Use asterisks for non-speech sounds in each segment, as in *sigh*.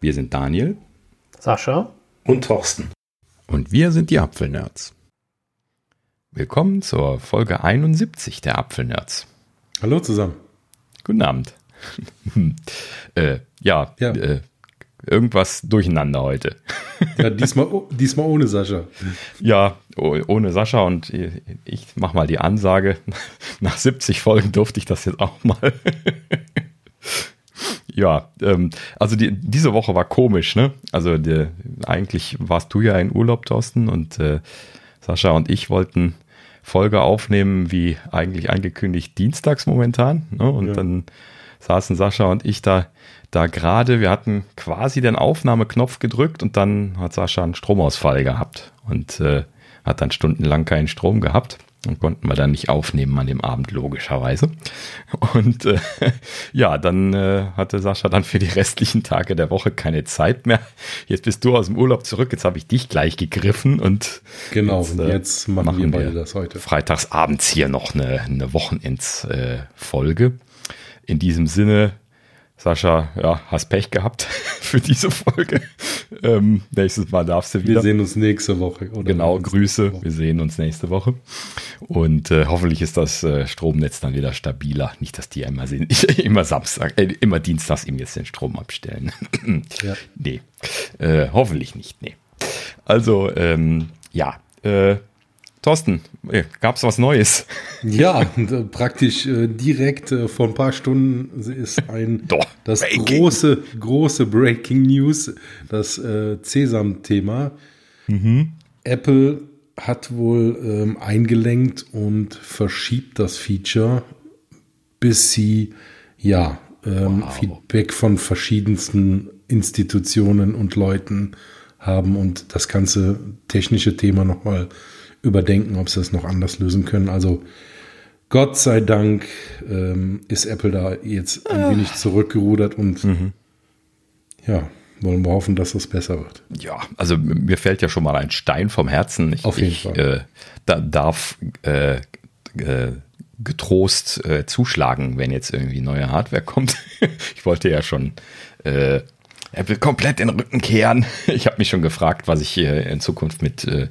Wir sind Daniel, Sascha und Thorsten. Und wir sind die Apfelnerds. Willkommen zur Folge 71 der Apfelnerds. Hallo zusammen. Guten Abend. *laughs* äh, ja, ja. Äh, irgendwas durcheinander heute. ja, diesmal, diesmal ohne Sascha. Ja, ohne Sascha und ich mach mal die Ansage. *laughs* Nach 70 Folgen durfte ich das jetzt auch mal. *laughs* ja, ähm, also die, diese Woche war komisch, ne? Also die, eigentlich warst du ja in Urlaub, Thorsten, und äh, Sascha und ich wollten Folge aufnehmen, wie eigentlich angekündigt, dienstags momentan. Ne? Und ja. dann saßen Sascha und ich da, da gerade. Wir hatten quasi den Aufnahmeknopf gedrückt und dann hat Sascha einen Stromausfall gehabt und äh, hat dann stundenlang keinen Strom gehabt. Und konnten wir dann nicht aufnehmen an dem Abend, logischerweise. Und äh, *laughs* ja, dann äh, hatte Sascha dann für die restlichen Tage der Woche keine Zeit mehr. Jetzt bist du aus dem Urlaub zurück, jetzt habe ich dich gleich gegriffen und genau, jetzt, äh, jetzt machen, machen, wir beide das heute. Freitags abends hier noch eine, eine Wochenendsfolge. In diesem Sinne Sascha, ja, hast Pech gehabt *laughs* für diese Folge. Ähm, nächstes Mal darfst du wieder. Wir sehen uns nächste Woche. Oder genau, Grüße. Woche. Wir sehen uns nächste Woche. Und äh, hoffentlich ist das äh, Stromnetz dann wieder stabiler. Nicht, dass die immer, sehen, *laughs* immer Samstag, äh, immer Dienstags ihm jetzt den Strom abstellen. *clears throat* ja. Nee, äh, hoffentlich nicht. Nee. Also, ähm, ja, äh, Thorsten, äh, gab es was Neues? *laughs* Ja, praktisch äh, direkt äh, vor ein paar Stunden ist ein *laughs* Doch, das Breaking. große, große Breaking News, das äh, Sesam-Thema. Mhm. Apple hat wohl ähm, eingelenkt und verschiebt das Feature, bis sie ja ähm, wow. Feedback von verschiedensten Institutionen und Leuten haben und das ganze technische Thema nochmal mal überdenken, ob sie das noch anders lösen können. Also Gott sei Dank ähm, ist Apple da jetzt ein ah. wenig zurückgerudert und mhm. ja, wollen wir hoffen, dass das besser wird. Ja, also mir fällt ja schon mal ein Stein vom Herzen. Ich, Auf jeden ich, Fall. Äh, da darf äh, äh, getrost äh, zuschlagen, wenn jetzt irgendwie neue Hardware kommt. *laughs* ich wollte ja schon will komplett den Rücken kehren. *laughs* Ich habe mich schon gefragt, was ich hier in Zukunft mit, äh,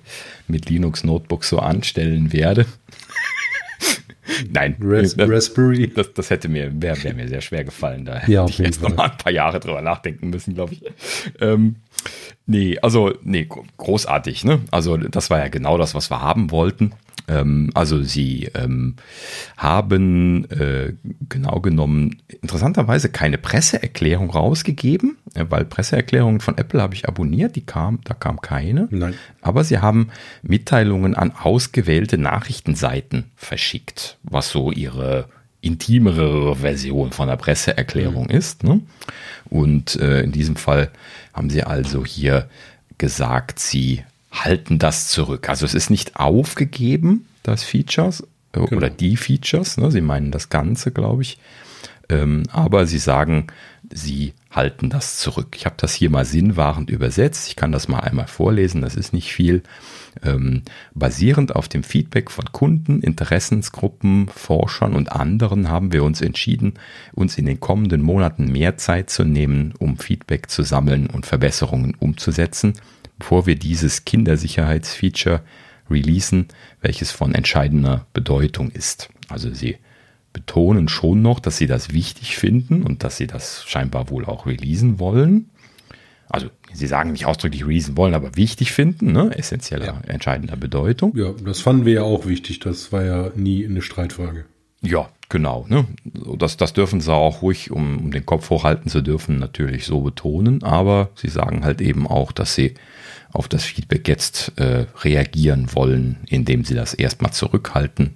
mit Linux Notebooks so anstellen werde. *laughs* Nein, Ras das, Raspberry. Das, das hätte mir, wäre wär mir sehr schwer gefallen. Da ja, hätte ich jetzt noch mal ein paar Jahre drüber nachdenken müssen, glaube ich. Ähm, nee, also, nee, großartig, ne? Also, das war ja genau das, was wir haben wollten. Ähm, also sie ähm, haben äh, genau genommen interessanterweise keine Presseerklärung rausgegeben, äh, weil Presseerklärungen von Apple habe ich abonniert, die kam, da kam keine. Nein. Aber sie haben Mitteilungen an ausgewählte Nachrichtenseiten verschickt, was so ihre intimere Version von der Presseerklärung mhm. ist. Ne? Und äh, in diesem Fall haben sie also hier gesagt, sie halten das zurück. Also es ist nicht aufgegeben, das Features äh, genau. oder die Features. Ne? Sie meinen das Ganze, glaube ich. Ähm, aber sie sagen, sie halten das zurück. Ich habe das hier mal sinnwahrend übersetzt. Ich kann das mal einmal vorlesen, das ist nicht viel. Ähm, basierend auf dem Feedback von Kunden, Interessensgruppen, Forschern und anderen haben wir uns entschieden, uns in den kommenden Monaten mehr Zeit zu nehmen, um Feedback zu sammeln und Verbesserungen umzusetzen bevor wir dieses Kindersicherheitsfeature releasen, welches von entscheidender Bedeutung ist. Also sie betonen schon noch, dass sie das wichtig finden und dass sie das scheinbar wohl auch releasen wollen. Also sie sagen nicht ausdrücklich releasen wollen, aber wichtig finden, ne? essentieller, ja. entscheidender Bedeutung. Ja, das fanden wir ja auch wichtig. Das war ja nie eine Streitfrage. Ja, genau. Ne? Das, das dürfen sie auch ruhig, um, um den Kopf hochhalten zu dürfen, natürlich so betonen. Aber sie sagen halt eben auch, dass sie auf das Feedback jetzt äh, reagieren wollen, indem sie das erstmal zurückhalten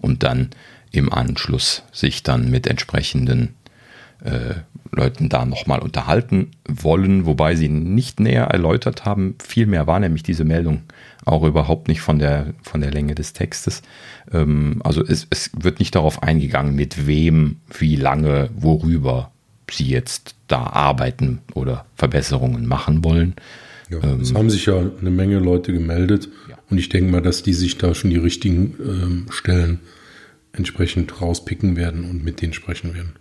und dann im Anschluss sich dann mit entsprechenden äh, Leuten da nochmal unterhalten wollen, wobei sie nicht näher erläutert haben. Vielmehr war nämlich diese Meldung auch überhaupt nicht von der, von der Länge des Textes. Ähm, also es, es wird nicht darauf eingegangen, mit wem, wie lange, worüber sie jetzt da arbeiten oder Verbesserungen machen wollen. Ja, ähm, es haben sich ja eine Menge Leute gemeldet ja. und ich denke mal, dass die sich da schon die richtigen ähm, Stellen entsprechend rauspicken werden und mit denen sprechen werden.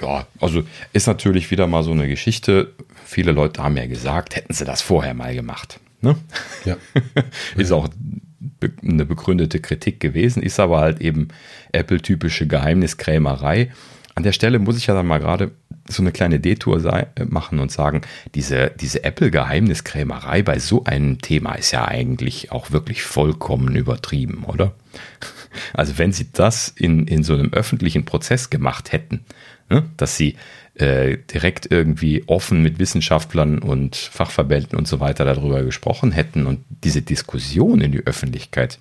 Ja, also ist natürlich wieder mal so eine Geschichte. Viele Leute haben ja gesagt, hätten sie das vorher mal gemacht. Ne? Ja. *laughs* ist auch eine begründete Kritik gewesen, ist aber halt eben Apple-typische Geheimniskrämerei. An der Stelle muss ich ja dann mal gerade so eine kleine Detour äh, machen und sagen, diese, diese Apple-Geheimniskrämerei bei so einem Thema ist ja eigentlich auch wirklich vollkommen übertrieben, oder? *laughs* Also wenn sie das in, in so einem öffentlichen Prozess gemacht hätten, ne, dass sie äh, direkt irgendwie offen mit Wissenschaftlern und Fachverbänden und so weiter darüber gesprochen hätten und diese Diskussion in die Öffentlichkeit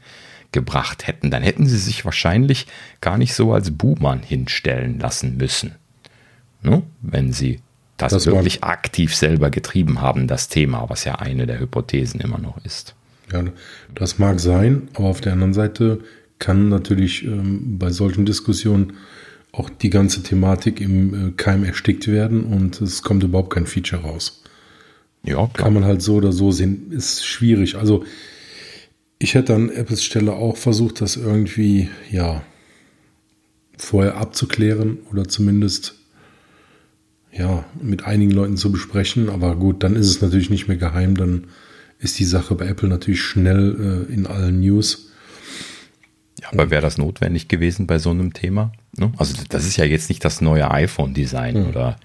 gebracht hätten, dann hätten sie sich wahrscheinlich gar nicht so als Buhmann hinstellen lassen müssen. Ne? Wenn sie das, das wirklich war, aktiv selber getrieben haben, das Thema, was ja eine der Hypothesen immer noch ist. Ja, das mag sein, aber auf der anderen Seite kann natürlich ähm, bei solchen Diskussionen auch die ganze Thematik im äh, Keim erstickt werden und es kommt überhaupt kein Feature raus. Ja, klar. Kann man halt so oder so sehen, ist schwierig. Also ich hätte an Apples Stelle auch versucht, das irgendwie, ja, vorher abzuklären oder zumindest, ja, mit einigen Leuten zu besprechen. Aber gut, dann ist es natürlich nicht mehr geheim. Dann ist die Sache bei Apple natürlich schnell äh, in allen News. Aber wäre das notwendig gewesen bei so einem Thema? Ne? Also das ist ja jetzt nicht das neue iPhone-Design mhm. oder,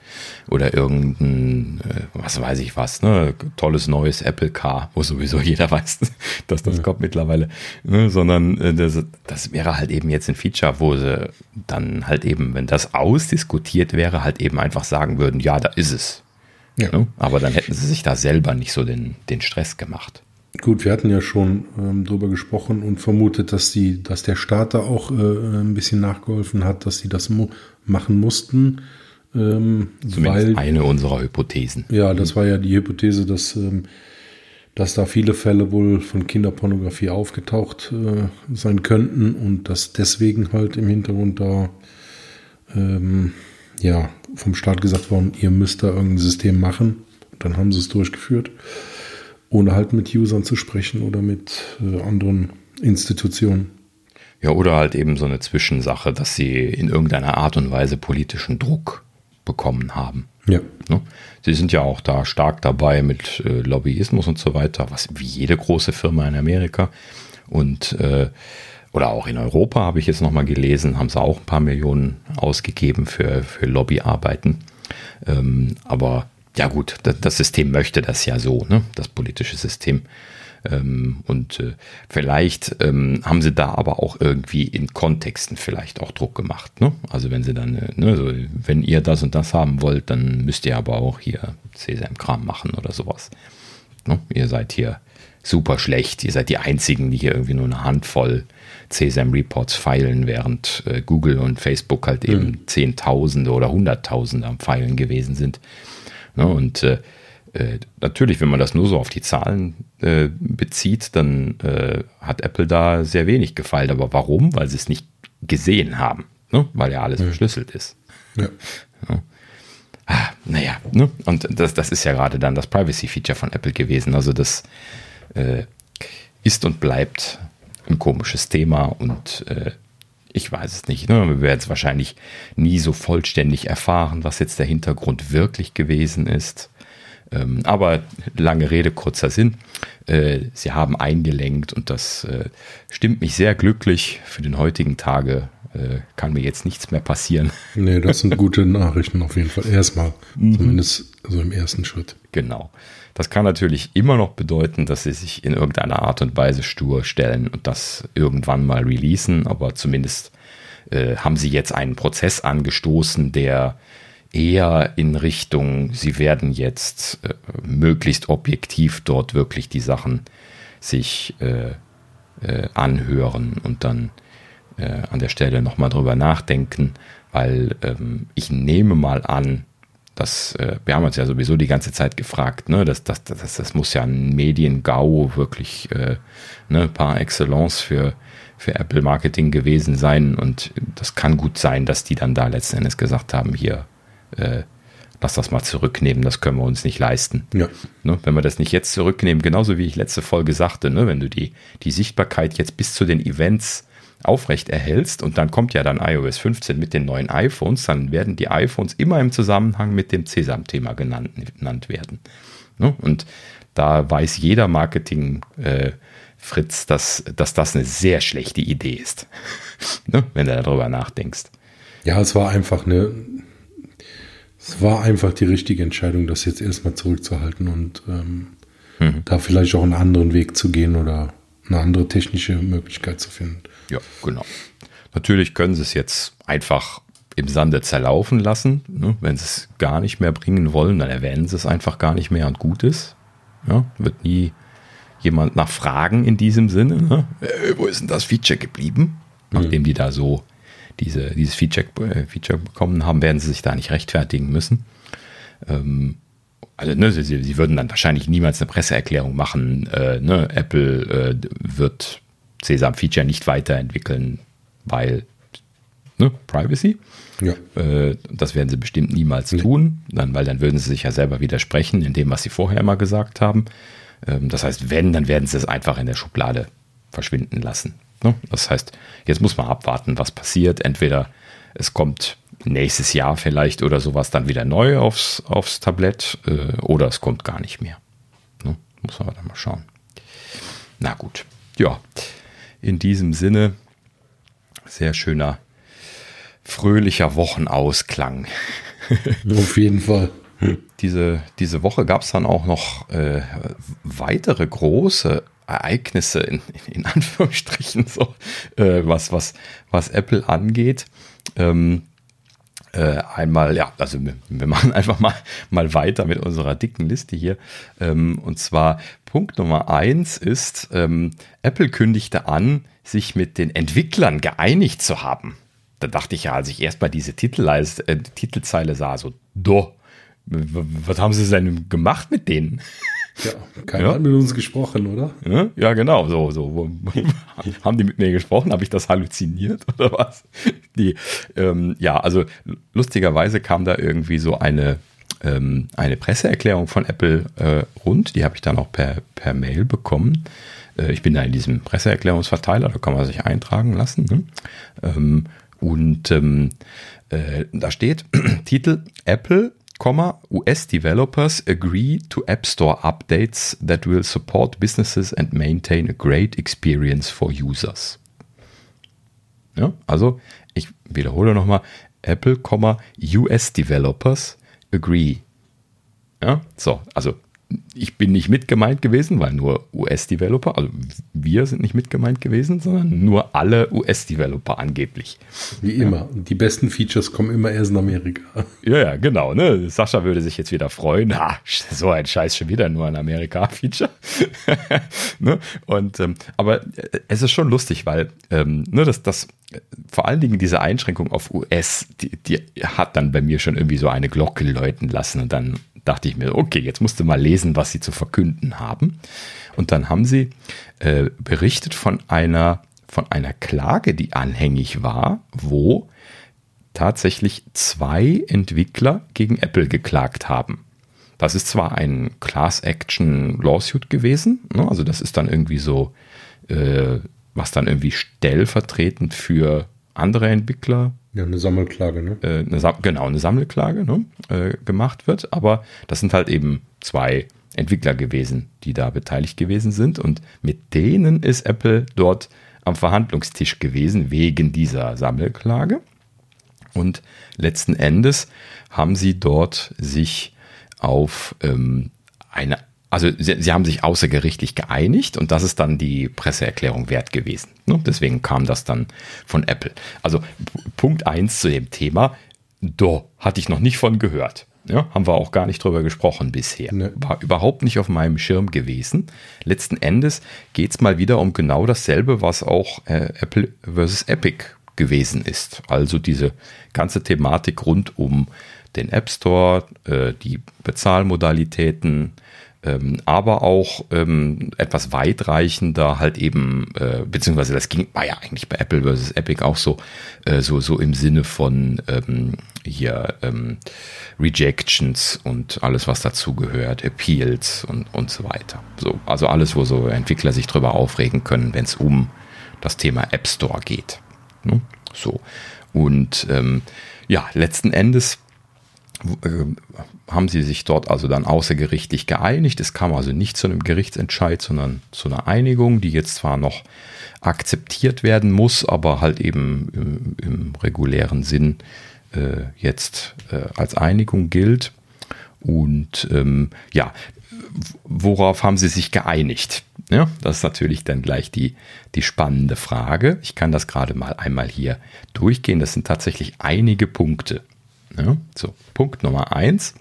oder irgendein, äh, was weiß ich was, ne? tolles neues Apple Car, wo sowieso *laughs* jeder weiß, dass das mhm. kommt mittlerweile, ne? sondern äh, das, das wäre halt eben jetzt ein Feature, wo sie dann halt eben, wenn das ausdiskutiert wäre, halt eben einfach sagen würden, ja, da ist es. Ja. Ne? Aber dann hätten sie sich da selber nicht so den, den Stress gemacht. Gut, wir hatten ja schon ähm, drüber gesprochen und vermutet, dass die, dass der Staat da auch äh, ein bisschen nachgeholfen hat, dass sie das mu machen mussten. Ähm, Zumindest weil, eine unserer Hypothesen. Ja, das war ja die Hypothese, dass, ähm, dass da viele Fälle wohl von Kinderpornografie aufgetaucht äh, sein könnten und dass deswegen halt im Hintergrund da ähm, ja vom Staat gesagt worden, ihr müsst da irgendein System machen. Dann haben sie es durchgeführt ohne halt mit Usern zu sprechen oder mit äh, anderen Institutionen. Ja, oder halt eben so eine Zwischensache, dass sie in irgendeiner Art und Weise politischen Druck bekommen haben. Ja. Ne? Sie sind ja auch da stark dabei mit äh, Lobbyismus und so weiter, was wie jede große Firma in Amerika. Und äh, oder auch in Europa habe ich jetzt nochmal gelesen, haben sie auch ein paar Millionen ausgegeben für, für Lobbyarbeiten. Ähm, aber ja gut, das, System möchte das ja so, ne? das politische System. Ähm, und äh, vielleicht ähm, haben sie da aber auch irgendwie in Kontexten vielleicht auch Druck gemacht. Ne? Also wenn sie dann, äh, ne, so, wenn ihr das und das haben wollt, dann müsst ihr aber auch hier CSM-Kram machen oder sowas. Ne? Ihr seid hier super schlecht. Ihr seid die Einzigen, die hier irgendwie nur eine Handvoll CSM-Reports feilen, während äh, Google und Facebook halt eben mhm. Zehntausende oder Hunderttausende am Feilen gewesen sind. Ne? Und äh, äh, natürlich, wenn man das nur so auf die Zahlen äh, bezieht, dann äh, hat Apple da sehr wenig gefeilt. Aber warum? Weil sie es nicht gesehen haben, ne? weil ja alles ja. verschlüsselt ist. Ja. ja. Ah, naja, ne? und das, das ist ja gerade dann das Privacy-Feature von Apple gewesen. Also das äh, ist und bleibt ein komisches Thema und äh, ich weiß es nicht. Ne? Wir werden es wahrscheinlich nie so vollständig erfahren, was jetzt der Hintergrund wirklich gewesen ist. Ähm, aber lange Rede, kurzer Sinn. Äh, sie haben eingelenkt und das äh, stimmt mich sehr glücklich. Für den heutigen Tage äh, kann mir jetzt nichts mehr passieren. *laughs* Nee, das sind gute Nachrichten auf jeden Fall. Erstmal, mhm. zumindest so im ersten Schritt. Genau. Das kann natürlich immer noch bedeuten, dass sie sich in irgendeiner Art und Weise stur stellen und das irgendwann mal releasen, aber zumindest äh, haben sie jetzt einen Prozess angestoßen, der eher in Richtung, sie werden jetzt äh, möglichst objektiv dort wirklich die Sachen sich äh, äh anhören und dann äh, an der Stelle nochmal drüber nachdenken, weil ähm, ich nehme mal an, das, äh, wir haben uns ja sowieso die ganze Zeit gefragt, ne, das, das, das, das muss ja ein Mediengau wirklich äh, ne, par excellence für, für Apple Marketing gewesen sein. Und das kann gut sein, dass die dann da letzten Endes gesagt haben, hier, äh, lass das mal zurücknehmen, das können wir uns nicht leisten. Ja. Ne, wenn wir das nicht jetzt zurücknehmen, genauso wie ich letzte Folge sagte, ne, wenn du die, die Sichtbarkeit jetzt bis zu den Events aufrecht erhältst und dann kommt ja dann iOS 15 mit den neuen iPhones, dann werden die iPhones immer im Zusammenhang mit dem Sesam-Thema genannt, genannt werden. Ne? Und da weiß jeder Marketing äh, Fritz, dass, dass das eine sehr schlechte Idee ist, *laughs* ne? wenn du darüber nachdenkst. Ja, es war einfach eine, es war einfach die richtige Entscheidung, das jetzt erstmal zurückzuhalten und ähm, mhm. da vielleicht auch einen anderen Weg zu gehen oder eine andere technische Möglichkeit zu finden. Ja, genau. Natürlich können sie es jetzt einfach im Sande zerlaufen lassen. Ne? Wenn sie es gar nicht mehr bringen wollen, dann erwähnen sie es einfach gar nicht mehr und gut ist. Ja? Wird nie jemand nach fragen in diesem Sinne. Ne? Äh, wo ist denn das Feature geblieben? Nachdem mhm. die da so diese, dieses Feature, äh, Feature bekommen haben, werden sie sich da nicht rechtfertigen müssen. Ähm, also ne, sie, sie, würden dann wahrscheinlich niemals eine Presseerklärung machen, äh, ne, Apple äh, wird Sesam-Feature nicht weiterentwickeln, weil ne, Privacy. Ja. Äh, das werden sie bestimmt niemals nee. tun, dann, weil dann würden sie sich ja selber widersprechen in dem, was sie vorher immer gesagt haben. Ähm, das heißt, wenn, dann werden sie es einfach in der Schublade verschwinden lassen. Ne? Das heißt, jetzt muss man abwarten, was passiert. Entweder es kommt nächstes Jahr vielleicht oder sowas dann wieder neu aufs, aufs Tablett äh, oder es kommt gar nicht mehr. Ne? Muss man dann mal schauen. Na gut, ja, in diesem Sinne, sehr schöner, fröhlicher Wochenausklang. *laughs* Auf jeden Fall. Diese, diese Woche gab es dann auch noch äh, weitere große Ereignisse in, in *laughs* Anführungsstrichen, so, äh, was, was, was Apple angeht. Ähm, äh, einmal, ja, also wir, wir, machen *laughs* einfach mal, mal weiter mit unserer dicken Liste hier. Ähm, und zwar Punkt Nummer eins ist, ähm, Apple kündigte an, sich mit den Entwicklern geeinigt zu haben. Da dachte ich ja, als ich erst mal diese Titelzeile, äh, Titelzeile sah, so, do, was haben sie denn gemacht mit denen? *laughs* Ja, keiner ja. hat mit uns gesprochen, oder? Ja, ja genau, so, so. *laughs* haben die mit mir gesprochen? Habe ich das halluziniert *laughs* oder was? Die, ähm, ja, also lustigerweise kam da irgendwie so eine, ähm, eine Presseerklärung von Apple äh, rund. Die habe ich dann auch per, per Mail bekommen. Äh, ich bin da in diesem Presseerklärungsverteiler, da kann man sich eintragen lassen. Ne? Ähm, und ähm, äh, da steht *clears throat* Titel Apple US developers agree to App Store updates that will support businesses and maintain a great experience for users. Ja, also, ich wiederhole nochmal, Apple, US developers agree. Ja, so, also ich bin nicht mit gemeint gewesen, weil nur US-Developer, also wir sind nicht mit gemeint gewesen, sondern nur alle US-Developer angeblich. Wie immer. Ja. Die besten Features kommen immer erst in Amerika. Ja, ja, genau. Ne? Sascha würde sich jetzt wieder freuen. Ha, so ein Scheiß schon wieder nur ein Amerika-Feature. *laughs* ne? Und ähm, aber äh, es ist schon lustig, weil ähm, ne, das, das vor allen Dingen diese Einschränkung auf US, die, die hat dann bei mir schon irgendwie so eine Glocke läuten lassen und dann dachte ich mir, okay, jetzt musst du mal lesen, was sie zu verkünden haben. Und dann haben sie äh, berichtet von einer, von einer Klage, die anhängig war, wo tatsächlich zwei Entwickler gegen Apple geklagt haben. Das ist zwar ein Class Action Lawsuit gewesen, ne? also das ist dann irgendwie so, äh, was dann irgendwie stellvertretend für andere Entwickler ja, eine Sammelklage, ne? Äh, eine, genau, eine Sammelklage ne, äh, gemacht wird. Aber das sind halt eben zwei Entwickler gewesen, die da beteiligt gewesen sind. Und mit denen ist Apple dort am Verhandlungstisch gewesen wegen dieser Sammelklage. Und letzten Endes haben sie dort sich auf ähm, eine also sie, sie, haben sich außergerichtlich geeinigt und das ist dann die Presseerklärung wert gewesen. Ne? Deswegen kam das dann von Apple. Also Punkt 1 zu dem Thema, do, hatte ich noch nicht von gehört. Ja, haben wir auch gar nicht drüber gesprochen bisher. Nee. War überhaupt nicht auf meinem Schirm gewesen. Letzten Endes geht es mal wieder um genau dasselbe, was auch äh, Apple versus Epic gewesen ist. Also diese ganze Thematik rund um den App Store, äh, die Bezahlmodalitäten, ähm, aber auch ähm, etwas weitreichender halt eben, äh, beziehungsweise das ging, war ja eigentlich bei Apple versus Epic auch so, äh, so, so im Sinne von ähm, hier ähm, Rejections und alles, was dazu gehört, Appeals und, und so weiter. So, also alles, wo so Entwickler sich drüber aufregen können, wenn es um das Thema App Store geht. Ne? So. Und ähm, ja, letzten Endes äh, haben sie sich dort also dann außergerichtlich geeinigt. Es kam also nicht zu einem Gerichtsentscheid, sondern zu einer Einigung, die jetzt zwar noch akzeptiert werden muss, aber halt eben im, im regulären Sinn äh, jetzt äh, als Einigung gilt. Und ähm, ja, worauf haben sie sich geeinigt? Ja, das ist natürlich dann gleich die, die spannende Frage. Ich kann das gerade mal einmal hier durchgehen. Das sind tatsächlich einige Punkte. Ja, so, Punkt Nummer eins.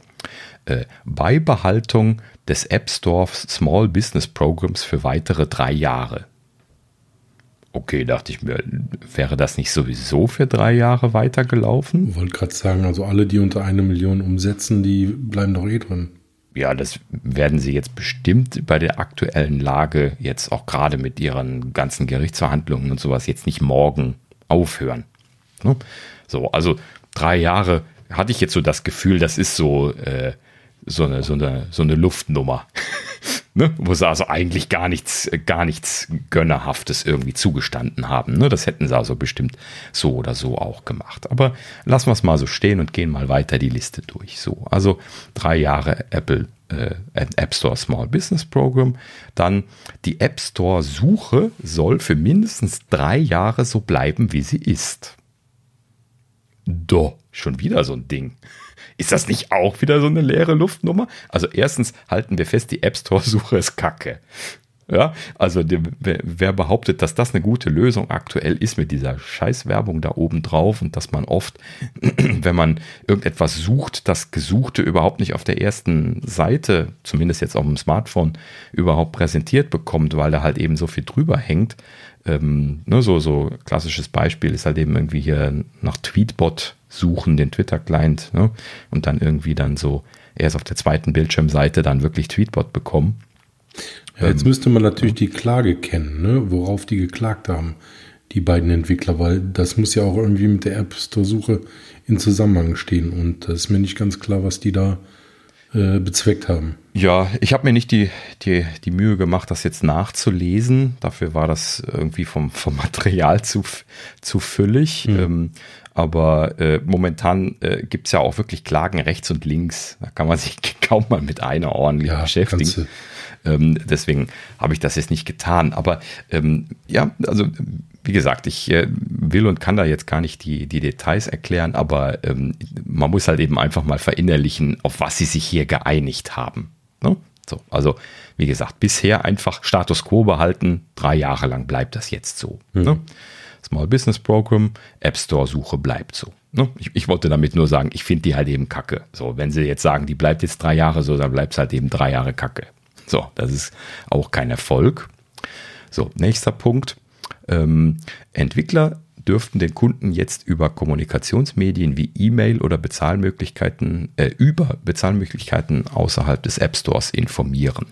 Äh, Beibehaltung des App Store Small Business Programs für weitere drei Jahre. Okay, dachte ich mir, wäre das nicht sowieso für drei Jahre weitergelaufen? Ich wollte gerade sagen, also alle, die unter eine Million umsetzen, die bleiben doch eh drin. Ja, das werden sie jetzt bestimmt bei der aktuellen Lage jetzt auch gerade mit ihren ganzen Gerichtsverhandlungen und sowas jetzt nicht morgen aufhören. Ne? So, also drei Jahre hatte ich jetzt so das Gefühl, das ist so, äh, so, eine, so, eine, so eine Luftnummer. *laughs* ne? Wo sie also eigentlich gar nichts, gar nichts Gönnerhaftes irgendwie zugestanden haben. Ne? Das hätten sie also bestimmt so oder so auch gemacht. Aber lassen wir es mal so stehen und gehen mal weiter die Liste durch. So, also drei Jahre Apple äh, App Store Small Business Program. Dann die App Store Suche soll für mindestens drei Jahre so bleiben, wie sie ist. Do, schon wieder so ein Ding. Ist das nicht auch wieder so eine leere Luftnummer? Also erstens halten wir fest, die App Store Suche ist Kacke. Ja, also die, wer behauptet, dass das eine gute Lösung aktuell ist mit dieser Scheißwerbung da oben drauf und dass man oft, *clears throat* wenn man irgendetwas sucht, das Gesuchte überhaupt nicht auf der ersten Seite, zumindest jetzt auf dem Smartphone, überhaupt präsentiert bekommt, weil da halt eben so viel drüber hängt. Ähm, ne, so, so klassisches Beispiel ist halt eben irgendwie hier nach Tweetbot suchen, den Twitter-Client, ne, und dann irgendwie dann so erst auf der zweiten Bildschirmseite dann wirklich Tweetbot bekommen. Ja, jetzt ähm, müsste man natürlich die Klage kennen, ne? worauf die geklagt haben, die beiden Entwickler, weil das muss ja auch irgendwie mit der App Store-Suche in Zusammenhang stehen. Und das ist mir nicht ganz klar, was die da äh, bezweckt haben. Ja, ich habe mir nicht die, die, die Mühe gemacht, das jetzt nachzulesen. Dafür war das irgendwie vom, vom Material zu, zu füllig. Hm. Ähm, aber äh, momentan äh, gibt es ja auch wirklich Klagen rechts und links. Da kann man sich *laughs* kaum mal mit einer ordentlich ja, beschäftigen. Ähm, deswegen habe ich das jetzt nicht getan. Aber ähm, ja, also wie gesagt, ich äh, will und kann da jetzt gar nicht die, die Details erklären, aber ähm, man muss halt eben einfach mal verinnerlichen, auf was sie sich hier geeinigt haben. Ne? So, also wie gesagt, bisher einfach Status quo behalten, drei Jahre lang bleibt das jetzt so. Mhm. Ne? Small Business Program, App Store Suche bleibt so. Ne? Ich, ich, wollte damit nur sagen, ich finde die halt eben kacke. So, wenn sie jetzt sagen, die bleibt jetzt drei Jahre so, dann bleibt es halt eben drei Jahre kacke. So, das ist auch kein Erfolg. So, nächster Punkt. Ähm, Entwickler dürften den Kunden jetzt über Kommunikationsmedien wie E-Mail oder Bezahlmöglichkeiten, äh, über Bezahlmöglichkeiten außerhalb des App Stores informieren.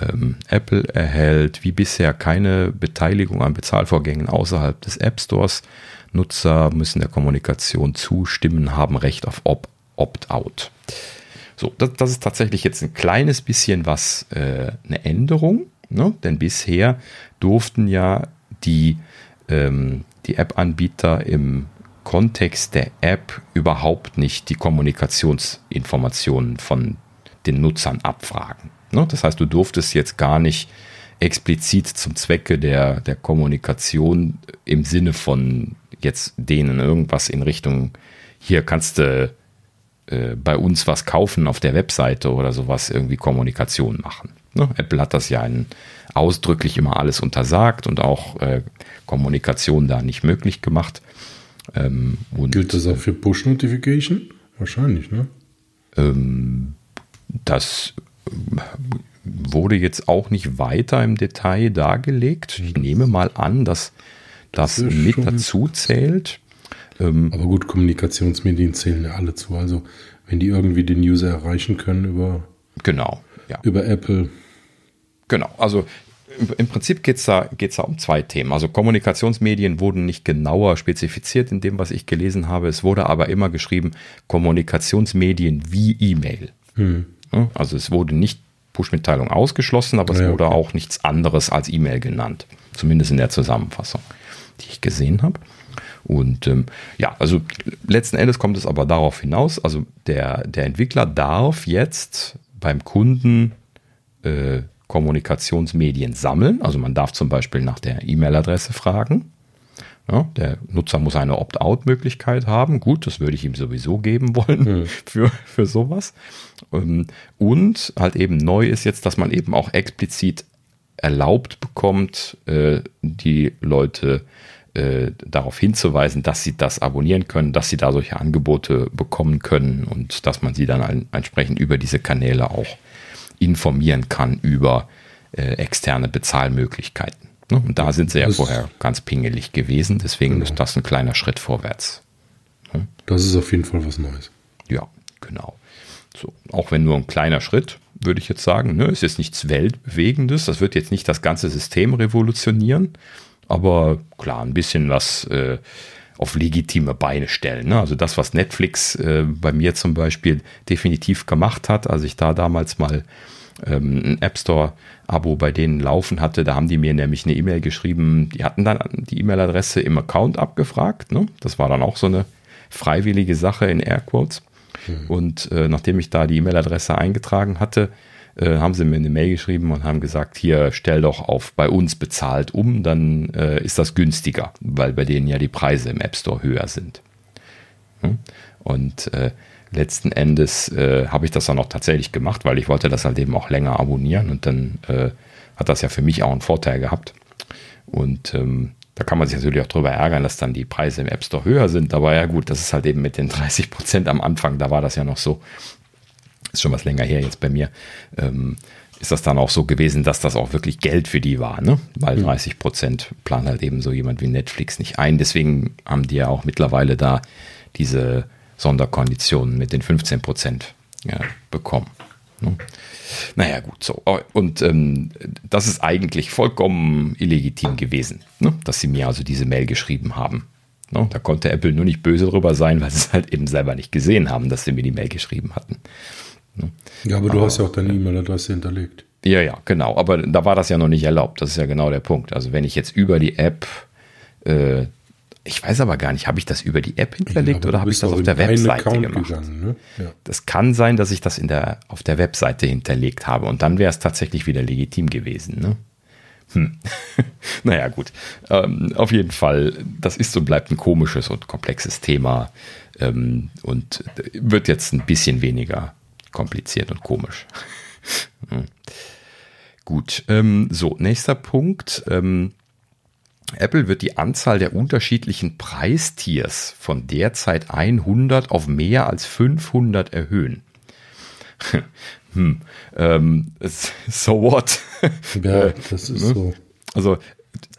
Ähm, Apple erhält wie bisher keine Beteiligung an Bezahlvorgängen außerhalb des App Stores. Nutzer müssen der Kommunikation zustimmen, haben Recht auf Opt-out. So, das, das, ist tatsächlich jetzt ein kleines bisschen was, äh, eine Änderung, ne? denn bisher durften ja die, ähm, die App-Anbieter im Kontext der App überhaupt nicht die Kommunikationsinformationen von den Nutzern abfragen. Ne? Das heißt, du durftest jetzt gar nicht explizit zum Zwecke der, der Kommunikation im Sinne von jetzt denen irgendwas in Richtung, hier kannst du äh, bei uns was kaufen auf der Webseite oder sowas, irgendwie Kommunikation machen. Ne? Apple hat das ja ausdrücklich immer alles untersagt und auch äh, Kommunikation da nicht möglich gemacht. Ähm, und, Gilt das auch für Push-Notification? Wahrscheinlich, ne? Ähm, das wurde jetzt auch nicht weiter im Detail dargelegt. Ich nehme mal an, dass das, das mit dazu zählt. Ähm, Aber gut, Kommunikationsmedien zählen ja alle zu. Also wenn die irgendwie den User erreichen können über, genau, ja. über Apple. Genau, also im Prinzip geht es da, geht's da um zwei Themen. Also Kommunikationsmedien wurden nicht genauer spezifiziert in dem, was ich gelesen habe. Es wurde aber immer geschrieben, Kommunikationsmedien wie E-Mail. Hm. Also es wurde nicht Push-Mitteilung ausgeschlossen, aber es ja, wurde okay. auch nichts anderes als E-Mail genannt. Zumindest in der Zusammenfassung, die ich gesehen habe. Und ähm, ja, also letzten Endes kommt es aber darauf hinaus, also der, der Entwickler darf jetzt beim Kunden äh, Kommunikationsmedien sammeln. Also man darf zum Beispiel nach der E-Mail-Adresse fragen. Ja, der Nutzer muss eine Opt-out-Möglichkeit haben. Gut, das würde ich ihm sowieso geben wollen mhm. *laughs* für, für sowas. Ähm, und halt eben neu ist jetzt, dass man eben auch explizit erlaubt bekommt, äh, die Leute äh, darauf hinzuweisen, dass sie das abonnieren können, dass sie da solche Angebote bekommen können und dass man sie dann entsprechend über diese Kanäle auch informieren kann über äh, externe Bezahlmöglichkeiten. Ne? Und da sind sie ja das vorher ganz pingelig gewesen, deswegen genau. ist das ein kleiner Schritt vorwärts. Ne? Das ist auf jeden Fall was Neues. Ja, genau. So, auch wenn nur ein kleiner Schritt, würde ich jetzt sagen. Ne? Ist jetzt nichts Weltbewegendes. Das wird jetzt nicht das ganze System revolutionieren. Aber klar, ein bisschen was äh, auf legitime Beine stellen. Ne? Also das, was Netflix äh, bei mir zum Beispiel definitiv gemacht hat, als ich da damals mal ähm, ein App Store-Abo bei denen laufen hatte, da haben die mir nämlich eine E-Mail geschrieben, die hatten dann die E-Mail-Adresse im Account abgefragt. Ne? Das war dann auch so eine freiwillige Sache in Airquotes. Mhm. Und äh, nachdem ich da die E-Mail-Adresse eingetragen hatte, äh, haben sie mir eine Mail geschrieben und haben gesagt, hier stell doch auf bei uns bezahlt um, dann äh, ist das günstiger, weil bei denen ja die Preise im App Store höher sind. Hm? Und äh, letzten Endes äh, habe ich das dann auch tatsächlich gemacht, weil ich wollte das halt eben auch länger abonnieren und dann äh, hat das ja für mich auch einen Vorteil gehabt. Und ähm, da kann man sich natürlich auch drüber ärgern, dass dann die Preise im App Store höher sind. Aber ja gut, das ist halt eben mit den 30 Prozent am Anfang, da war das ja noch so ist schon was länger her jetzt bei mir, ähm, ist das dann auch so gewesen, dass das auch wirklich Geld für die war, ne? Weil 30 mhm. Prozent plant halt eben so jemand wie Netflix nicht ein. Deswegen haben die ja auch mittlerweile da diese Sonderkonditionen mit den 15 Prozent ja, bekommen. Ne? Naja, gut, so. Und ähm, das ist eigentlich vollkommen illegitim gewesen, ne? dass sie mir also diese Mail geschrieben haben. Ne? Da konnte Apple nur nicht böse drüber sein, weil sie es halt eben selber nicht gesehen haben, dass sie mir die Mail geschrieben hatten. Ne? Ja, aber du aber, hast ja auch deine E-Mail-Adresse hinterlegt. Ja, ja, genau. Aber da war das ja noch nicht erlaubt. Das ist ja genau der Punkt. Also wenn ich jetzt über die App, äh, ich weiß aber gar nicht, habe ich das über die App hinterlegt ja, oder habe ich das auf der Webseite gemacht? Gegangen, ne? ja. Das kann sein, dass ich das in der, auf der Webseite hinterlegt habe und dann wäre es tatsächlich wieder legitim gewesen. Ne? Hm. *laughs* naja, gut. Ähm, auf jeden Fall, das ist und bleibt ein komisches und komplexes Thema ähm, und wird jetzt ein bisschen weniger kompliziert und komisch. *laughs* hm. Gut, ähm, so, nächster Punkt. Ähm, Apple wird die Anzahl der unterschiedlichen Preistiers von derzeit 100 auf mehr als 500 erhöhen. *laughs* hm, ähm, *laughs* so what? Ja, das ist ne? so. Also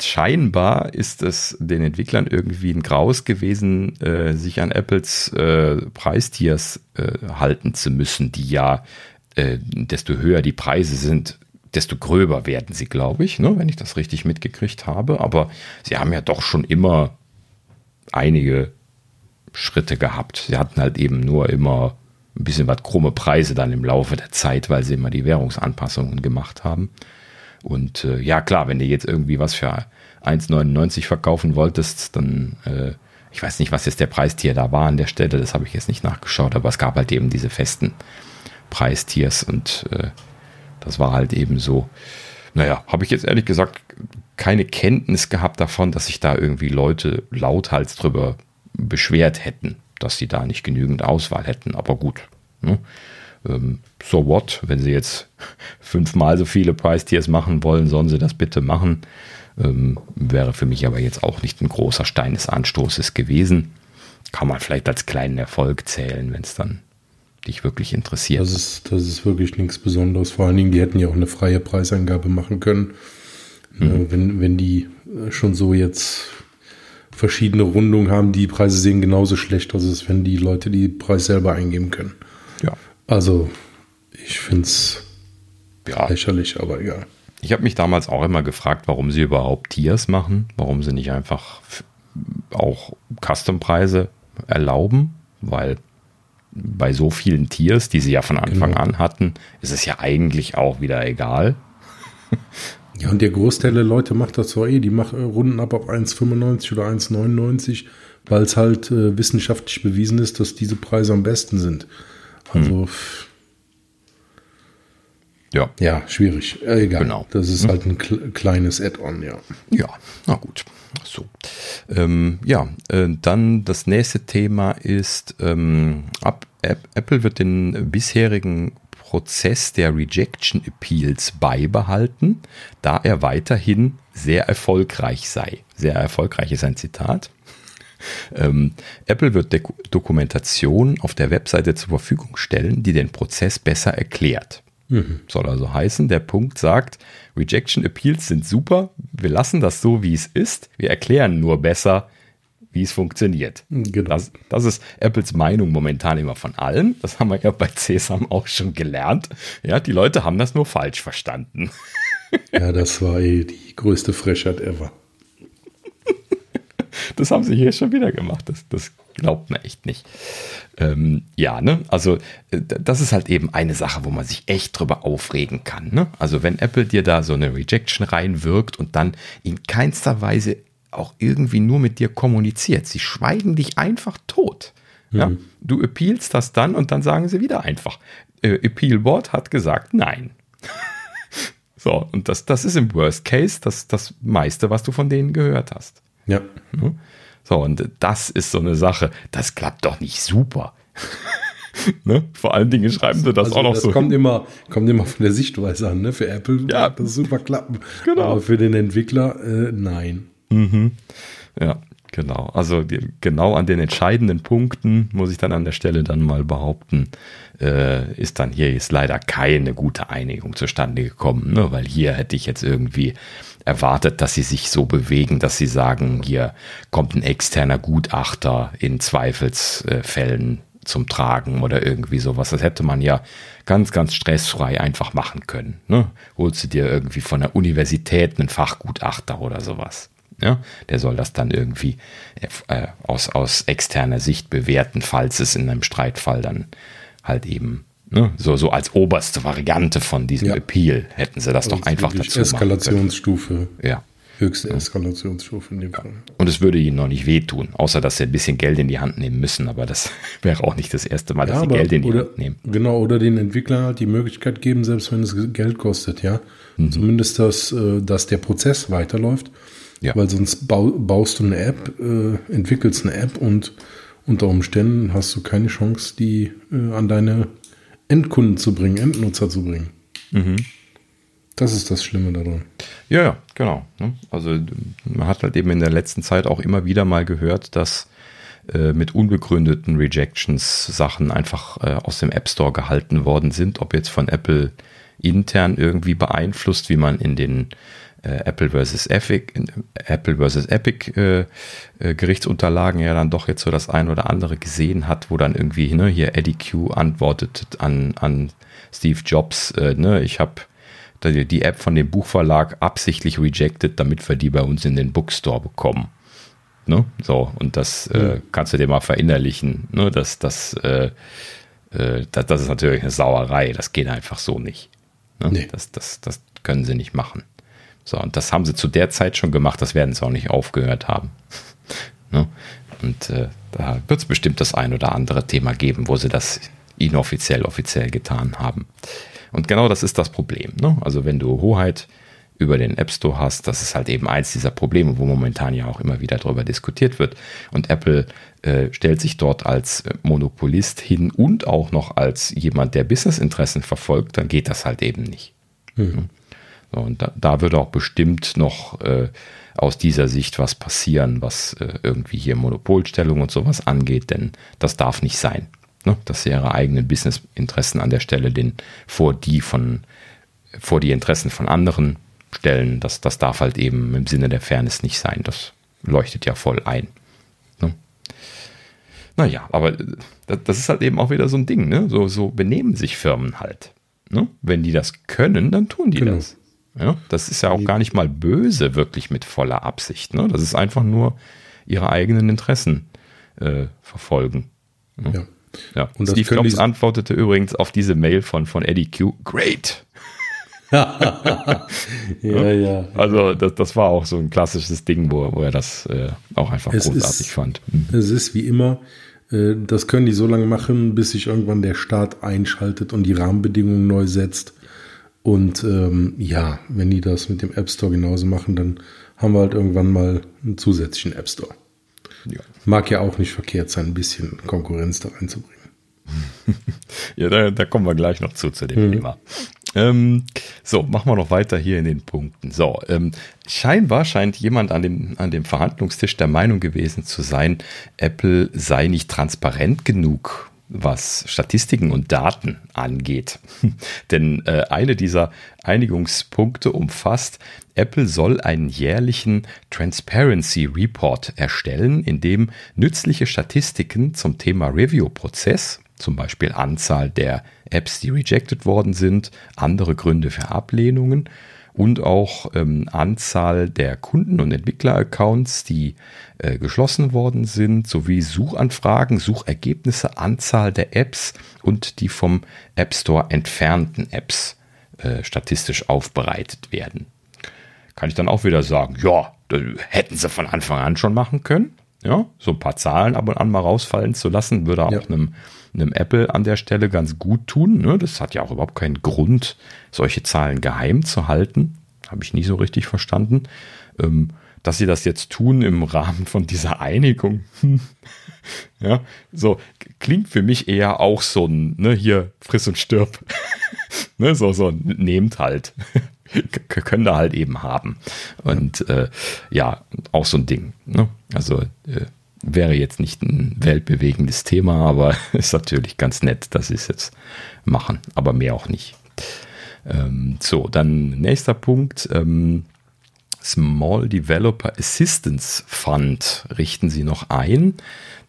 scheinbar ist es den Entwicklern irgendwie ein Graus gewesen, äh, sich an Apples äh, Preistiers äh, halten zu müssen, die ja, äh, desto höher die Preise sind, desto gröber werden sie, glaube ich, ne, wenn ich das richtig mitgekriegt habe. Aber sie haben ja doch schon immer einige Schritte gehabt. Sie hatten halt eben nur immer ein bisschen was krumme Preise dann im Laufe der Zeit, weil sie immer die Währungsanpassungen gemacht haben. Und äh, ja, klar, wenn du jetzt irgendwie was für 1,99 verkaufen wolltest, dann, äh, ich weiß nicht, was jetzt der Preistier da war an der Stelle, das habe ich jetzt nicht nachgeschaut, aber es gab halt eben diese festen Preistiers und äh, das war halt eben so. Naja, habe ich jetzt ehrlich gesagt keine Kenntnis gehabt davon, dass sich da irgendwie Leute lauthals drüber beschwert hätten, dass sie da nicht genügend Auswahl hätten. Aber gut, ne? Ähm, so what, wenn sie jetzt *laughs* fünfmal so viele Price-Tiers machen wollen, sollen sie das bitte machen. Ähm, wäre für mich aber jetzt auch nicht ein großer Stein des Anstoßes gewesen. Kann man vielleicht als kleinen Erfolg zählen, wenn es dann dich wirklich interessiert. Das ist, das ist wirklich nichts Besonderes. Vor allen Dingen, die hätten ja auch eine freie Preisangabe machen können. Mhm. Äh, wenn, wenn die äh, schon so jetzt verschiedene Rundungen haben, die Preise sehen genauso schlecht aus, als wenn die Leute die Preis selber eingeben können. Also, ich finde es ja. lächerlich, aber egal. Ich habe mich damals auch immer gefragt, warum sie überhaupt Tiers machen, warum sie nicht einfach auch Custom-Preise erlauben, weil bei so vielen Tiers, die sie ja von Anfang genau. an hatten, ist es ja eigentlich auch wieder egal. *laughs* Ja, und der Großteil der Leute macht das so eh. Die machen Runden ab auf 1,95 oder 1,99, weil es halt äh, wissenschaftlich bewiesen ist, dass diese Preise am besten sind. Also. Hm. Ja. Ja, schwierig. Äh, egal. Genau. Das ist hm. halt ein kleines Add-on, ja. Ja, na gut. So. Ähm, ja, äh, dann das nächste Thema ist, ähm, ab, Apple wird den bisherigen Prozess der Rejection Appeals beibehalten, da er weiterhin sehr erfolgreich sei. Sehr erfolgreich ist ein Zitat. Ähm, Apple wird De Dokumentation auf der Webseite zur Verfügung stellen, die den Prozess besser erklärt. Mhm. Soll also heißen, der Punkt sagt, Rejection Appeals sind super, wir lassen das so, wie es ist, wir erklären nur besser, wie es funktioniert. Genau. Das, das, ist Apples Meinung momentan immer von allen. Das haben wir ja bei CESAM auch schon gelernt. Ja, die Leute haben das nur falsch verstanden. Ja, das war eh die größte Frechheit ever. Das haben sie hier schon wieder gemacht. Das, das glaubt man echt nicht. Ähm, ja, ne? Also, äh, das ist halt eben eine Sache, wo man sich echt drüber aufregen kann. Ne? Also, wenn Apple dir da so eine Rejection reinwirkt und dann in keinster Weise auch irgendwie nur mit dir kommuniziert. Sie schweigen dich einfach tot. Ja? Mhm. Du appealst das dann und dann sagen sie wieder einfach. Äh, Appeal Board hat gesagt nein. *laughs* so, und das, das ist im Worst Case das, das meiste, was du von denen gehört hast. Ja. So, und das ist so eine Sache, das klappt doch nicht super. *laughs* ne? Vor allen Dingen schreiben sie das also auch noch das so. Das kommt immer, kommt immer von der Sichtweise an. Ne? Für Apple ja. das super klappen. Genau. Aber für den Entwickler, äh, nein. Mhm. Ja, genau. Also genau an den entscheidenden Punkten, muss ich dann an der Stelle dann mal behaupten, äh, ist dann hier jetzt leider keine gute Einigung zustande gekommen, ne? weil hier hätte ich jetzt irgendwie erwartet, dass sie sich so bewegen, dass sie sagen, hier kommt ein externer Gutachter in Zweifelsfällen zum Tragen oder irgendwie sowas. Das hätte man ja ganz, ganz stressfrei einfach machen können. Ne? Holst du dir irgendwie von der Universität einen Fachgutachter oder sowas. Ja, der soll das dann irgendwie äh, aus, aus externer Sicht bewerten, falls es in einem Streitfall dann halt eben ne, so, so als oberste Variante von diesem ja. Appeal hätten sie das also doch einfach dazu Eskalationsstufe. Ja. Höchste Eskalationsstufe in dem Fall. Und es würde ihnen noch nicht wehtun, außer dass sie ein bisschen Geld in die Hand nehmen müssen. Aber das *laughs* wäre auch nicht das erste Mal, dass ja, sie Geld in die oder, Hand nehmen. Genau, oder den Entwicklern halt die Möglichkeit geben, selbst wenn es Geld kostet, ja. Mhm. Zumindest, dass, äh, dass der Prozess weiterläuft ja. Weil sonst baust du eine App, äh, entwickelst eine App und unter Umständen hast du keine Chance, die äh, an deine Endkunden zu bringen, Endnutzer zu bringen. Mhm. Das ist das Schlimme daran. Ja, ja, genau. Ne? Also man hat halt eben in der letzten Zeit auch immer wieder mal gehört, dass äh, mit unbegründeten Rejections Sachen einfach äh, aus dem App Store gehalten worden sind, ob jetzt von Apple intern irgendwie beeinflusst, wie man in den Apple versus Epic, Apple versus Epic äh, äh, Gerichtsunterlagen ja dann doch jetzt so das ein oder andere gesehen hat, wo dann irgendwie ne, hier Eddie Q antwortet an, an Steve Jobs, äh, ne, ich habe die App von dem Buchverlag absichtlich rejected, damit wir die bei uns in den Bookstore bekommen. Ne? So, und das mhm. äh, kannst du dir mal verinnerlichen. Ne? Das, das, äh, äh, das, das, ist natürlich eine Sauerei. Das geht einfach so nicht. Ne? Nee. Das, das, das können sie nicht machen. So, und das haben sie zu der Zeit schon gemacht, das werden sie auch nicht aufgehört haben. *laughs* ne? Und äh, da wird es bestimmt das ein oder andere Thema geben, wo sie das inoffiziell, offiziell getan haben. Und genau das ist das Problem. Ne? Also wenn du Hoheit über den App Store hast, das ist halt eben eins dieser Probleme, wo momentan ja auch immer wieder darüber diskutiert wird. Und Apple äh, stellt sich dort als äh, Monopolist hin und auch noch als jemand, der Businessinteressen verfolgt, dann geht das halt eben nicht. Mhm. Und da, da würde auch bestimmt noch äh, aus dieser Sicht was passieren, was äh, irgendwie hier Monopolstellung und sowas angeht, denn das darf nicht sein. Ne? Dass sie ihre eigenen Businessinteressen an der Stelle den, vor die von vor die Interessen von anderen stellen, das, das darf halt eben im Sinne der Fairness nicht sein. Das leuchtet ja voll ein. Ne? Naja, aber äh, das ist halt eben auch wieder so ein Ding, ne? So, so benehmen sich Firmen halt. Ne? Wenn die das können, dann tun die genau. das. Ja, das ist ja auch gar nicht mal böse, wirklich mit voller Absicht. Ne? Das ist einfach nur ihre eigenen Interessen äh, verfolgen. Ne? Ja. ja. Und Steve Jobs antwortete übrigens auf diese Mail von, von Eddie Q. Great. *laughs* ja, ja. Also das, das war auch so ein klassisches Ding, wo, wo er das äh, auch einfach es großartig ist, fand. Mhm. Es ist wie immer, äh, das können die so lange machen, bis sich irgendwann der Staat einschaltet und die Rahmenbedingungen neu setzt. Und ähm, ja, wenn die das mit dem App Store genauso machen, dann haben wir halt irgendwann mal einen zusätzlichen App Store. Ja. Mag ja auch nicht verkehrt sein, ein bisschen Konkurrenz da reinzubringen. *laughs* ja, da, da, kommen wir gleich noch zu, zu dem mhm. Thema. Ähm, so, machen wir noch weiter hier in den Punkten. So, ähm, scheinbar scheint jemand an dem, an dem Verhandlungstisch der Meinung gewesen zu sein, Apple sei nicht transparent genug, was Statistiken und Daten angeht. *laughs* Denn äh, eine dieser Einigungspunkte umfasst, Apple soll einen jährlichen Transparency Report erstellen, in dem nützliche Statistiken zum Thema Review-Prozess, zum Beispiel Anzahl der Apps, die rejected worden sind, andere Gründe für Ablehnungen und auch ähm, Anzahl der Kunden- und Entwickler-Accounts, die äh, geschlossen worden sind, sowie Suchanfragen, Suchergebnisse, Anzahl der Apps und die vom App Store entfernten Apps äh, statistisch aufbereitet werden. Kann ich dann auch wieder sagen, ja, hätten sie von Anfang an schon machen können. Ja, so ein paar Zahlen ab und an mal rausfallen zu lassen, würde auch ja. einem einem Apple an der Stelle ganz gut tun. Ne? Das hat ja auch überhaupt keinen Grund, solche Zahlen geheim zu halten. Habe ich nie so richtig verstanden. Ähm, dass sie das jetzt tun im Rahmen von dieser Einigung. *laughs* ja, so klingt für mich eher auch so ein, ne, hier friss und stirb. *laughs* ne, so, so, nehmt halt. *laughs* können da halt eben haben. Und äh, ja, auch so ein Ding. Ne? Also äh, wäre jetzt nicht ein weltbewegendes Thema, aber ist natürlich ganz nett, dass sie es jetzt machen, aber mehr auch nicht. Ähm, so, dann nächster Punkt. Ähm, Small Developer Assistance Fund richten sie noch ein.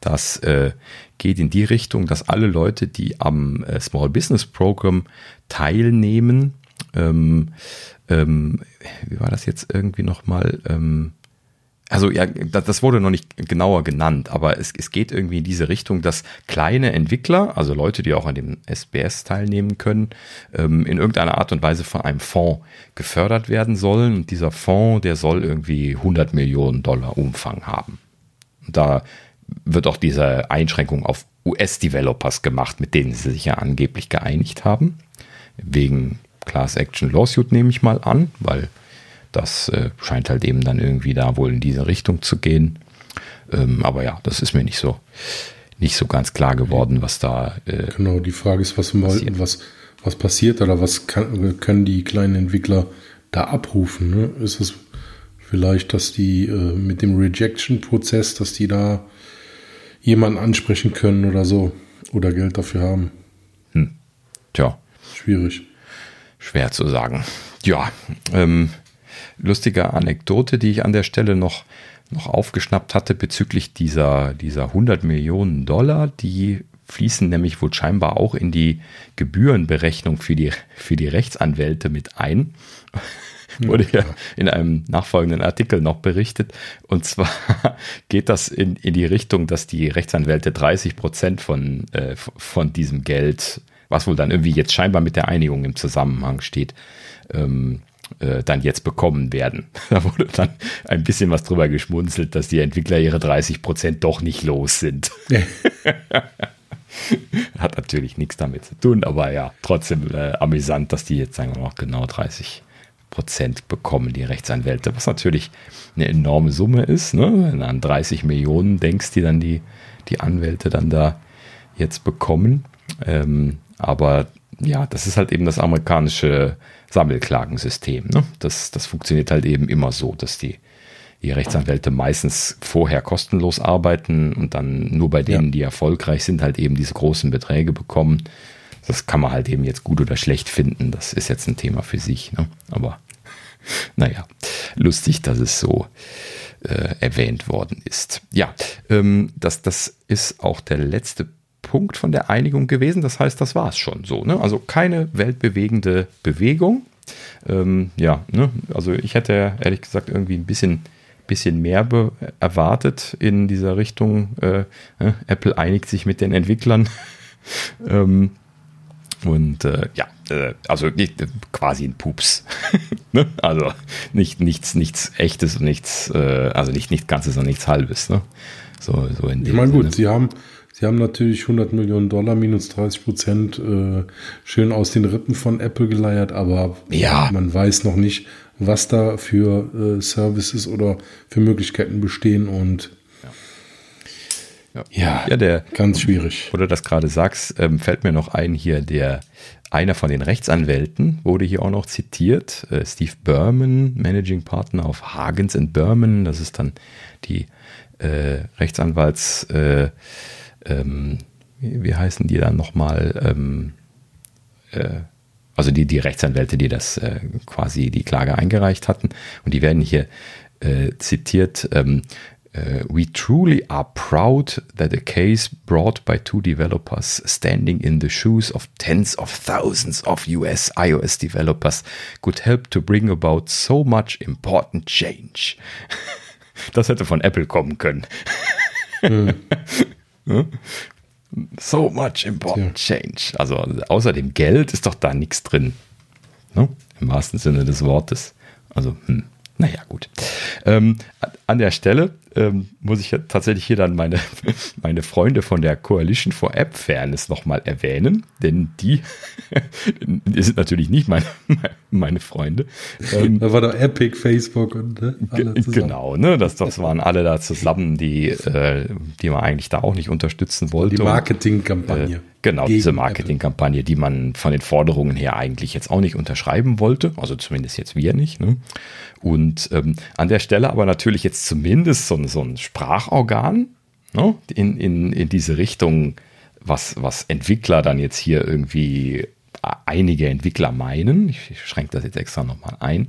Das äh, geht in die Richtung, dass alle Leute, die am äh, Small Business Program teilnehmen, ähm, ähm, wie war das jetzt irgendwie nochmal? Ähm, also ja, das wurde noch nicht genauer genannt, aber es, es geht irgendwie in diese Richtung, dass kleine Entwickler, also Leute, die auch an dem SBS teilnehmen können, ähm, in irgendeiner Art und Weise von einem Fonds gefördert werden sollen. Und dieser Fonds, der soll irgendwie 100 Millionen Dollar Umfang haben. Und da wird auch diese Einschränkung auf US-Developers gemacht, mit denen sie sich ja angeblich geeinigt haben. Wegen Class Action Lawsuit nehme ich mal an, weil das äh, scheint halt eben dann irgendwie da wohl in diese Richtung zu gehen. Ähm, aber ja, das ist mir nicht so, nicht so ganz klar geworden, was da. Äh, genau, die Frage ist, was, passiert. was, was passiert oder was kann, können die kleinen Entwickler da abrufen? Ne? Ist es vielleicht, dass die äh, mit dem Rejection-Prozess, dass die da jemanden ansprechen können oder so oder Geld dafür haben? Hm. Tja. Schwierig. Schwer zu sagen. Ja, ähm, lustige Anekdote, die ich an der Stelle noch, noch aufgeschnappt hatte bezüglich dieser, dieser 100 Millionen Dollar, die fließen nämlich wohl scheinbar auch in die Gebührenberechnung für die, für die Rechtsanwälte mit ein. *laughs* Wurde ja in einem nachfolgenden Artikel noch berichtet. Und zwar *laughs* geht das in, in die Richtung, dass die Rechtsanwälte 30 Prozent von, äh, von diesem Geld, was wohl dann irgendwie jetzt scheinbar mit der Einigung im Zusammenhang steht, ähm, äh, dann jetzt bekommen werden. *laughs* Da wurde dann ein bisschen was drüber geschmunzelt, dass die Entwickler ihre 30 Prozent doch nicht los sind. *laughs* Hat natürlich nichts damit zu tun, aber ja, trotzdem äh, amüsant, dass die jetzt sagen wir mal genau 30 Prozent bekommen, die Rechtsanwälte, was natürlich eine enorme Summe ist. Ne? Wenn du an 30 Millionen denkst, die dann die, die Anwälte dann da jetzt bekommen. Ähm, aber ja, das ist halt eben das amerikanische Sammelklagensystem. Ne? Das, das funktioniert halt eben immer so, dass die, die Rechtsanwälte meistens vorher kostenlos arbeiten und dann nur bei denen, ja. die erfolgreich sind, halt eben diese großen Beträge bekommen. Das kann man halt eben jetzt gut oder schlecht finden. Das ist jetzt ein Thema für sich. Ne? Aber naja, lustig, dass es so äh, erwähnt worden ist. Ja, ähm, das, das ist auch der letzte Punkt. Von der Einigung gewesen. Das heißt, das war es schon so. Ne? Also keine weltbewegende Bewegung. Ähm, ja, ne? also ich hätte ehrlich gesagt irgendwie ein bisschen, bisschen mehr erwartet in dieser Richtung. Äh, äh, Apple einigt sich mit den Entwicklern. *laughs* ähm, Und äh, ja, äh, also quasi ein Pups. *laughs* ne? Also nicht, nichts, nichts echtes und nichts, äh, also nicht, nicht ganzes und nichts halbes. Ne? So, so in ich meine, gut, sie haben, sie haben natürlich 100 Millionen Dollar, minus 30 Prozent, äh, schön aus den Rippen von Apple geleiert, aber ja. man weiß noch nicht, was da für äh, Services oder für Möglichkeiten bestehen und ja, ja, ja der, ganz schwierig. Oder das gerade sagst, ähm, fällt mir noch ein hier, der einer von den Rechtsanwälten wurde hier auch noch zitiert, äh, Steve Berman, Managing Partner auf Hagens Berman, das ist dann die äh, Rechtsanwalts, äh, ähm, wie, wie, heißen die dann nochmal, ähm, äh, also die, die Rechtsanwälte, die das äh, quasi die Klage eingereicht hatten und die werden hier äh, zitiert, ähm, Uh, we truly are proud that a case brought by two developers standing in the shoes of tens of thousands of US iOS developers could help to bring about so much important change. *laughs* Das hätte von Apple kommen können. Hm. *laughs* so much important change. Also außer dem Geld ist doch da nichts drin. Ne? Im wahrsten Sinne des Wortes. Also, hm. naja, gut. Ähm, an der Stelle ähm, muss ich tatsächlich hier dann meine, *laughs* meine Freunde von der Coalition for App Fairness nochmal erwähnen, denn die, *laughs* die sind natürlich nicht meine, meine Freunde. Ähm, da war doch Epic, Facebook und ne, Genau, ne, das, das waren alle da zusammen, die, äh, die man eigentlich da auch nicht unterstützen wollte. Die Marketingkampagne. Äh, genau, diese Marketingkampagne, die man von den Forderungen her eigentlich jetzt auch nicht unterschreiben wollte, also zumindest jetzt wir nicht. Ne? Und ähm, an der Stelle aber natürlich jetzt zumindest so, so ein Sprachorgan ne? in, in, in diese Richtung, was, was Entwickler dann jetzt hier irgendwie, einige Entwickler meinen. Ich, ich schränke das jetzt extra nochmal ein.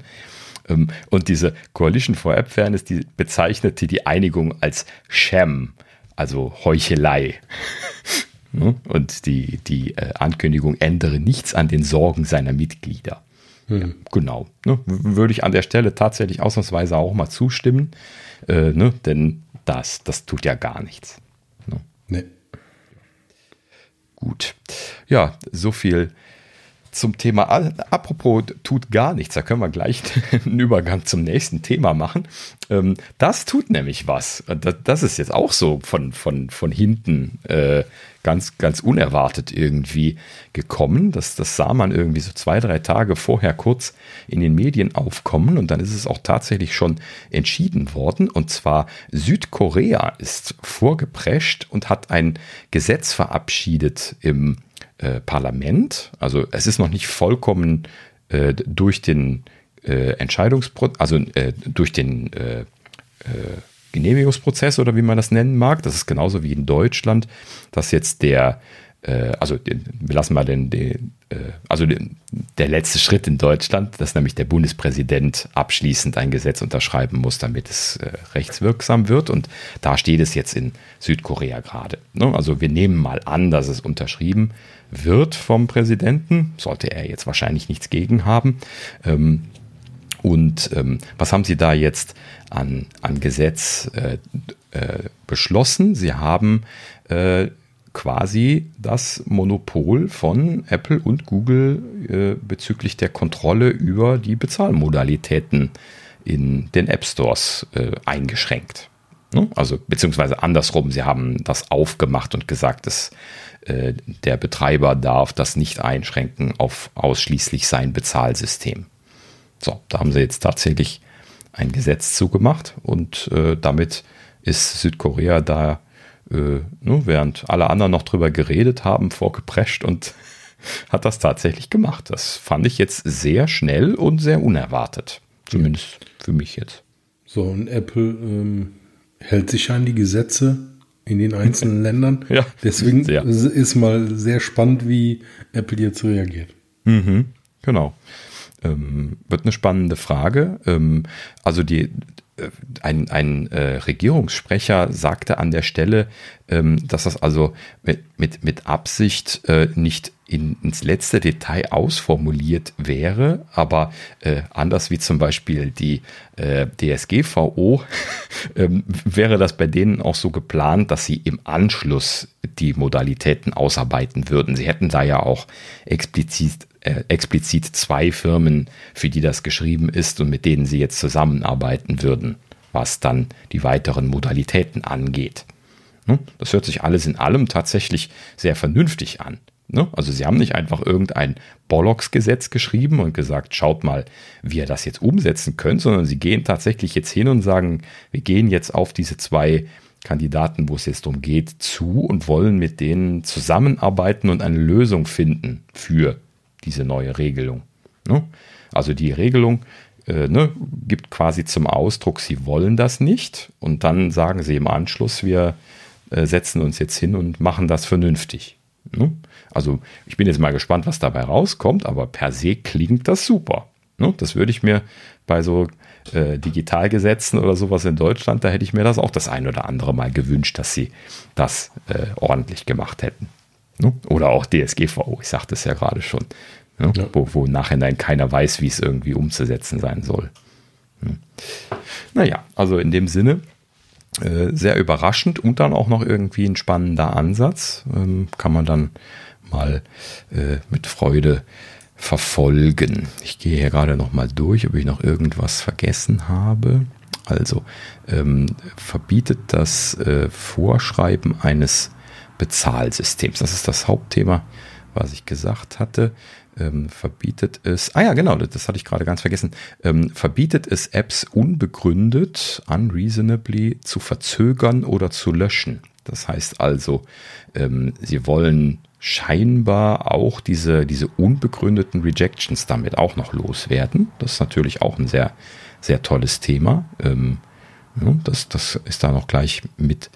Ähm, und diese Coalition for App Fairness, die bezeichnete die Einigung als Sham, also Heuchelei. *laughs* Ne? Und die, die äh, Ankündigung ändere nichts an den Sorgen seiner Mitglieder. Ja, hm. genau. Ne? Würde ich an der Stelle tatsächlich ausnahmsweise auch mal zustimmen. Äh, ne? Denn das, das tut ja gar nichts. Ne? Nee. Gut. Ja, so viel zum Thema. Apropos tut gar nichts, da können wir gleich *laughs* einen Übergang zum nächsten Thema machen. Ähm, das tut nämlich was. Das ist jetzt auch so von, von, von hinten äh, ganz, ganz unerwartet irgendwie gekommen. Das, das sah man irgendwie so zwei, drei Tage vorher kurz in den Medien aufkommen und dann ist es auch tatsächlich schon entschieden worden. Und zwar Südkorea ist vorgeprescht und hat ein Gesetz verabschiedet im äh, Parlament. Also es ist noch nicht vollkommen äh, durch den äh, Entscheidungsprozess, also äh, durch den äh, äh, Genehmigungsprozess oder wie man das nennen mag. Das ist genauso wie in Deutschland, dass jetzt der, also wir lassen mal den, den also der letzte Schritt in Deutschland, dass nämlich der Bundespräsident abschließend ein Gesetz unterschreiben muss, damit es rechtswirksam wird. Und da steht es jetzt in Südkorea gerade. Ne? Also wir nehmen mal an, dass es unterschrieben wird vom Präsidenten. Sollte er jetzt wahrscheinlich nichts gegen haben. Ähm, und ähm, was haben Sie da jetzt an, an Gesetz äh, äh, beschlossen? Sie haben äh, quasi das Monopol von Apple und Google äh, bezüglich der Kontrolle über die Bezahlmodalitäten in den App Stores äh, eingeschränkt. Ne? Also beziehungsweise andersrum, sie haben das aufgemacht und gesagt, äh, der Betreiber darf das nicht einschränken auf ausschließlich sein Bezahlsystem. So, da haben sie jetzt tatsächlich ein Gesetz zugemacht und äh, damit ist Südkorea da, äh, ne, während alle anderen noch drüber geredet haben, vorgeprescht und *laughs* hat das tatsächlich gemacht. Das fand ich jetzt sehr schnell und sehr unerwartet. Zumindest für mich jetzt. So, und Apple ähm, hält sich an die Gesetze in den einzelnen *laughs* Ländern. Ja, Deswegen sehr. ist mal sehr spannend, wie Apple jetzt reagiert. Mhm, genau. Ähm, wird eine spannende Frage. Ähm, also die ein, ein äh, Regierungssprecher sagte an der Stelle, ähm, dass das also mit, mit, mit Absicht äh, nicht in, ins letzte Detail ausformuliert wäre, aber äh, anders wie zum Beispiel die äh, DSGVO, *laughs* ähm, wäre das bei denen auch so geplant, dass sie im Anschluss die Modalitäten ausarbeiten würden. Sie hätten da ja auch explizit äh, explizit zwei Firmen, für die das geschrieben ist und mit denen sie jetzt zusammenarbeiten würden, was dann die weiteren Modalitäten angeht. Ne? Das hört sich alles in allem tatsächlich sehr vernünftig an. Ne? Also sie haben nicht einfach irgendein Bollocks-Gesetz geschrieben und gesagt, schaut mal, wie ihr das jetzt umsetzen könnt, sondern sie gehen tatsächlich jetzt hin und sagen, wir gehen jetzt auf diese zwei Kandidaten, wo es jetzt darum geht, zu und wollen mit denen zusammenarbeiten und eine Lösung finden für diese neue Regelung. Ne? Also die Regelung äh, ne, gibt quasi zum Ausdruck, sie wollen das nicht und dann sagen sie im Anschluss, wir äh, setzen uns jetzt hin und machen das vernünftig. Ne? Also ich bin jetzt mal gespannt, was dabei rauskommt, aber per se klingt das super. Ne? Das würde ich mir bei so äh, Digitalgesetzen oder sowas in Deutschland, da hätte ich mir das auch das ein oder andere Mal gewünscht, dass sie das äh, ordentlich gemacht hätten. Ne? Oder auch DSGVO, ich sagte es ja gerade schon, ne? ja. wo, wo nachhinein keiner weiß, wie es irgendwie umzusetzen sein soll. Hm. Naja, also in dem Sinne, äh, sehr überraschend und dann auch noch irgendwie ein spannender Ansatz. Ähm, kann man dann mal äh, mit Freude verfolgen. Ich gehe hier gerade noch mal durch, ob ich noch irgendwas vergessen habe. Also ähm, verbietet das äh, Vorschreiben eines Bezahlsystems. Das ist das Hauptthema, was ich gesagt hatte. Ähm, verbietet es, ah ja, genau, das hatte ich gerade ganz vergessen, ähm, verbietet es Apps unbegründet, unreasonably zu verzögern oder zu löschen. Das heißt also, ähm, sie wollen scheinbar auch diese, diese unbegründeten Rejections damit auch noch loswerden. Das ist natürlich auch ein sehr, sehr tolles Thema. Ähm, ja, das, das ist da noch gleich mit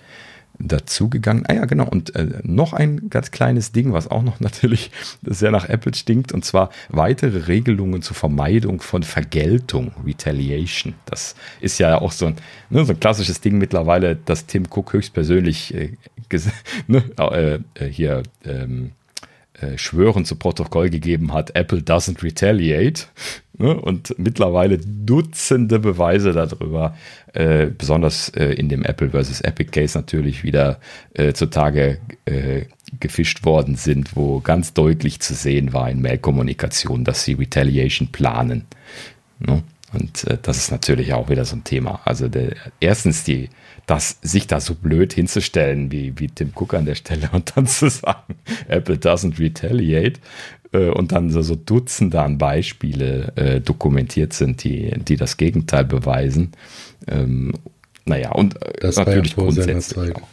dazugegangen. Ah ja, genau. Und äh, noch ein ganz kleines Ding, was auch noch *laughs* natürlich sehr nach Apple stinkt, und zwar weitere Regelungen zur Vermeidung von Vergeltung, Retaliation. Das ist ja auch so ein, ne, so ein klassisches Ding mittlerweile, das Tim Cook höchstpersönlich äh, *laughs* ne, äh, äh, hier ähm, äh, Schwören zu Protokoll gegeben hat, Apple doesn't retaliate. Ne? Und mittlerweile Dutzende Beweise darüber, äh, besonders äh, in dem Apple versus Epic Case natürlich wieder äh, zutage äh, gefischt worden sind, wo ganz deutlich zu sehen war in Mailkommunikation, dass sie Retaliation planen. Ne? Und das ist natürlich auch wieder so ein Thema. Also der, erstens die das, sich da so blöd hinzustellen, wie, wie Tim Cook an der Stelle und dann zu sagen, Apple doesn't retaliate äh, und dann so, so Dutzende an Beispiele äh, dokumentiert sind, die, die das Gegenteil beweisen. Ähm, naja, und äh, das natürlich ja grundsätzlich auch.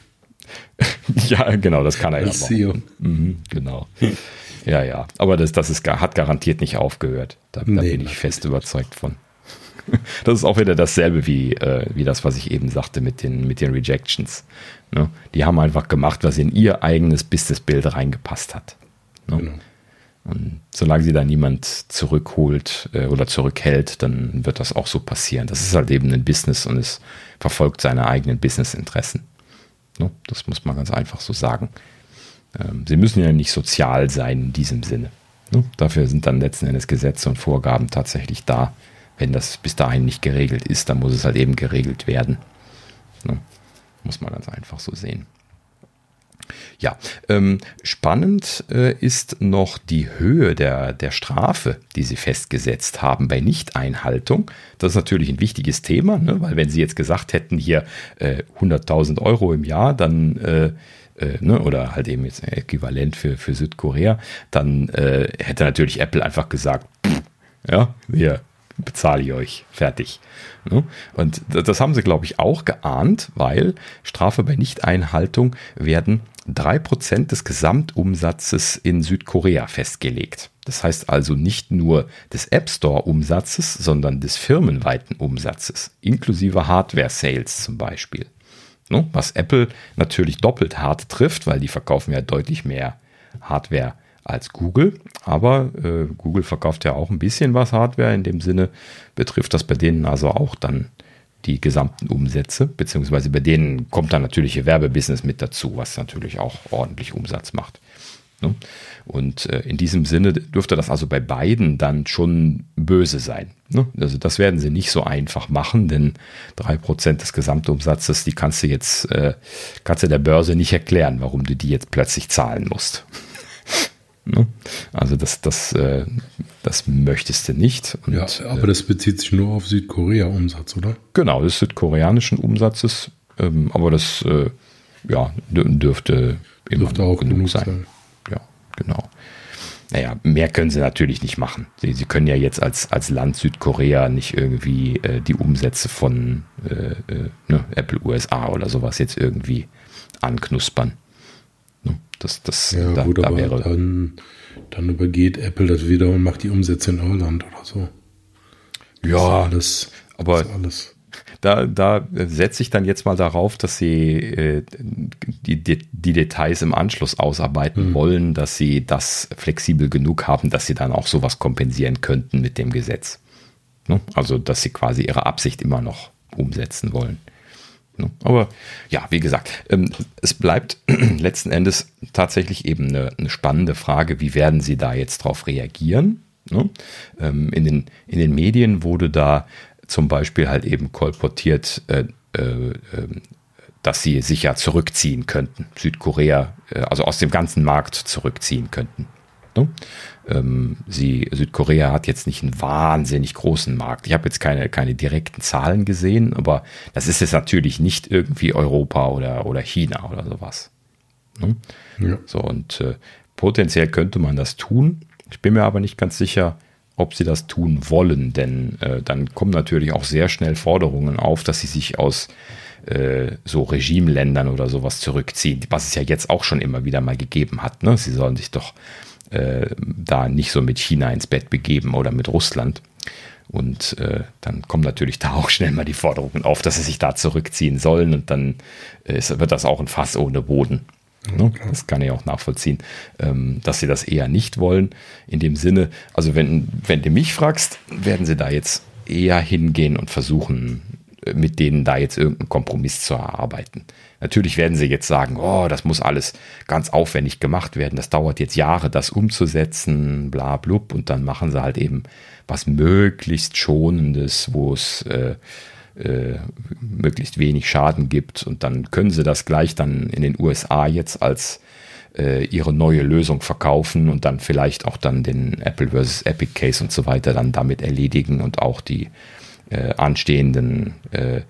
*laughs* ja, genau, das kann er ja auch. Mhm, genau. Ja, ja, aber das, das ist, hat garantiert nicht aufgehört. Da, da nee, bin ich fest überzeugt von. *laughs* das ist auch wieder dasselbe wie, äh, wie das, was ich eben sagte mit den, mit den Rejections. Ne? Die haben einfach gemacht, was in ihr eigenes Businessbild reingepasst hat. Ne? Genau. Und solange sie da niemand zurückholt äh, oder zurückhält, dann wird das auch so passieren. Das ist halt eben ein Business und es verfolgt seine eigenen Businessinteressen. Ne? Das muss man ganz einfach so sagen. Ähm, sie müssen ja nicht sozial sein in diesem Sinne. Ne? Dafür sind dann letzten Endes Gesetze und Vorgaben tatsächlich da, wenn das bis dahin nicht geregelt ist, dann muss es halt eben geregelt werden. Ne? Muss man ganz einfach so sehen. Ja, ähm, spannend äh, ist noch die Höhe der, der Strafe, die sie festgesetzt haben bei Nichteinhaltung. Das ist natürlich ein wichtiges Thema, ne? weil wenn sie jetzt gesagt hätten, hier äh, 100.000 Euro im Jahr, dann äh, äh, ne, oder halt eben jetzt äquivalent für, für Südkorea, dann äh, hätte natürlich Apple einfach gesagt, pff, ja, hier, bezahle ich euch. Fertig. Und das haben sie, glaube ich, auch geahnt, weil Strafe bei Nichteinhaltung werden 3% des Gesamtumsatzes in Südkorea festgelegt. Das heißt also nicht nur des App Store-Umsatzes, sondern des firmenweiten Umsatzes, inklusive Hardware-Sales zum Beispiel. Was Apple natürlich doppelt hart trifft, weil die verkaufen ja deutlich mehr Hardware als Google. Aber äh, Google verkauft ja auch ein bisschen was Hardware. In dem Sinne betrifft das bei denen also auch dann die gesamten Umsätze, beziehungsweise bei denen kommt dann natürlich ihr Werbebusiness mit dazu, was natürlich auch ordentlich Umsatz macht. Ne? Und äh, in diesem Sinne dürfte das also bei beiden dann schon böse sein. Ne? Also das werden sie nicht so einfach machen, denn drei Prozent des Gesamtumsatzes, die kannst du jetzt, äh, kannst du der Börse nicht erklären, warum du die jetzt plötzlich zahlen musst. Ne? Also das, das, äh, das möchtest du nicht. Und, ja, aber das bezieht sich nur auf Südkorea-Umsatz, oder? Genau, des südkoreanischen Umsatzes, ähm, aber das äh, ja, dürfte immer dürfte auch genug, genug sein. sein genau. Naja, mehr können sie natürlich nicht machen. Sie, sie können ja jetzt als, als Land Südkorea nicht irgendwie äh, die Umsätze von äh, äh, ne, Apple USA oder sowas jetzt irgendwie anknuspern. Das, das, ja, da, gut, da wäre dann, dann übergeht Apple das wieder und macht die Umsätze in Irland oder so. Ja, das, aber alles da, da setze ich dann jetzt mal darauf, dass sie äh, die, die, die, Details im Anschluss ausarbeiten mhm. wollen, dass sie das flexibel genug haben, dass sie dann auch sowas kompensieren könnten mit dem Gesetz. Ne? Also, dass sie quasi ihre Absicht immer noch umsetzen wollen. Ne? Aber ja, wie gesagt, ähm, es bleibt *clears throat* letzten Endes tatsächlich eben eine, eine, spannende Frage, wie werden sie da jetzt drauf reagieren? Ne? Ähm, in, den, in den Medien wurde da zum Beispiel halt eben kolportiert, äh, äh, ähm, dass sie sich ja zurückziehen könnten, Südkorea, äh, also aus dem ganzen Markt zurückziehen könnten. Ähm, sie, Südkorea hat jetzt nicht einen wahnsinnig großen Markt. Ich habe jetzt keine, keine direkten Zahlen gesehen, aber das ist jetzt natürlich nicht irgendwie Europa oder, oder China oder sowas. Ne? Ja. So, und äh, potenziell könnte man das tun. Ich bin mir aber nicht ganz sicher, ob sie das tun wollen, denn äh, dann kommen natürlich auch sehr schnell Forderungen auf, dass sie sich aus äh, so Regimeländern oder sowas zurückziehen, was es ja jetzt auch schon immer wieder mal gegeben hat. Ne? Sie sollen sich doch äh, da nicht so mit China ins Bett begeben oder mit Russland. Und äh, dann kommen natürlich da auch schnell mal die Forderungen auf, dass sie sich da zurückziehen sollen und dann äh, ist, wird das auch ein Fass ohne Boden. Ne? Das kann ich auch nachvollziehen, ähm, dass sie das eher nicht wollen. In dem Sinne, also wenn, wenn du mich fragst, werden sie da jetzt eher hingehen und versuchen, äh, mit denen da jetzt irgendeinen Kompromiss zu erarbeiten. Natürlich werden sie jetzt sagen, oh, das muss alles ganz aufwendig gemacht werden, das dauert jetzt Jahre, das umzusetzen, bla blub, und dann machen sie halt eben was möglichst Schonendes, wo es äh, äh, möglichst wenig Schaden gibt. Und dann können sie das gleich dann in den USA jetzt als äh, ihre neue Lösung verkaufen und dann vielleicht auch dann den Apple versus Epic Case und so weiter dann damit erledigen und auch die äh, anstehenden äh,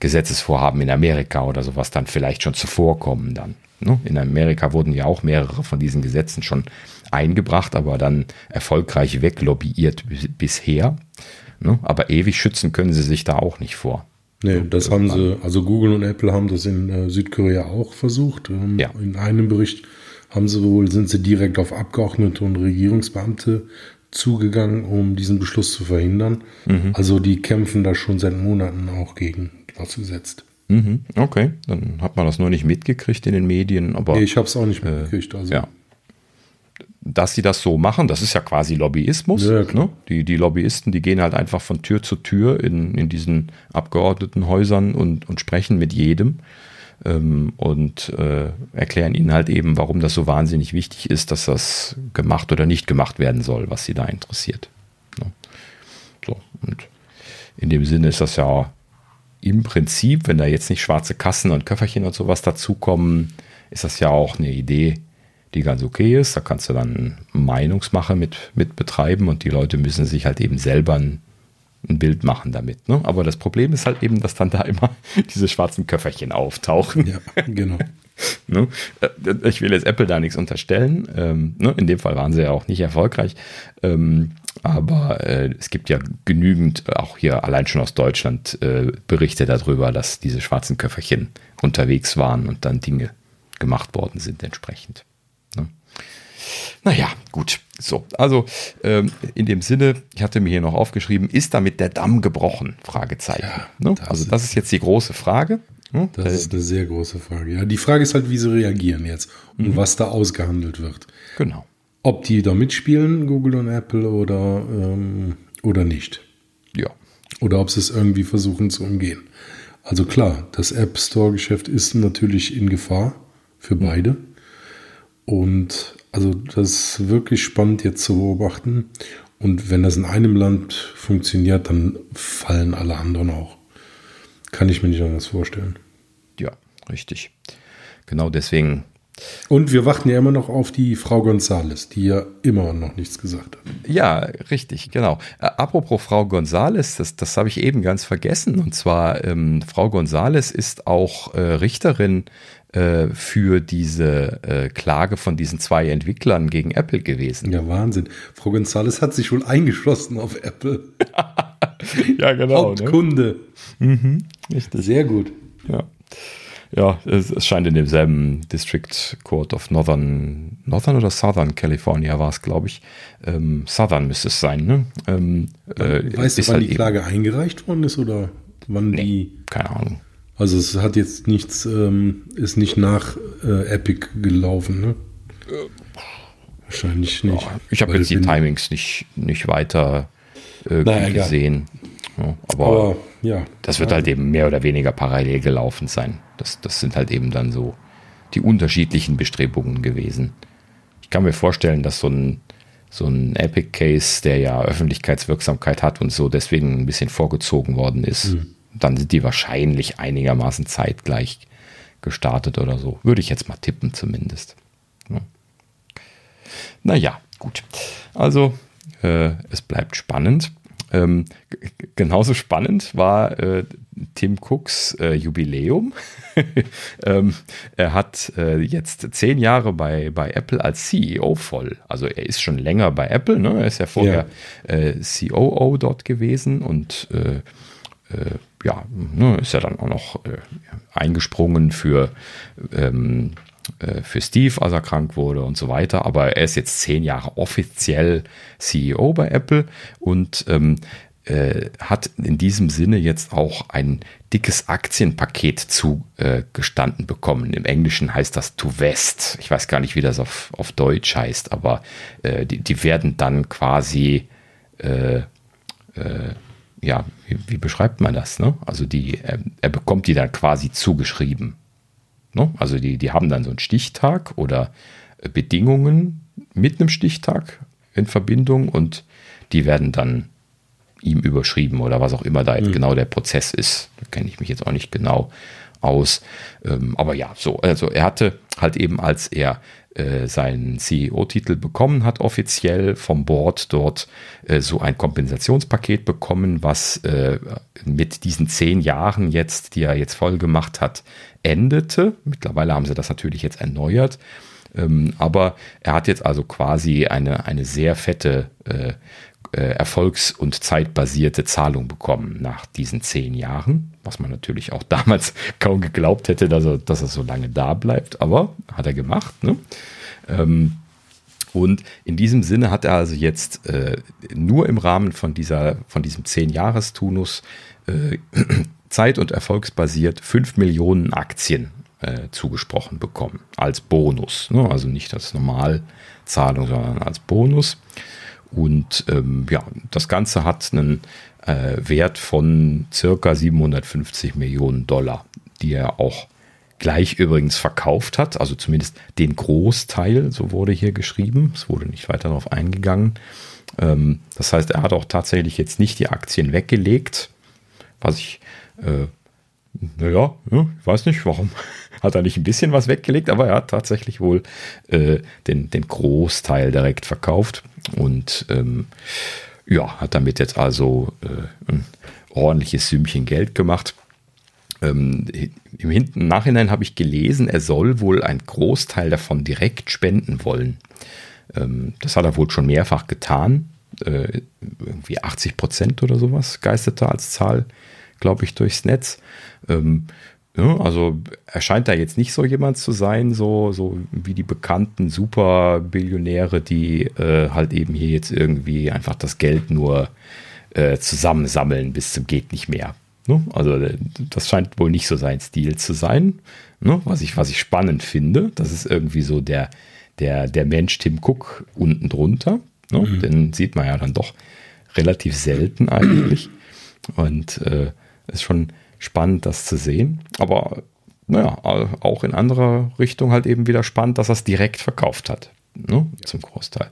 Gesetzesvorhaben in Amerika oder sowas dann vielleicht schon zuvorkommen dann. Ne? In Amerika wurden ja auch mehrere von diesen Gesetzen schon eingebracht, aber dann erfolgreich weglobbyiert bisher. Ne? Aber ewig schützen können sie sich da auch nicht vor. Nee, das haben sie, also Google und Apple haben das in äh, Südkorea auch versucht. Ähm, ja. In einem Bericht haben sie wohl, sind sie direkt auf Abgeordnete und Regierungsbeamte zugegangen, um diesen Beschluss zu verhindern. Mhm. Also die kämpfen da schon seit Monaten auch gegen das Gesetz. Mhm. Okay, dann hat man das nur nicht mitgekriegt in den Medien, aber. Nee, ich habe es auch nicht mitgekriegt. Also. Ja, dass sie das so machen, das ist ja quasi Lobbyismus. Ja, ne? die, die Lobbyisten, die gehen halt einfach von Tür zu Tür in, in diesen Abgeordnetenhäusern und, und sprechen mit jedem ähm, und äh, erklären ihnen halt eben, warum das so wahnsinnig wichtig ist, dass das gemacht oder nicht gemacht werden soll, was sie da interessiert. Ne? So, und in dem Sinne ist das ja im Prinzip, wenn da jetzt nicht schwarze Kassen und Köfferchen und sowas dazukommen, ist das ja auch eine Idee, die ganz okay ist. Da kannst du dann Meinungsmache mit, mit betreiben und die Leute müssen sich halt eben selber ein, ein Bild machen damit. Ne? Aber das Problem ist halt eben, dass dann da immer *laughs* diese schwarzen Köfferchen auftauchen. Ja, genau. *laughs* ne? Äh, ich will jetzt Apple da nichts unterstellen. Ähm, ne? In dem Fall waren sie ja auch nicht erfolgreich. Ähm, aber äh, es gibt ja genügend, auch hier allein schon aus Deutschland, äh, Berichte darüber, dass diese schwarzen Köfferchen unterwegs waren und dann Dinge gemacht worden sind entsprechend. Naja, gut. So, also ähm, in dem Sinne, ich hatte mir hier noch aufgeschrieben, ist damit der Damm gebrochen? Fragezeichen. Ja, ne? das also das ist jetzt die große Frage. Hm? Das ist eine sehr große Frage. Ja, die Frage ist halt, wie sie reagieren jetzt und mhm. was da ausgehandelt wird. Genau. Ob die da mitspielen, Google und Apple, oder, ähm, oder nicht. Ja. oder ob sie es irgendwie versuchen zu umgehen. Also klar, das App Store-Geschäft ist natürlich in Gefahr für beide. Und also das ist wirklich spannend jetzt zu beobachten. Und wenn das in einem Land funktioniert, dann fallen alle anderen auch. Kann ich mir nicht anders vorstellen. Ja, richtig. Genau deswegen und wir warten ja immer noch auf die Frau Gonzales, die ja immer noch nichts gesagt hat. Ja, richtig, genau. Apropos Frau Gonzales, das, das habe ich eben ganz vergessen. Und zwar, ähm, Frau Gonzales ist auch äh, Richterin äh, für diese äh, Klage von diesen zwei Entwicklern gegen Apple gewesen. Ja, Wahnsinn. Frau Gonzales hat sich wohl eingeschlossen auf Apple. *laughs* ja, genau. Ne? Hauptkunde. Ne? Mhm, richtig. Sehr gut. Ja ja, es, es, scheint in demselben District Court of Northern, Northern oder Southern California war es, glaube ich. Ähm, Southern müsste es sein, ne? Ähm, äh, weißt du, wann halt die Klage eingereicht worden ist oder wann nee, die? Keine Ahnung. Also es hat jetzt nichts, ähm, ist nicht nach äh, Epic gelaufen, ne? Wahrscheinlich nicht. Ja, ich habe jetzt die Timings nicht, nicht weiter äh, naja, gesehen. Ja, aber, aber, ja. Das wird halt eben mehr oder weniger parallel gelaufen sein. Das, das sind halt eben dann so die unterschiedlichen Bestrebungen gewesen. Ich kann mir vorstellen, dass so ein, so ein Epic-Case, der ja Öffentlichkeitswirksamkeit hat und so deswegen ein bisschen vorgezogen worden ist, mhm. dann sind die wahrscheinlich einigermaßen zeitgleich gestartet oder so. Würde ich jetzt mal tippen zumindest. Ja. Naja, gut. Also, äh, es bleibt spannend. Ähm, genauso spannend war äh, Tim Cooks äh, Jubiläum. *laughs* ähm, er hat äh, jetzt zehn Jahre bei, bei Apple als CEO voll. Also er ist schon länger bei Apple. Ne? Er ist ja vorher ja. Äh, COO dort gewesen und äh, äh, ja, ne, ist ja dann auch noch eingesprungen für ähm, für Steve, als er krank wurde und so weiter. Aber er ist jetzt zehn Jahre offiziell CEO bei Apple und ähm, äh, hat in diesem Sinne jetzt auch ein dickes Aktienpaket zugestanden äh, bekommen. Im Englischen heißt das to vest. Ich weiß gar nicht, wie das auf, auf Deutsch heißt, aber äh, die, die, werden dann quasi, äh, äh, ja, wie, wie, beschreibt man das? Ne? Also die, er, er bekommt die dann quasi zugeschrieben. Ne? Also die, die haben dann so einen Stichtag oder Bedingungen mit einem Stichtag in Verbindung und die werden dann ihm überschrieben oder was auch immer da jetzt mhm. genau der Prozess ist. Da kenne ich mich jetzt auch nicht genau aus. Ähm, aber ja, so, also er hatte halt eben, als er äh, seinen CEO-Titel bekommen hat, offiziell vom Board dort äh, so ein Kompensationspaket bekommen, was äh, mit diesen zehn Jahren jetzt, die er jetzt voll gemacht hat, endete. Mittlerweile haben sie das natürlich jetzt erneuert. Ähm, aber er hat jetzt also quasi eine, eine sehr fette äh, äh, erfolgs- und zeitbasierte Zahlung bekommen nach diesen zehn Jahren, was man natürlich auch *laughs* damals kaum geglaubt hätte, dass er, dass er so lange da bleibt, aber hat er gemacht. Ne? Ähm, und in diesem Sinne hat er also jetzt äh, nur im Rahmen von, dieser, von diesem zehn jahres tunus äh, *clears throat* zeit- und erfolgsbasiert 5 Millionen Aktien äh, zugesprochen bekommen als Bonus. Ne? Also nicht als Normalzahlung, sondern als Bonus. Und ähm, ja, das Ganze hat einen äh, Wert von circa 750 Millionen Dollar, die er auch gleich übrigens verkauft hat, also zumindest den Großteil, so wurde hier geschrieben. Es wurde nicht weiter darauf eingegangen. Ähm, das heißt, er hat auch tatsächlich jetzt nicht die Aktien weggelegt, was ich, äh, naja, ja, ich weiß nicht, warum *laughs* hat er nicht ein bisschen was weggelegt, aber er hat tatsächlich wohl äh, den, den Großteil direkt verkauft und ähm, ja, hat damit jetzt also äh, ein ordentliches Sümmchen Geld gemacht. Ähm, Im Hinten, Nachhinein habe ich gelesen, er soll wohl einen Großteil davon direkt spenden wollen. Ähm, das hat er wohl schon mehrfach getan. Äh, irgendwie 80 Prozent oder sowas geisterte als Zahl, glaube ich, durchs Netz. Ähm, ja, also er scheint da jetzt nicht so jemand zu sein, so, so wie die bekannten Superbillionäre, die äh, halt eben hier jetzt irgendwie einfach das Geld nur äh, zusammensammeln bis zum geht nicht mehr. Ne? Also äh, das scheint wohl nicht so sein Stil zu sein, ne? was, ich, was ich spannend finde. Das ist irgendwie so der, der, der Mensch Tim Cook unten drunter. Ne? Mhm. Den sieht man ja dann doch relativ selten eigentlich. Und äh, ist schon spannend, das zu sehen. Aber naja, auch in anderer Richtung halt eben wieder spannend, dass er es direkt verkauft hat. Ne? Zum Großteil.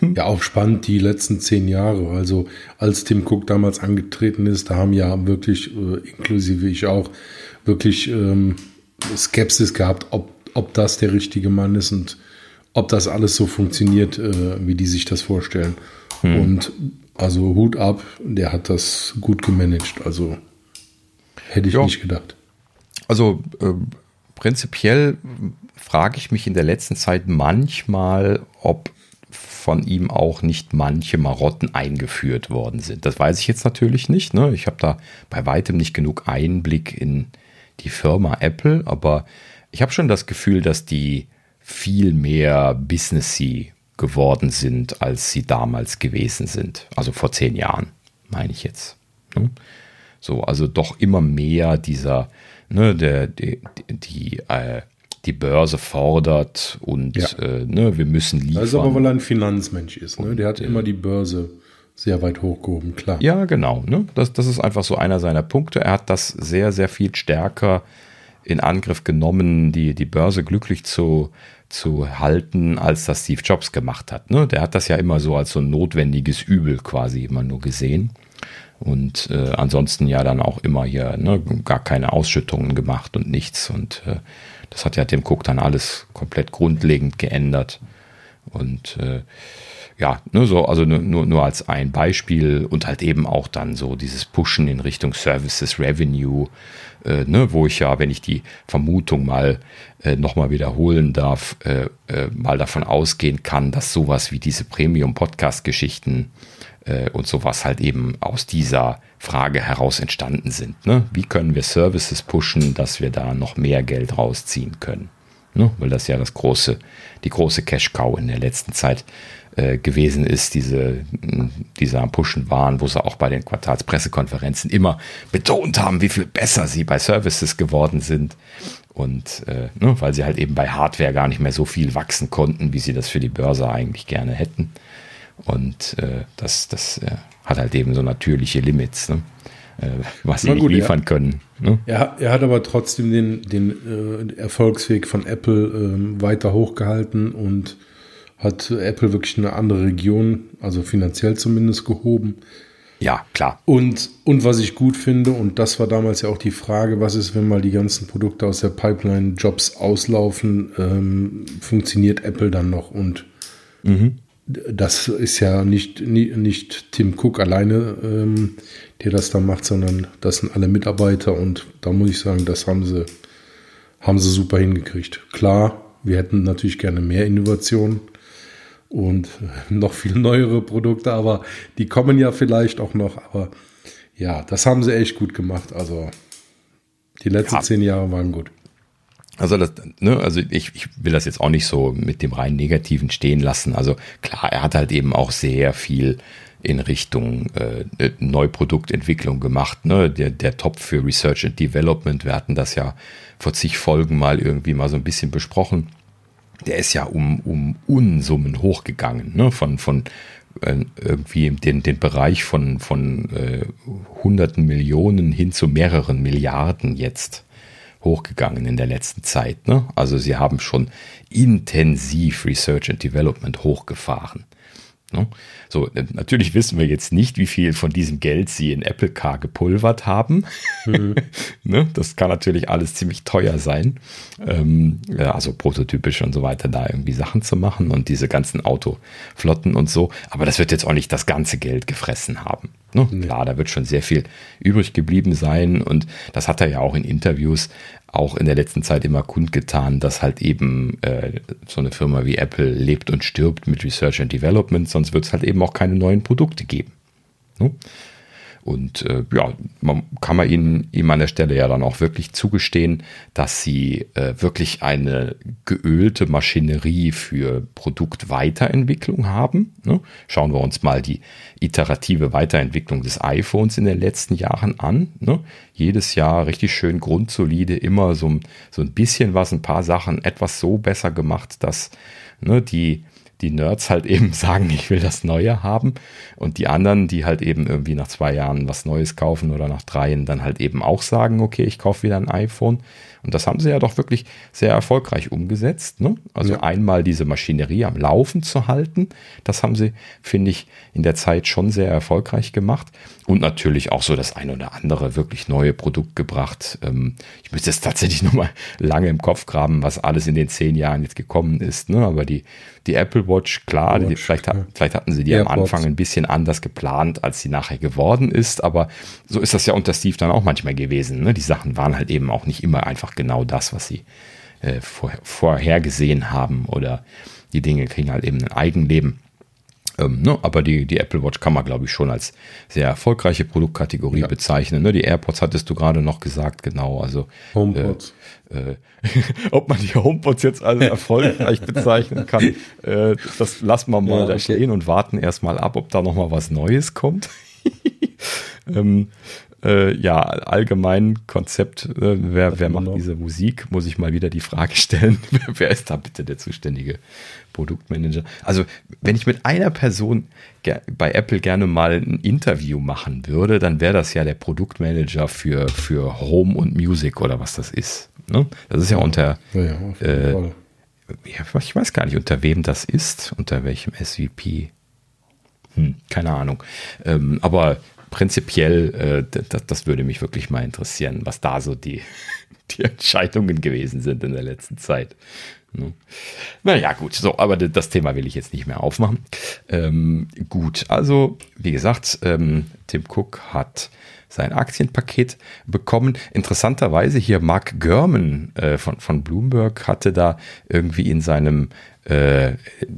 Hm. Ja, auch spannend die letzten zehn Jahre. Also als Tim Cook damals angetreten ist, da haben ja wirklich, äh, inklusive ich auch, wirklich ähm, Skepsis gehabt, ob, ob das der richtige Mann ist und ob das alles so funktioniert, äh, wie die sich das vorstellen. Hm. Und also Hut ab, der hat das gut gemanagt. Also hätte ich jo. nicht gedacht. Also äh, prinzipiell frage ich mich in der letzten Zeit manchmal, ob von ihm auch nicht manche Marotten eingeführt worden sind. Das weiß ich jetzt natürlich nicht. Ne? Ich habe da bei weitem nicht genug Einblick in die Firma Apple, aber ich habe schon das Gefühl, dass die viel mehr businessy geworden sind, als sie damals gewesen sind. Also vor zehn Jahren, meine ich jetzt. Ne? So, also doch immer mehr dieser ne, der, die, die, äh, die Börse fordert und ja. äh, ne, wir müssen liefern. Das ist aber, weil er ein Finanzmensch ist. Ne? Der hat immer die Börse sehr weit hochgehoben, klar. Ja, genau. Ne? Das, das ist einfach so einer seiner Punkte. Er hat das sehr, sehr viel stärker in Angriff genommen, die, die Börse glücklich zu, zu halten, als das Steve Jobs gemacht hat. Ne? Der hat das ja immer so als so ein notwendiges Übel quasi immer nur gesehen. Und äh, ansonsten ja dann auch immer hier ne, gar keine Ausschüttungen gemacht und nichts. Und äh, das hat ja Tim Cook dann alles komplett grundlegend geändert. Und äh, ja, nur so, also nur, nur als ein Beispiel und halt eben auch dann so dieses Pushen in Richtung Services Revenue, äh, ne, wo ich ja, wenn ich die Vermutung mal äh, nochmal wiederholen darf, äh, äh, mal davon ausgehen kann, dass sowas wie diese Premium-Podcast-Geschichten äh, und sowas halt eben aus dieser Frage heraus entstanden sind. Ne? Wie können wir Services pushen, dass wir da noch mehr Geld rausziehen können? Ne? Weil das ja das große, die große Cash-Cow in der letzten Zeit äh, gewesen ist, diese, diese am Pushen waren, wo sie auch bei den Quartalspressekonferenzen immer betont haben, wie viel besser sie bei Services geworden sind. Und äh, ne, weil sie halt eben bei Hardware gar nicht mehr so viel wachsen konnten, wie sie das für die Börse eigentlich gerne hätten. Und äh, das, das äh, hat halt eben so natürliche Limits, ne? äh, was sie gut, nicht liefern ja. können. Ne? Er, er, hat aber trotzdem den, den äh, Erfolgsweg von Apple äh, weiter hochgehalten und hat Apple wirklich eine andere Region, also finanziell zumindest, gehoben. Ja, klar. Und, und was ich gut finde, und das war damals ja auch die Frage, was ist, wenn mal die ganzen Produkte aus der Pipeline Jobs auslaufen, ähm, funktioniert Apple dann noch? Und mhm das ist ja nicht, nicht Tim Cook alleine, ähm, der das da macht, sondern das sind alle Mitarbeiter und da muss ich sagen, das haben sie, haben sie super hingekriegt. Klar, wir hätten natürlich gerne mehr Innovation und noch viel neuere Produkte, aber die kommen ja vielleicht auch noch. Aber ja, das haben sie echt gut gemacht. Also die letzten ja. zehn Jahre waren gut. Also, das, ne, also ich, ich will das jetzt auch nicht so mit dem rein Negativen stehen lassen. Also klar, er hat halt eben auch sehr viel in Richtung äh, Neuproduktentwicklung gemacht. Ne? Der, der Top für Research and Development, wir hatten das ja vor zig Folgen mal irgendwie mal so ein bisschen besprochen. Der ist ja um, um Unsummen hochgegangen, ne? von, von äh, irgendwie den, den Bereich von, von äh, hunderten Millionen hin zu mehreren Milliarden jetzt hochgegangen in der letzten Zeit. Ne? Also sie haben schon intensiv Research and Development hochgefahren. Ne? So, natürlich wissen wir jetzt nicht, wie viel von diesem Geld sie in Apple Car gepulvert haben. Mhm. *laughs* Das kann natürlich alles ziemlich teuer sein. Ähm, ja, also prototypisch und so weiter, da irgendwie Sachen zu machen und diese ganzen Autoflotten und so. Aber das wird jetzt auch nicht das ganze Geld gefressen haben. Ne? Klar, da wird schon sehr viel übrig geblieben sein und das hat er ja auch in Interviews auch in der letzten Zeit immer kundgetan, dass halt eben äh, so eine Firma wie Apple lebt und stirbt mit Research and Development, sonst wird es halt eben auch keine neuen Produkte geben. Ne? Und äh, ja, man kann man ihnen ihm an der Stelle ja dann auch wirklich zugestehen, dass sie äh, wirklich eine geölte Maschinerie für Produktweiterentwicklung haben. Ne? Schauen wir uns mal die iterative Weiterentwicklung des iPhones in den letzten Jahren an. Ne? Jedes Jahr richtig schön grundsolide, immer so, so ein bisschen was, ein paar Sachen etwas so besser gemacht, dass ne, die die Nerds halt *laughs* eben sagen, ich will das Neue haben und die anderen, die halt eben irgendwie nach zwei Jahren was Neues kaufen oder nach dreien, dann halt eben auch sagen, okay, ich kaufe wieder ein iPhone. Und das haben sie ja doch wirklich sehr erfolgreich umgesetzt. Ne? Also ja. einmal diese Maschinerie am Laufen zu halten, das haben sie, finde ich, in der Zeit schon sehr erfolgreich gemacht. Und natürlich auch so das ein oder andere wirklich neue Produkt gebracht. Ähm, ich müsste jetzt tatsächlich *laughs* nochmal lange im Kopf graben, was alles in den zehn Jahren jetzt gekommen ist. Ne? Aber die, die Apple Watch, klar, Watch, die, vielleicht, ja. vielleicht hatten sie die Airpods. am Anfang ein bisschen anders geplant, als sie nachher geworden ist. Aber so ist das ja unter Steve dann auch manchmal gewesen. Ne? Die Sachen waren halt eben auch nicht immer einfach genau das, was sie äh, vor, vorhergesehen haben. Oder die Dinge kriegen halt eben ein Eigenleben. Ähm, ne, aber die, die Apple Watch kann man, glaube ich, schon als sehr erfolgreiche Produktkategorie ja. bezeichnen. Ne, die AirPods hattest du gerade noch gesagt, genau. Also HomePods. Äh, äh, *laughs* ob man die HomePods jetzt als *laughs* erfolgreich bezeichnen kann, äh, das lassen wir mal ja, da stehen und warten erstmal ab, ob da noch mal was Neues kommt. *laughs* ähm, äh, ja, allgemein Konzept, äh, wer, wer macht noch. diese Musik, muss ich mal wieder die Frage stellen, *laughs* wer ist da bitte der zuständige Produktmanager? Also, wenn ich mit einer Person bei Apple gerne mal ein Interview machen würde, dann wäre das ja der Produktmanager für, für Home und Music oder was das ist. Ne? Das ist ja unter, ja, ja, äh, ich weiß gar nicht, unter wem das ist, unter welchem SVP. Hm, keine Ahnung. Ähm, aber prinzipiell, äh, das, das, würde mich wirklich mal interessieren, was da so die, *laughs* die Entscheidungen gewesen sind in der letzten Zeit. Ne? Naja, gut, so, aber das Thema will ich jetzt nicht mehr aufmachen. Ähm, gut, also, wie gesagt, ähm, Tim Cook hat sein Aktienpaket bekommen. Interessanterweise hier Mark Gurman äh, von, von Bloomberg hatte da irgendwie in seinem äh,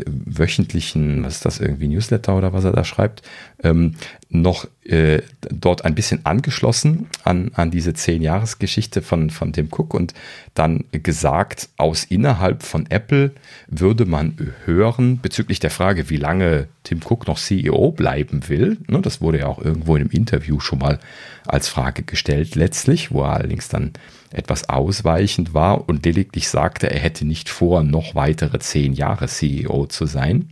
wöchentlichen, was ist das, irgendwie Newsletter oder was er da schreibt, ähm, noch äh, dort ein bisschen angeschlossen an, an diese Zehn-Jahres-Geschichte von, von Tim Cook und dann gesagt, aus innerhalb von Apple würde man hören bezüglich der Frage, wie lange Tim Cook noch CEO bleiben will. Ne, das wurde ja auch irgendwo in einem Interview schon mal als Frage gestellt letztlich, wo er allerdings dann etwas ausweichend war und lediglich sagte, er hätte nicht vor, noch weitere zehn Jahre CEO zu sein.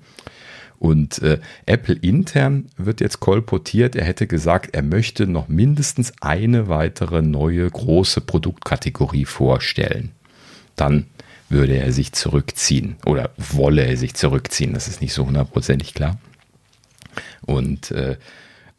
Und äh, Apple intern wird jetzt kolportiert, er hätte gesagt, er möchte noch mindestens eine weitere neue große Produktkategorie vorstellen. Dann würde er sich zurückziehen oder wolle er sich zurückziehen. Das ist nicht so hundertprozentig klar. Und äh,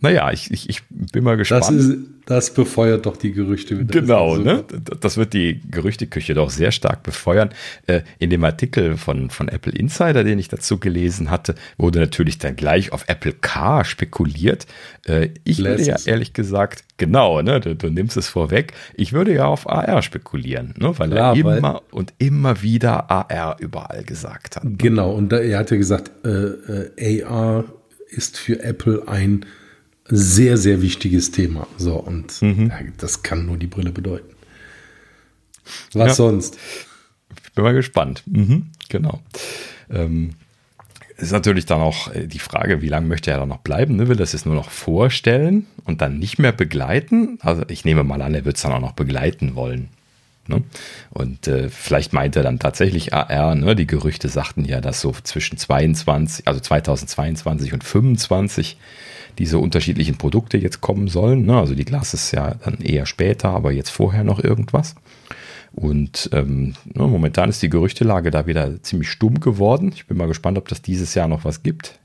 naja, ich, ich, ich bin mal gespannt. Das, ist, das befeuert doch die Gerüchte. Das genau, ne? Das wird die Gerüchteküche doch sehr stark befeuern. Äh, in dem Artikel von, von Apple Insider, den ich dazu gelesen hatte, wurde natürlich dann gleich auf Apple Car spekuliert. Äh, ich würde ja ehrlich gesagt, genau, ne? Du, du, nimmst es vorweg. Ich würde ja auf AR spekulieren, ne? Weil ja, er immer weil und immer wieder AR überall gesagt hat. Genau, und er hat ja gesagt, äh, äh AR ist für Apple ein sehr, sehr wichtiges Thema. So, und mhm. das kann nur die Brille bedeuten. Was ja. sonst? Ich bin mal gespannt. Mhm, genau. Ähm, ist natürlich dann auch äh, die Frage, wie lange möchte er da noch bleiben? Ne? Will das jetzt nur noch vorstellen und dann nicht mehr begleiten? Also ich nehme mal an, er wird es dann auch noch begleiten wollen. Ne? Und äh, vielleicht meint er dann tatsächlich AR, ne? die Gerüchte sagten ja, dass so zwischen 22, also 2022 und 2025 diese unterschiedlichen Produkte jetzt kommen sollen. Ne? Also die Glas ist ja dann eher später, aber jetzt vorher noch irgendwas. Und ähm, ne, momentan ist die Gerüchtelage da wieder ziemlich stumm geworden. Ich bin mal gespannt, ob das dieses Jahr noch was gibt.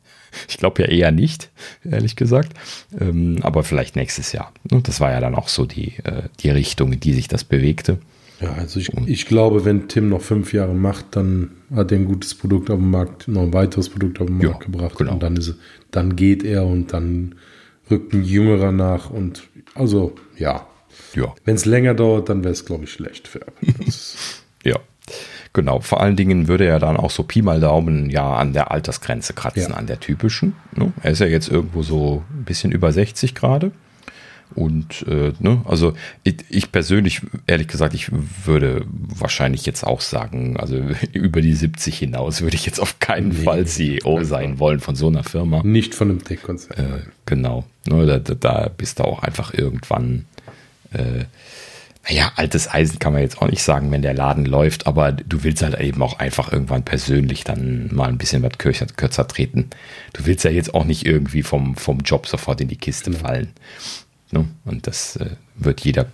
Ich glaube ja eher nicht, ehrlich gesagt. Ähm, aber vielleicht nächstes Jahr. Ne? Das war ja dann auch so die, äh, die Richtung, in die sich das bewegte. Ja, also ich, ich glaube, wenn Tim noch fünf Jahre macht, dann hat er ein gutes Produkt auf dem Markt, noch ein weiteres Produkt auf den Markt ja, gebracht. Genau. Und dann, ist, dann geht er und dann rückt ein Jüngerer nach. Und also, ja. ja. Wenn es länger dauert, dann wäre es, glaube ich, schlecht für Apple. *laughs* ja. Genau, vor allen Dingen würde er dann auch so Pi mal Daumen ja an der Altersgrenze kratzen, ja. an der typischen. Ne? Er ist ja jetzt irgendwo so ein bisschen über 60 gerade. Und äh, ne, also ich, ich, persönlich, ehrlich gesagt, ich würde wahrscheinlich jetzt auch sagen, also *laughs* über die 70 hinaus würde ich jetzt auf keinen nee, Fall CEO sein wollen von so einer Firma. Nicht von einem Tech-Konzern. Äh, genau. Ne, da, da, bist du auch einfach irgendwann, äh, naja, altes Eisen kann man jetzt auch nicht sagen, wenn der Laden läuft, aber du willst halt eben auch einfach irgendwann persönlich dann mal ein bisschen was kürzer, kürzer treten. Du willst ja jetzt auch nicht irgendwie vom, vom Job sofort in die Kiste genau. fallen. Ne? Und das äh, wird jeder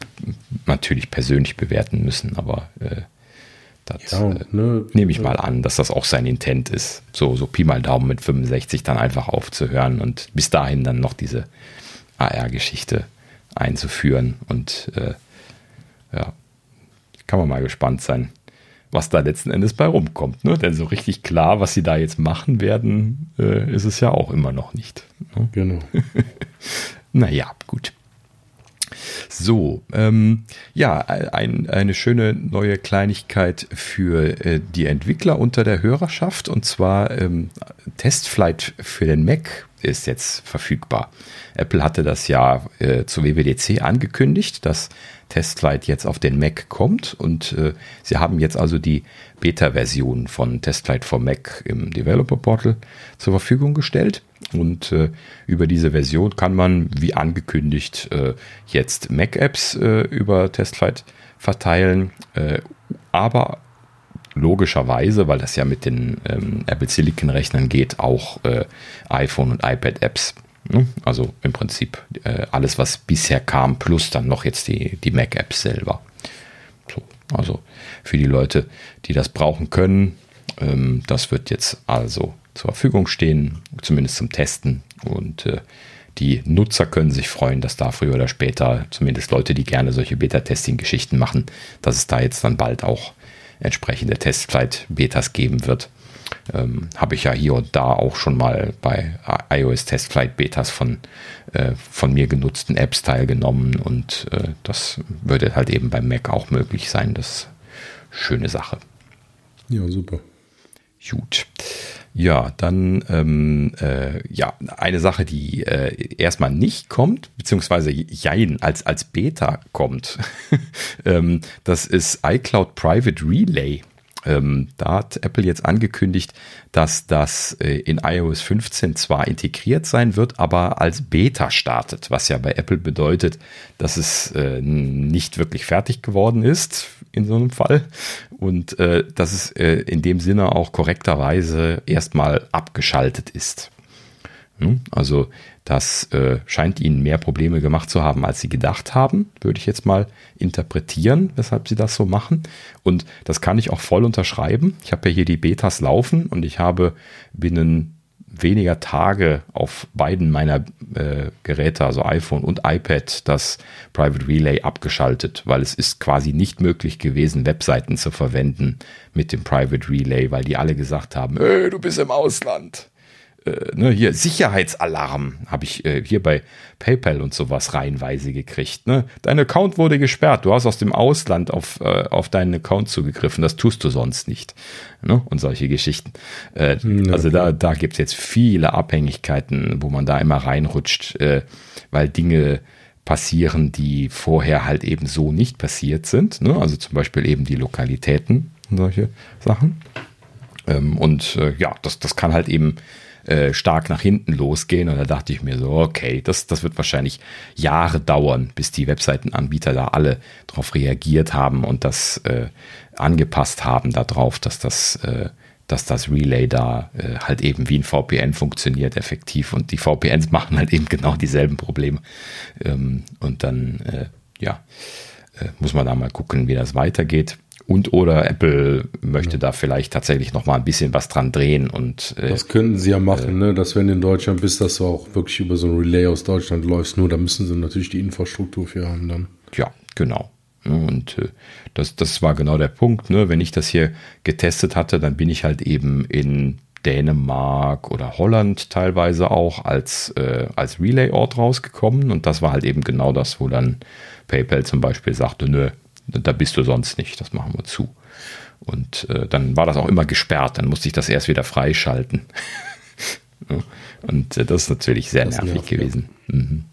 natürlich persönlich bewerten müssen, aber äh, das ja, äh, ne, nehme ich ne. mal an, dass das auch sein Intent ist. So, so Pi mal Daumen mit 65 dann einfach aufzuhören und bis dahin dann noch diese AR-Geschichte einzuführen und äh, ja, kann man mal gespannt sein, was da letzten Endes bei rumkommt. Ne? Denn so richtig klar, was sie da jetzt machen werden, äh, ist es ja auch immer noch nicht. Ne? Genau. *laughs* naja, gut. So, ähm, ja, ein, eine schöne neue Kleinigkeit für äh, die Entwickler unter der Hörerschaft und zwar ähm, Testflight für den Mac ist jetzt verfügbar. Apple hatte das ja äh, zu WWDC angekündigt, dass Testflight jetzt auf den Mac kommt und äh, sie haben jetzt also die Beta-Version von Testflight for Mac im Developer Portal zur Verfügung gestellt und äh, über diese Version kann man, wie angekündigt, äh, jetzt Mac-Apps äh, über Testflight verteilen, äh, aber logischerweise, weil das ja mit den ähm, Apple Silicon Rechnern geht, auch äh, iPhone und iPad Apps. Ne? Also im Prinzip äh, alles, was bisher kam, plus dann noch jetzt die, die Mac Apps selber. So, also für die Leute, die das brauchen können, ähm, das wird jetzt also zur Verfügung stehen, zumindest zum Testen und äh, die Nutzer können sich freuen, dass da früher oder später, zumindest Leute, die gerne solche Beta-Testing-Geschichten machen, dass es da jetzt dann bald auch entsprechende Testflight-Betas geben wird. Ähm, Habe ich ja hier und da auch schon mal bei iOS Testflight Betas von, äh, von mir genutzten Apps teilgenommen und äh, das würde halt eben beim Mac auch möglich sein. Das ist eine schöne Sache. Ja, super. Gut. Ja, dann ähm, äh, ja eine Sache, die äh, erstmal nicht kommt, beziehungsweise jein als als Beta kommt. *laughs* ähm, das ist iCloud Private Relay. Ähm, da hat Apple jetzt angekündigt, dass das äh, in iOS 15 zwar integriert sein wird, aber als Beta startet, was ja bei Apple bedeutet, dass es äh, nicht wirklich fertig geworden ist in so einem Fall und äh, dass es äh, in dem Sinne auch korrekterweise erstmal abgeschaltet ist. Hm? Also das äh, scheint ihnen mehr Probleme gemacht zu haben, als sie gedacht haben, würde ich jetzt mal interpretieren, weshalb sie das so machen. Und das kann ich auch voll unterschreiben. Ich habe ja hier die Betas laufen und ich habe binnen weniger Tage auf beiden meiner äh, Geräte, also iPhone und iPad, das Private Relay abgeschaltet, weil es ist quasi nicht möglich gewesen, Webseiten zu verwenden mit dem Private Relay, weil die alle gesagt haben, du bist im Ausland äh, ne, hier Sicherheitsalarm habe ich äh, hier bei PayPal und sowas reihenweise gekriegt. Ne? Dein Account wurde gesperrt. Du hast aus dem Ausland auf, äh, auf deinen Account zugegriffen. Das tust du sonst nicht. Ne? Und solche Geschichten. Ja, also da, da gibt es jetzt viele Abhängigkeiten, wo man da immer reinrutscht, äh, weil Dinge passieren, die vorher halt eben so nicht passiert sind. Ne? Also zum Beispiel eben die Lokalitäten und solche Sachen. Ähm, und äh, ja, das, das kann halt eben äh, stark nach hinten losgehen. Und da dachte ich mir so, okay, das, das wird wahrscheinlich Jahre dauern, bis die Webseitenanbieter da alle darauf reagiert haben und das äh, angepasst haben darauf, dass das, äh, dass das Relay da äh, halt eben wie ein VPN funktioniert, effektiv. Und die VPNs machen halt eben genau dieselben Probleme. Ähm, und dann, äh, ja, äh, muss man da mal gucken, wie das weitergeht. Und oder Apple möchte ja. da vielleicht tatsächlich noch mal ein bisschen was dran drehen und äh, das könnten sie ja machen, äh, ne? Dass wenn in Deutschland bist, dass du auch wirklich über so ein Relay aus Deutschland läufst. Nur da müssen sie natürlich die Infrastruktur für haben dann. Ja, genau. Und äh, das, das war genau der Punkt. Ne? Wenn ich das hier getestet hatte, dann bin ich halt eben in Dänemark oder Holland teilweise auch als, äh, als Relay-Ort rausgekommen. Und das war halt eben genau das, wo dann PayPal zum Beispiel sagte, nö, da bist du sonst nicht, das machen wir zu. Und äh, dann war das auch immer gesperrt, dann musste ich das erst wieder freischalten. *laughs* und äh, das ist natürlich sehr das nervig nervt, gewesen. Ja, mhm.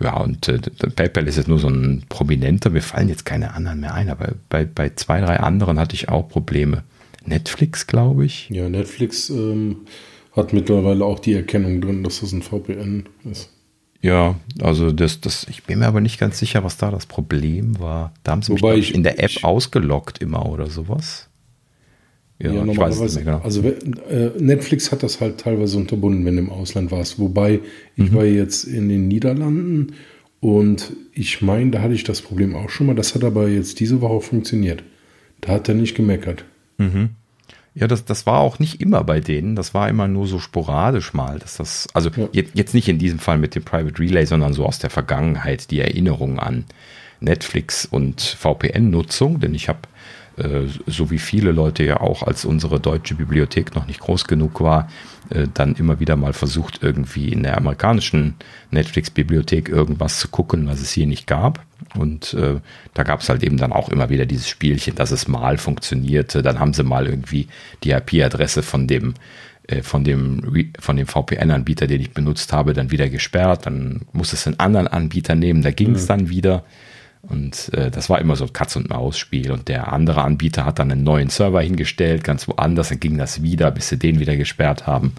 ja und äh, PayPal ist jetzt nur so ein prominenter, mir fallen jetzt keine anderen mehr ein, aber bei, bei zwei, drei anderen hatte ich auch Probleme. Netflix, glaube ich. Ja, Netflix ähm, hat mittlerweile auch die Erkennung drin, dass das ein VPN ist. Ja, also das, das, ich bin mir aber nicht ganz sicher, was da das Problem war. Da haben sie Wobei mich ich, in der App ich, ausgelockt immer oder sowas. Ja, ja normalerweise. Genau. Also äh, Netflix hat das halt teilweise unterbunden, wenn du im Ausland warst. Wobei ich mhm. war jetzt in den Niederlanden und ich meine, da hatte ich das Problem auch schon mal. Das hat aber jetzt diese Woche funktioniert. Da hat er nicht gemeckert. Mhm. Ja, das, das war auch nicht immer bei denen. Das war immer nur so sporadisch mal. Dass das, also ja. jetzt, jetzt nicht in diesem Fall mit dem Private Relay, sondern so aus der Vergangenheit die Erinnerung an Netflix und VPN-Nutzung. Denn ich habe äh, so wie viele Leute ja auch, als unsere deutsche Bibliothek noch nicht groß genug war, äh, dann immer wieder mal versucht, irgendwie in der amerikanischen Netflix-Bibliothek irgendwas zu gucken, was es hier nicht gab. Und äh, da gab es halt eben dann auch immer wieder dieses Spielchen, dass es mal funktionierte. Dann haben sie mal irgendwie die IP-Adresse von dem äh, von dem, von dem VPN-Anbieter, den ich benutzt habe, dann wieder gesperrt. Dann musste es einen anderen Anbieter nehmen, da ging es mhm. dann wieder. Und äh, das war immer so ein Katz-und-Maus-Spiel. Und der andere Anbieter hat dann einen neuen Server hingestellt, ganz woanders, dann ging das wieder, bis sie den wieder gesperrt haben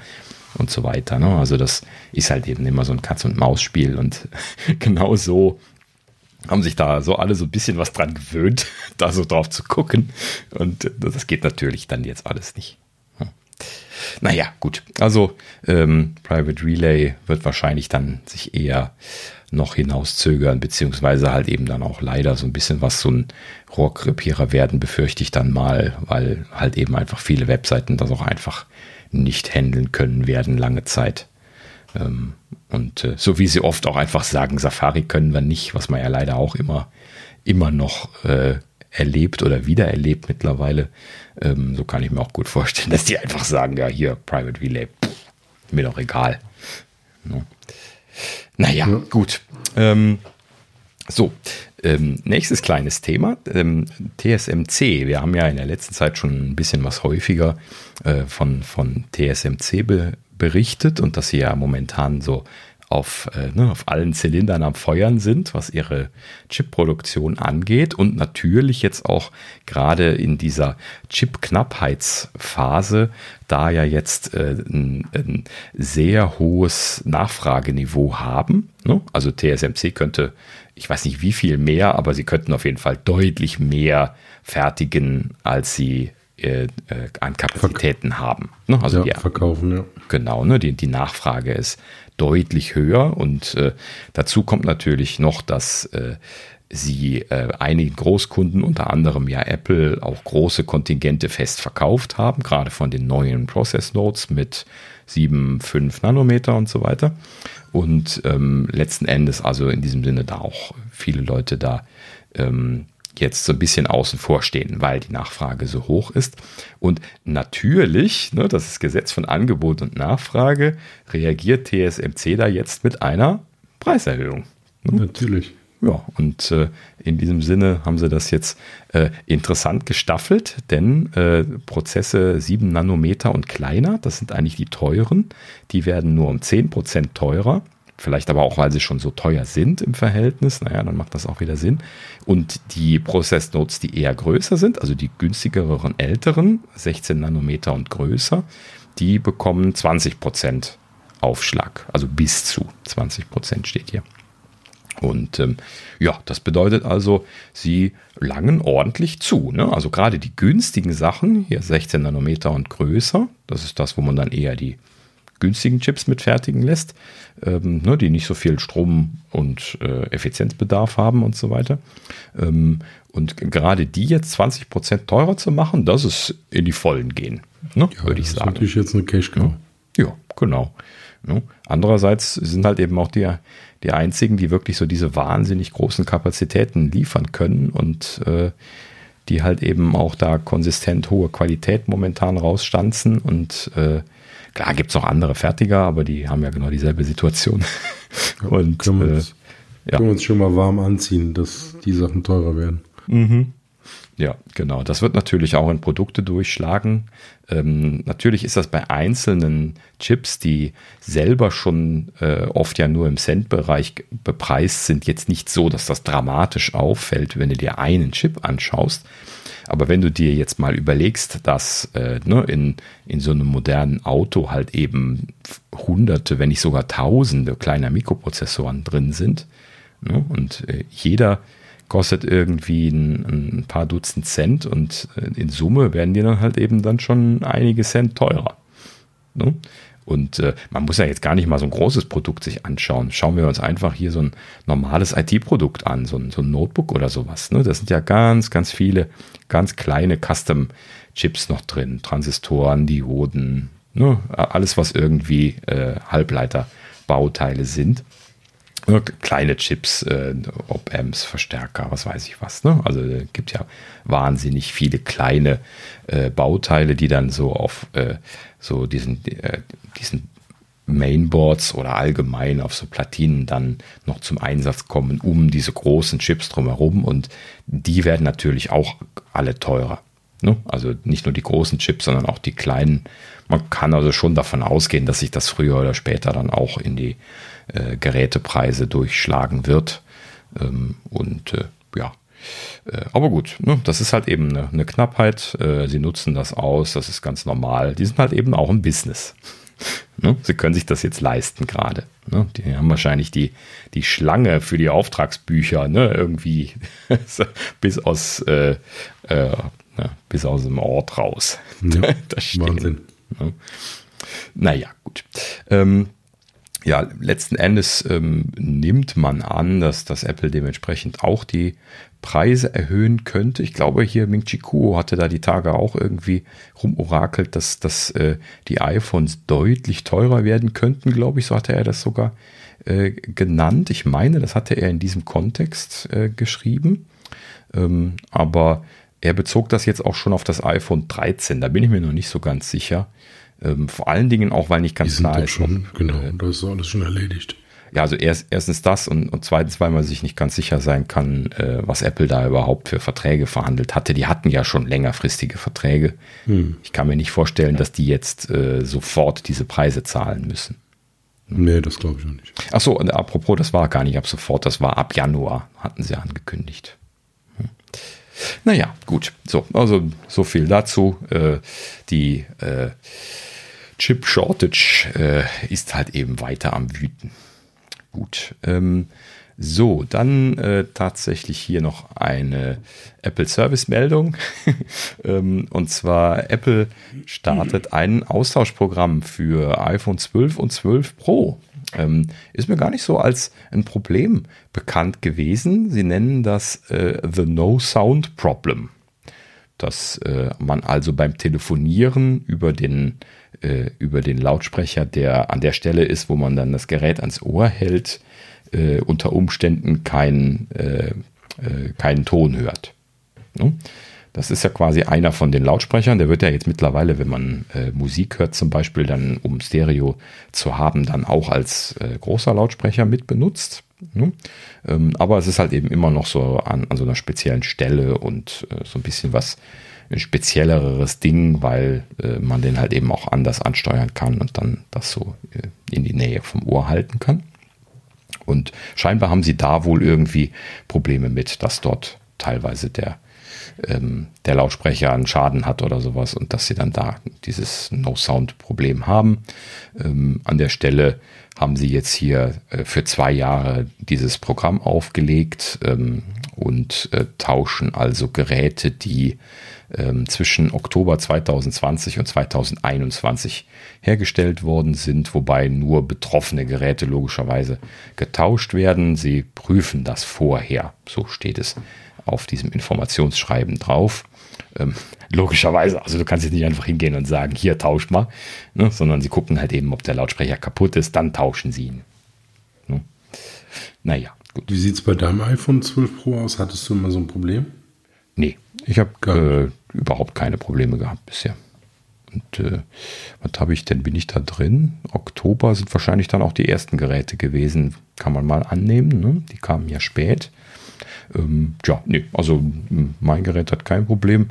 und so weiter. Ne? Also das ist halt eben immer so ein Katz-und-Maus-Spiel. Und *laughs* genau so haben sich da so alle so ein bisschen was dran gewöhnt, *laughs* da so drauf zu gucken. Und das geht natürlich dann jetzt alles nicht. Naja, gut. Also ähm, Private Relay wird wahrscheinlich dann sich eher noch hinauszögern, beziehungsweise halt eben dann auch leider so ein bisschen was so ein Rohrkrepierer werden, befürchte ich dann mal, weil halt eben einfach viele Webseiten das auch einfach nicht handeln können werden lange Zeit. Ähm, und äh, so wie sie oft auch einfach sagen, Safari können wir nicht, was man ja leider auch immer, immer noch äh, erlebt oder wiedererlebt mittlerweile. Ähm, so kann ich mir auch gut vorstellen, *laughs* dass die einfach sagen, ja, hier, Private Relay, pff, mir doch egal. Naja, ja. gut. Ähm, so, ähm, nächstes kleines Thema, ähm, TSMC. Wir haben ja in der letzten Zeit schon ein bisschen was häufiger äh, von, von TSMC be berichtet und dass sie ja momentan so auf, äh, ne, auf allen Zylindern am Feuern sind, was ihre Chipproduktion angeht und natürlich jetzt auch gerade in dieser Chip-Knappheitsphase, da ja jetzt äh, ein, ein, sehr hohes Nachfrageniveau haben. Ne? Also TSMC könnte, ich weiß nicht wie viel mehr, aber sie könnten auf jeden Fall deutlich mehr fertigen, als sie äh, äh, an Kapazitäten Verk haben. Ne? Also ja, verkaufen, ja. Genau, ne? die, die Nachfrage ist deutlich höher. Und äh, dazu kommt natürlich noch, dass äh, sie äh, einigen Großkunden, unter anderem ja Apple, auch große Kontingente fest verkauft haben, gerade von den neuen Process Nodes mit 7, 5 Nanometer und so weiter. Und ähm, letzten Endes also in diesem Sinne da auch viele Leute da ähm, jetzt so ein bisschen außen vor stehen, weil die Nachfrage so hoch ist. Und natürlich, ne, das ist Gesetz von Angebot und Nachfrage, reagiert TSMC da jetzt mit einer Preiserhöhung. Ne? Natürlich. Ja, und äh, in diesem Sinne haben sie das jetzt äh, interessant gestaffelt, denn äh, Prozesse 7 Nanometer und kleiner, das sind eigentlich die teuren, die werden nur um 10% teurer Vielleicht aber auch, weil sie schon so teuer sind im Verhältnis. Naja, dann macht das auch wieder Sinn. Und die Process Notes, die eher größer sind, also die günstigeren älteren, 16 Nanometer und größer, die bekommen 20% Aufschlag. Also bis zu 20% steht hier. Und ähm, ja, das bedeutet also, sie langen ordentlich zu. Ne? Also gerade die günstigen Sachen, hier 16 Nanometer und größer, das ist das, wo man dann eher die günstigen Chips mitfertigen lässt, ähm, ne, die nicht so viel Strom und äh, Effizienzbedarf haben und so weiter. Ähm, und gerade die jetzt 20% teurer zu machen, das ist in die Vollen gehen, ne, ja, würde ich sagen. Das ist natürlich jetzt eine Cash Cow. Ja, genau. Ne? Andererseits sind halt eben auch die, die einzigen, die wirklich so diese wahnsinnig großen Kapazitäten liefern können und äh, die halt eben auch da konsistent hohe Qualität momentan rausstanzen und äh, Klar gibt es auch andere Fertiger, aber die haben ja genau dieselbe Situation. *laughs* und können wir, uns, äh, ja. können wir uns schon mal warm anziehen, dass die Sachen teurer werden. Mhm. Ja, genau. Das wird natürlich auch in Produkte durchschlagen. Ähm, natürlich ist das bei einzelnen Chips, die selber schon äh, oft ja nur im Cent-Bereich bepreist sind, jetzt nicht so, dass das dramatisch auffällt, wenn du dir einen Chip anschaust. Aber wenn du dir jetzt mal überlegst, dass äh, ne, in, in so einem modernen Auto halt eben hunderte, wenn nicht sogar tausende kleiner Mikroprozessoren drin sind ne, und äh, jeder kostet irgendwie ein, ein, paar Dutzend Cent und äh, in Summe werden die dann halt eben dann schon einige Cent teurer. Ne? Und äh, man muss ja jetzt gar nicht mal so ein großes Produkt sich anschauen. Schauen wir uns einfach hier so ein normales IT-Produkt an, so ein, so ein, Notebook oder sowas. Ne? Das sind ja ganz, ganz viele ganz kleine Custom-Chips noch drin. Transistoren, Dioden, ne? alles, was irgendwie äh, Halbleiterbauteile sind. Ne? Kleine Chips, äh, Op-Amps, Verstärker, was weiß ich was. Ne? Also es gibt ja wahnsinnig viele kleine äh, Bauteile, die dann so auf äh, so diesen, äh, diesen Mainboards oder allgemein auf so Platinen dann noch zum Einsatz kommen, um diese großen Chips drumherum. Und die werden natürlich auch alle teurer. Ne? Also nicht nur die großen Chips, sondern auch die kleinen. Man kann also schon davon ausgehen, dass sich das früher oder später dann auch in die äh, Gerätepreise durchschlagen wird. Ähm, und äh, ja, äh, aber gut, ne, das ist halt eben eine, eine Knappheit. Äh, sie nutzen das aus, das ist ganz normal. Die sind halt eben auch im Business. *laughs* Ne? Sie können sich das jetzt leisten gerade. Ne? Die haben wahrscheinlich die, die Schlange für die Auftragsbücher ne? irgendwie *laughs* bis aus äh, äh, bis aus dem Ort raus. Ja, *laughs* Wahnsinn. Ne? Naja, gut. Ähm, ja, letzten Endes ähm, nimmt man an, dass das Apple dementsprechend auch die Preise erhöhen könnte. Ich glaube, hier Ming Chi Kuo hatte da die Tage auch irgendwie rumorakelt, dass, dass äh, die iPhones deutlich teurer werden könnten, glaube ich. So hatte er das sogar äh, genannt. Ich meine, das hatte er in diesem Kontext äh, geschrieben. Ähm, aber er bezog das jetzt auch schon auf das iPhone 13. Da bin ich mir noch nicht so ganz sicher. Ähm, vor allen Dingen auch, weil nicht ganz klar ist. Schon, ob, genau, äh, das ist alles schon erledigt ja, also erst, erstens das und, und zweitens, weil man sich nicht ganz sicher sein kann, äh, was Apple da überhaupt für Verträge verhandelt hatte. Die hatten ja schon längerfristige Verträge. Hm. Ich kann mir nicht vorstellen, dass die jetzt äh, sofort diese Preise zahlen müssen. Nee, das glaube ich auch nicht. Ach so, und apropos, das war gar nicht ab sofort, das war ab Januar, hatten sie angekündigt. Hm. Naja, gut. So, also so viel dazu. Äh, die äh, Chip Shortage äh, ist halt eben weiter am Wüten. Gut. Ähm, so, dann äh, tatsächlich hier noch eine Apple Service Meldung. *laughs* ähm, und zwar Apple startet ein Austauschprogramm für iPhone 12 und 12 Pro. Ähm, ist mir gar nicht so als ein Problem bekannt gewesen. Sie nennen das äh, The No Sound Problem. Dass äh, man also beim Telefonieren über den äh, über den Lautsprecher, der an der Stelle ist, wo man dann das Gerät ans Ohr hält, äh, unter Umständen keinen äh, äh keinen Ton hört. Ne? Das ist ja quasi einer von den Lautsprechern. Der wird ja jetzt mittlerweile, wenn man äh, Musik hört, zum Beispiel dann, um Stereo zu haben, dann auch als äh, großer Lautsprecher mit benutzt. Ne? Ähm, aber es ist halt eben immer noch so an, an so einer speziellen Stelle und äh, so ein bisschen was ein spezielleres Ding, weil äh, man den halt eben auch anders ansteuern kann und dann das so äh, in die Nähe vom Ohr halten kann. Und scheinbar haben sie da wohl irgendwie Probleme mit, dass dort teilweise der, ähm, der Lautsprecher einen Schaden hat oder sowas und dass sie dann da dieses No-Sound-Problem haben. Ähm, an der Stelle haben sie jetzt hier äh, für zwei Jahre dieses Programm aufgelegt ähm, und äh, tauschen also Geräte, die ähm, zwischen Oktober 2020 und 2021 hergestellt worden sind, wobei nur betroffene Geräte logischerweise getauscht werden. Sie prüfen das vorher, so steht es auf diesem Informationsschreiben drauf. Ähm, logischerweise, also du kannst jetzt nicht einfach hingehen und sagen, hier tausch mal, ne, sondern sie gucken halt eben, ob der Lautsprecher kaputt ist, dann tauschen sie ihn. Ne? Naja, gut. Wie sieht es bei deinem iPhone 12 Pro aus? Hattest du immer so ein Problem? Nee, ich habe äh, überhaupt keine Probleme gehabt bisher. Und äh, was habe ich denn? Bin ich da drin? Oktober sind wahrscheinlich dann auch die ersten Geräte gewesen. Kann man mal annehmen. Ne? Die kamen ja spät. Ähm, ja, nee, also mein Gerät hat kein Problem.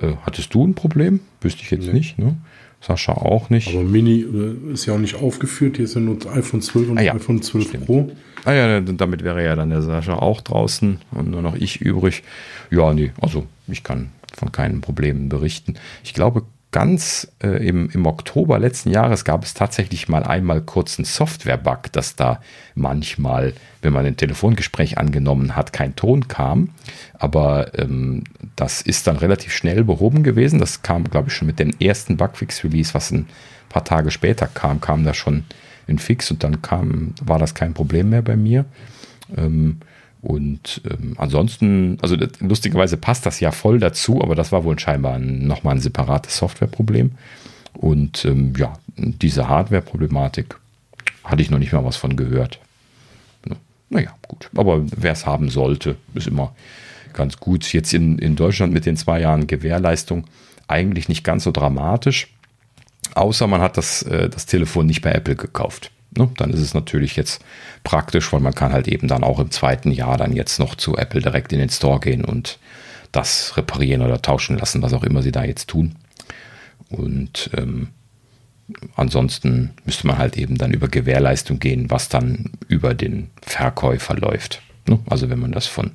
Äh, hattest du ein Problem? Wüsste ich jetzt nee. nicht. Ne? Sascha auch nicht. Aber Mini äh, ist ja auch nicht aufgeführt. Hier ist ja nur iPhone 12 und ah, ja. iPhone 12 Stimmt. Pro. Ah ja, damit wäre ja dann der Sascha auch draußen und nur noch ich übrig. Ja, nee, also ich kann von keinen Problemen berichten. Ich glaube, ganz äh, im, im Oktober letzten Jahres gab es tatsächlich mal einmal kurz einen Software-Bug, dass da manchmal, wenn man ein Telefongespräch angenommen hat, kein Ton kam. Aber ähm, das ist dann relativ schnell behoben gewesen. Das kam, glaube ich, schon mit dem ersten Bugfix-Release, was ein paar Tage später kam, kam da schon ein Fix und dann kam, war das kein Problem mehr bei mir. Ähm, und ähm, ansonsten, also lustigerweise passt das ja voll dazu, aber das war wohl scheinbar nochmal ein separates Softwareproblem. Und ähm, ja, diese Hardware-Problematik hatte ich noch nicht mal was von gehört. Naja, gut. Aber wer es haben sollte, ist immer ganz gut. Jetzt in, in Deutschland mit den zwei Jahren Gewährleistung eigentlich nicht ganz so dramatisch. Außer man hat das, äh, das Telefon nicht bei Apple gekauft. Ne? Dann ist es natürlich jetzt praktisch, weil man kann halt eben dann auch im zweiten Jahr dann jetzt noch zu Apple direkt in den Store gehen und das reparieren oder tauschen lassen, was auch immer sie da jetzt tun. Und ähm, ansonsten müsste man halt eben dann über Gewährleistung gehen, was dann über den Verkäufer läuft. Ne? Also wenn man das von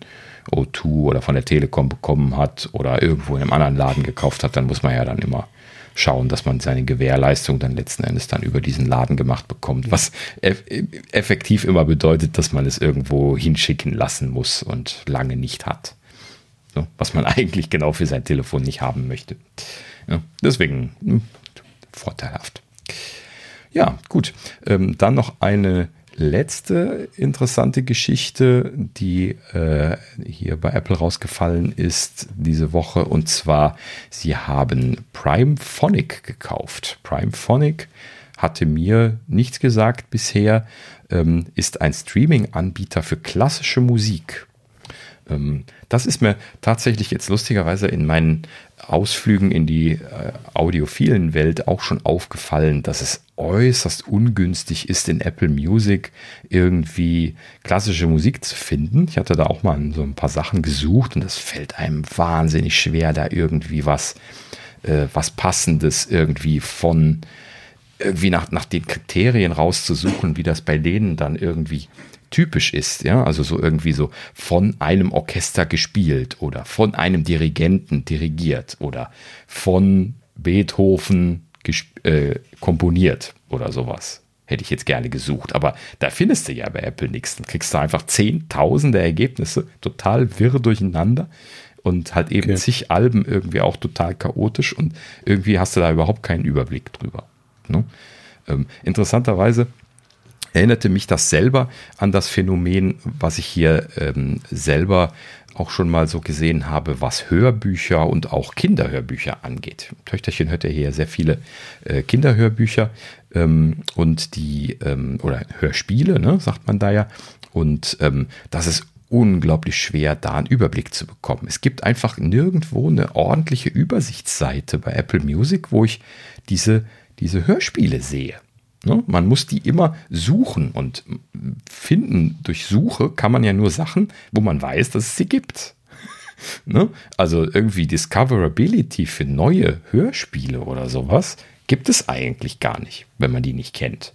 O2 oder von der Telekom bekommen hat oder irgendwo in einem anderen Laden gekauft hat, dann muss man ja dann immer schauen, dass man seine Gewährleistung dann letzten Endes dann über diesen Laden gemacht bekommt, was eff effektiv immer bedeutet, dass man es irgendwo hinschicken lassen muss und lange nicht hat. So, was man *laughs* eigentlich genau für sein Telefon nicht haben möchte. Ja, deswegen mh, hm, vorteilhaft. Ja, gut. Ähm, dann noch eine letzte interessante Geschichte, die äh, hier bei Apple rausgefallen ist diese Woche. Und zwar, sie haben Prime Phonic gekauft. Prime Phonic hatte mir nichts gesagt bisher, ähm, ist ein Streaming-Anbieter für klassische Musik. Ähm, das ist mir tatsächlich jetzt lustigerweise in meinen Ausflügen in die äh, audiophilen Welt auch schon aufgefallen, dass es äußerst ungünstig ist, in Apple Music irgendwie klassische Musik zu finden. Ich hatte da auch mal so ein paar Sachen gesucht und es fällt einem wahnsinnig schwer, da irgendwie was, äh, was Passendes irgendwie von irgendwie nach, nach den Kriterien rauszusuchen, wie das bei denen dann irgendwie typisch ist, ja, also so irgendwie so von einem Orchester gespielt oder von einem Dirigenten dirigiert oder von Beethoven äh, komponiert oder sowas. Hätte ich jetzt gerne gesucht, aber da findest du ja bei Apple nichts. Dann kriegst du einfach zehntausende Ergebnisse, total wirr durcheinander und halt eben okay. zig Alben irgendwie auch total chaotisch und irgendwie hast du da überhaupt keinen Überblick drüber. Ne? Ähm, interessanterweise erinnerte mich das selber an das Phänomen, was ich hier ähm, selber auch schon mal so gesehen habe, was Hörbücher und auch Kinderhörbücher angeht. Töchterchen hört ja hier sehr viele äh, Kinderhörbücher ähm, und die, ähm, oder Hörspiele, ne, sagt man da ja. Und ähm, das ist unglaublich schwer, da einen Überblick zu bekommen. Es gibt einfach nirgendwo eine ordentliche Übersichtsseite bei Apple Music, wo ich diese, diese Hörspiele sehe. Ne? Man muss die immer suchen und finden durch Suche kann man ja nur Sachen, wo man weiß, dass es sie gibt. *laughs* Ne? Also irgendwie Discoverability für neue Hörspiele oder sowas gibt es eigentlich gar nicht, wenn man die nicht kennt.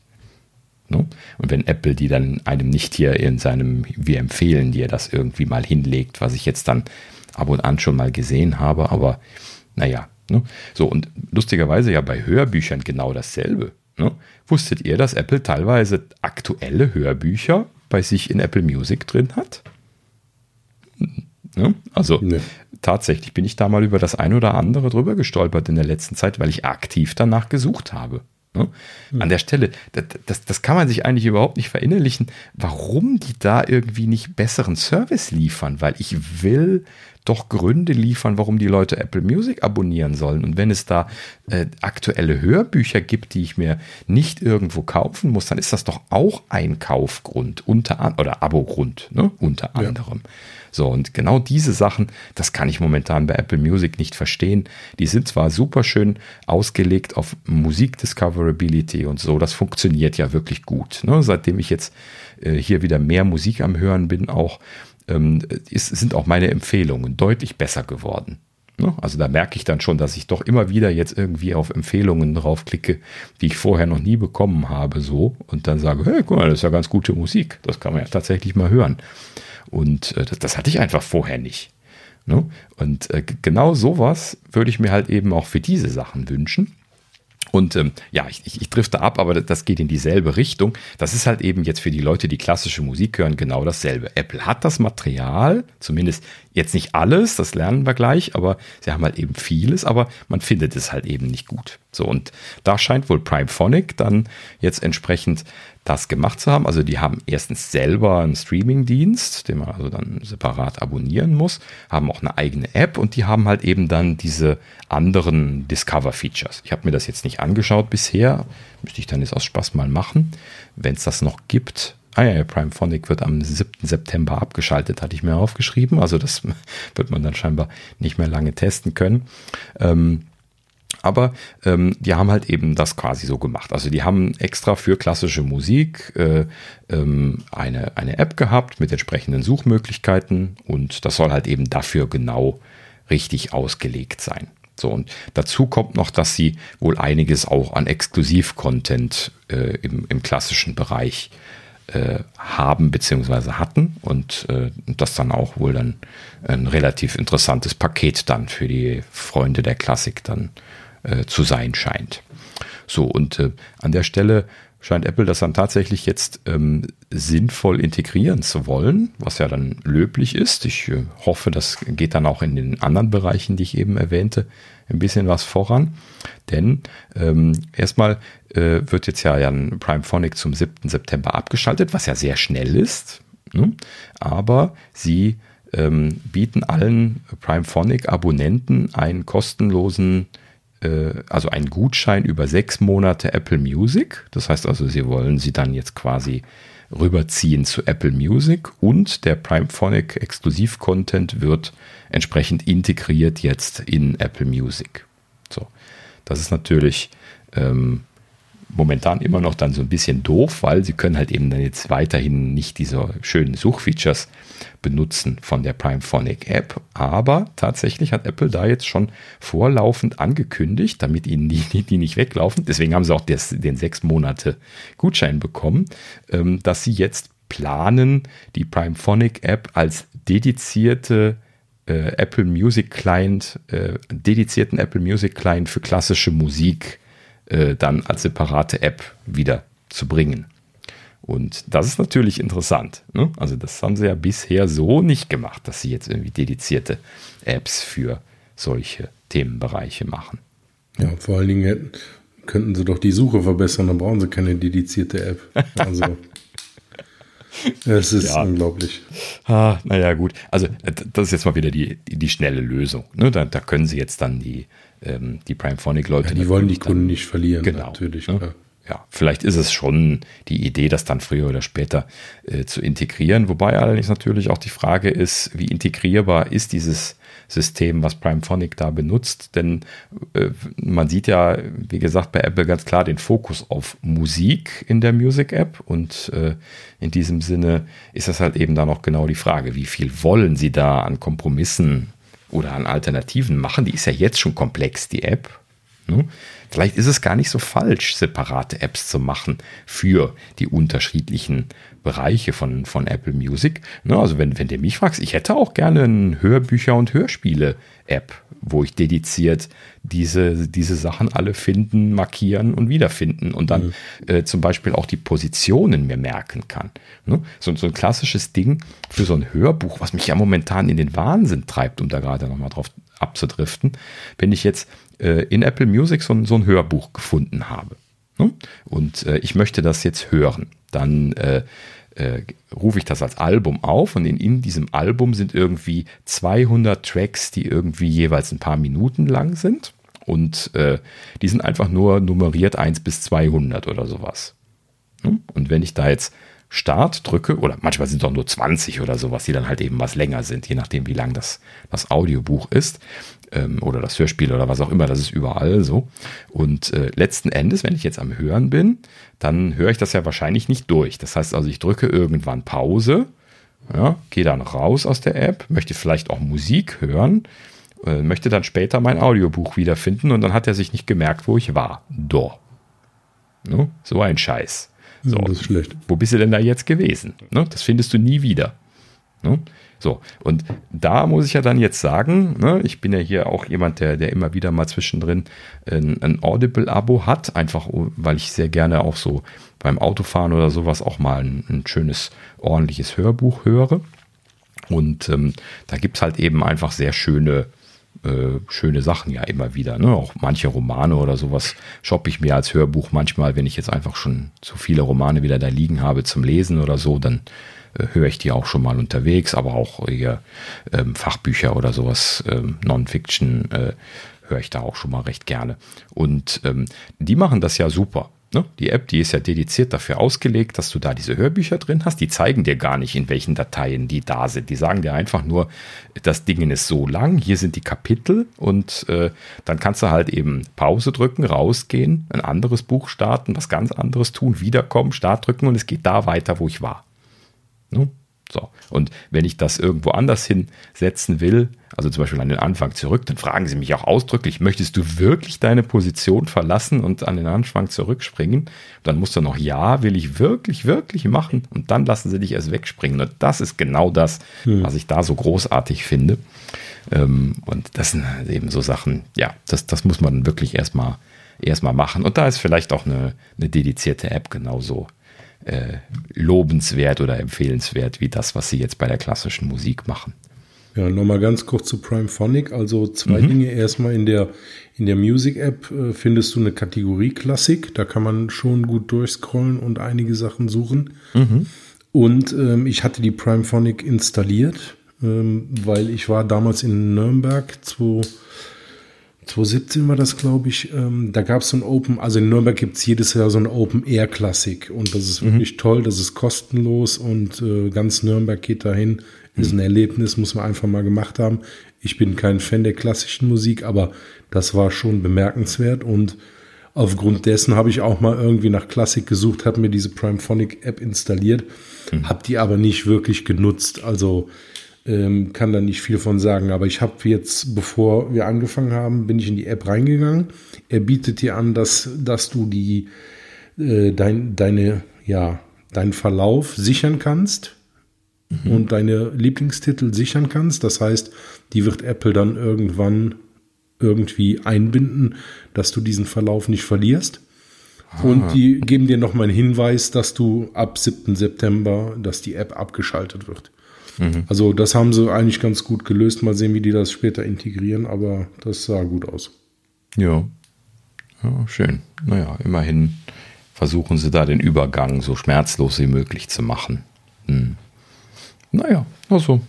Ne? Und wenn Apple die dann einem nicht hier in seinem, wir empfehlen dir das irgendwie mal hinlegt, was ich jetzt dann ab und an schon mal gesehen habe, aber naja. So, und lustigerweise ja bei Hörbüchern genau dasselbe. Ne? Wusstet ihr, dass Apple teilweise aktuelle Hörbücher bei sich in Apple Music drin hat? Ne? Also nee. tatsächlich bin ich da mal über das ein oder andere drüber gestolpert in der letzten Zeit, weil ich aktiv danach gesucht habe. Ne? Mhm. An der Stelle, das, das, das, kann man sich eigentlich überhaupt nicht verinnerlichen, warum die da irgendwie nicht besseren Service liefern, weil ich will doch Gründe liefern, warum die Leute Apple Music abonnieren sollen. Und wenn es da äh, aktuelle Hörbücher gibt, die ich mir nicht irgendwo kaufen muss, dann ist das doch auch ein Kaufgrund unter an oder Abogrund, ne? unter anderem. Ja. So, und genau diese Sachen, das kann ich momentan bei Apple Music nicht verstehen. Die sind zwar super schön ausgelegt auf Musik Discoverability und so, das funktioniert ja wirklich gut. Ne? Seitdem ich jetzt äh, hier wieder mehr Musik am Hören bin, auch ähm, ist, sind auch meine Empfehlungen deutlich besser geworden. Ne? Also da merke ich dann schon, dass ich doch immer wieder jetzt irgendwie auf Empfehlungen draufklicke, die ich vorher noch nie bekommen habe, so und dann sage, hey, guck mal, das ist ja ganz gute Musik, das kann man ja tatsächlich mal hören. Und äh, das, das hatte ich einfach vorher nicht. Ne? Und äh, genau sowas würde ich mir halt eben auch für diese Sachen wünschen. Und ähm, ja, ich, ich, ich drifte ab, aber das geht in dieselbe Richtung. Das ist halt eben jetzt für die Leute, die klassische Musik hören, genau dasselbe. Apple hat das Material, zumindest jetzt nicht alles, das lernen wir gleich, aber sie haben halt eben vieles, aber man findet es halt eben nicht gut. So, und da scheint wohl Primephonic dann jetzt entsprechend das gemacht zu haben. Also die haben erstens selber einen Streaming-Dienst, den man also dann separat abonnieren muss, haben auch eine eigene App und die haben halt eben dann diese anderen Discover-Features. Ich habe mir das jetzt nicht angeschaut bisher, müsste ich dann jetzt aus Spaß mal machen, wenn es das noch gibt. Ah ja, Primephonic wird am 7. September abgeschaltet, hatte ich mir aufgeschrieben. Also das *laughs* wird man dann scheinbar nicht mehr lange testen können. Ähm, aber ähm, die haben halt eben das quasi so gemacht. Also die haben extra für klassische Musik äh, ähm, eine, eine App gehabt mit entsprechenden Suchmöglichkeiten und das soll halt eben dafür genau richtig ausgelegt sein. So, und dazu kommt noch, dass sie wohl einiges auch an Exklusiv-Content äh, im, im klassischen Bereich äh, haben bzw. hatten und äh, das dann auch wohl dann ein relativ interessantes Paket dann für die Freunde der Klassik dann äh, zu sein scheint. So, und äh, an der Stelle scheint Apple das dann tatsächlich jetzt ähm, sinnvoll integrieren zu wollen, was ja dann löblich ist. Ich äh, hoffe, das geht dann auch in den anderen Bereichen, die ich eben erwähnte, ein bisschen was voran. Denn ähm, erstmal äh, wird jetzt ja ein Primephonic zum 7. September abgeschaltet, was ja sehr schnell ist. Ne? Aber sie ähm, bieten allen Primephonic-Abonnenten einen kostenlosen äh, also einen Gutschein über sechs Monate Apple Music. Das heißt also, Sie wollen sie dann jetzt quasi rüberziehen zu Apple Music und der Primephonic Exklusiv-Content wird entsprechend integriert jetzt in Apple Music. So, das ist natürlich ähm, momentan immer noch dann so ein bisschen doof, weil sie können halt eben dann jetzt weiterhin nicht diese schönen Suchfeatures benutzen von der Primephonic App. Aber tatsächlich hat Apple da jetzt schon vorlaufend angekündigt, damit ihnen die, die nicht weglaufen. Deswegen haben sie auch des, den sechs Monate Gutschein bekommen, ähm, dass sie jetzt planen, die Primephonic App als dedizierte äh, Apple Music Client, äh, dedizierten Apple Music Client für klassische Musik äh, dann als separate App wieder zu bringen. Und das ist natürlich interessant. Ne? Also das haben sie ja bisher so nicht gemacht, dass sie jetzt irgendwie dedizierte Apps für solche Themenbereiche machen. Ja, vor allen Dingen hätten, könnten sie doch die Suche verbessern, dann brauchen sie keine dedizierte App. Also *laughs* es ist ja. unglaublich. Ah, naja, gut. Also das ist jetzt mal wieder die, die, die schnelle Lösung. Ne? Da, da, können sie jetzt dann die, ähm, die Primephonic-Leute. Ja, die wollen die Kunden nicht verlieren, genau, natürlich. Ne? ja, vielleicht ist es schon die Idee, das dann früher oder später äh, zu integrieren. Wobei allerdings natürlich auch die Frage ist, wie integrierbar ist dieses System, was Primephonic da benutzt? Denn äh, man sieht ja, wie gesagt, bei Apple ganz klar den Fokus auf Musik in der Music App und äh, in diesem Sinne ist das halt eben dann auch genau die Frage, wie viel wollen sie da an Kompromissen oder an Alternativen machen? Die ist ja jetzt schon komplex, die App. Ne? Vielleicht ist es gar nicht so falsch, separate Apps zu machen für die unterschiedlichen Bereiche von, von Apple Music. Ne, also wenn, wenn du mich fragst, ich hätte auch gerne eine Hörbücher- und Hörspiele-App, wo ich dediziert diese, diese Sachen alle finden, markieren und wiederfinden und dann mhm. äh, zum Beispiel auch die Positionen mir merken kann. Ne? So, so ein klassisches Ding für so ein Hörbuch, was mich ja momentan in den Wahnsinn treibt, um da gerade nochmal drauf abzudriften, wenn ich jetzt äh, in Apple Music so, so, ein Hörbuch gefunden habe. Ne? Und äh, ich möchte das jetzt hören. Dann äh, rufe ich das als Album auf und in, in, diesem Album sind irgendwie 200 Tracks, die irgendwie jeweils ein paar Minuten lang sind. Und äh, die sind einfach nur nummeriert 1 bis 200 oder sowas. Ne? Und wenn ich da jetzt Start drücke, oder manchmal sind es auch nur 20 oder sowas, die dann halt eben was länger sind, je nachdem, wie lang das, das Audiobuch ist ähm, oder das Hörspiel oder was auch immer, das ist überall so. Und äh, letzten Endes, wenn ich jetzt am Hören bin, dann höre ich das ja wahrscheinlich nicht durch. Das heißt also, ich drücke irgendwann Pause, ja, gehe dann raus aus der App, möchte vielleicht auch Musik hören, äh, möchte dann später mein Audiobuch wiederfinden und dann hat er sich nicht gemerkt, wo ich war. Do. No? So ein Scheiß. So, das ist schlecht. Wo bist du denn da jetzt gewesen? Ne? Das findest du nie wieder. Ne? So, und da muss ich ja dann jetzt sagen, ne, ich bin ja hier auch jemand, der, der immer wieder mal zwischendrin ein, ein Audible-Abo hat, einfach weil ich sehr gerne auch so beim Autofahren oder sowas auch mal ein, ein schönes, ordentliches Hörbuch höre. Und ähm, da gibt es halt eben einfach sehr schöne, äh, schöne Sachen ja immer wieder. Ne? Auch manche Romane oder sowas shoppe ich mir als Hörbuch manchmal, wenn ich jetzt einfach schon zu viele Romane wieder da liegen habe zum Lesen oder so, dann äh, höre ich die auch schon mal unterwegs, aber auch hier ähm, Fachbücher oder sowas, ähm, Non-Fiction, äh, höre ich da auch schon mal recht gerne. Und ähm, die machen das ja super. Ne? Die App, die ist ja dediziert dafür ausgelegt, dass du da diese Hörbücher drin hast. Die zeigen dir gar nicht, in welchen Dateien die da sind. Die sagen dir einfach nur, das Ding ist so lang, hier sind die Kapitel und äh, dann kannst du halt eben Pause drücken, rausgehen, ein anderes Buch starten, was ganz anderes tun, wiederkommen, Start drücken und es geht da weiter, wo ich war. Ne? So. Und wenn ich das irgendwo anders hinsetzen will, also zum Beispiel an den Anfang zurück, dann fragen sie mich auch ausdrücklich, möchtest du wirklich deine Position verlassen und an den Anfang zurückspringen? Dann musst du noch, ja, will ich wirklich, wirklich machen. Und dann lassen sie dich erst wegspringen. Und das ist genau das, hm. was ich da so großartig finde. Ähm, und das sind eben so Sachen, ja, das, das muss man wirklich erstmal erstmal machen. Und da ist vielleicht auch eine, eine dedizierte App genauso äh, lobenswert oder empfehlenswert wie das, was sie jetzt bei der klassischen Musik machen. Ja, nochmal ganz kurz zu Primephonic. Also zwei mhm. Dinge. Erstmal in der, in der Music-App äh, findest du eine Kategorie Klassik. Da kann man schon gut durchscrollen und einige Sachen suchen. Mhm. Und ähm, ich hatte die Primephonic installiert, ähm, weil ich war damals in Nürnberg 2017 war das, glaube ich. Ähm, da gab es so ein Open, also in Nürnberg gibt es jedes Jahr so ein Open Air Klassik und das ist mhm. wirklich toll, das ist kostenlos und äh, ganz Nürnberg geht dahin ist ein Erlebnis, muss man einfach mal gemacht haben. Ich bin kein Fan der klassischen Musik, aber das war schon bemerkenswert und aufgrund dessen habe ich auch mal irgendwie nach Klassik gesucht, habe mir diese Primephonic App installiert, mhm. habe die aber nicht wirklich genutzt. Also ähm, kann da nicht viel von sagen. Aber ich habe jetzt, bevor wir angefangen haben, bin ich in die App reingegangen. Er bietet dir an, dass, dass du die äh, dein, deine, ja, deinen Verlauf sichern kannst mhm. und deine Lieblingstitel sichern kannst. Das heißt, die wird Apple dann irgendwann irgendwie einbinden, dass du diesen Verlauf nicht verlierst. Und die geben dir nochmal einen Hinweis, dass du ab 7. September, dass die App abgeschaltet wird. Mhm. Also das haben sie eigentlich ganz gut gelöst. Mal sehen, wie die das später integrieren, aber das sah gut aus. Ja, ja schön. Naja, immerhin versuchen sie da den Übergang so schmerzlos wie möglich zu machen. Hm. Naja, also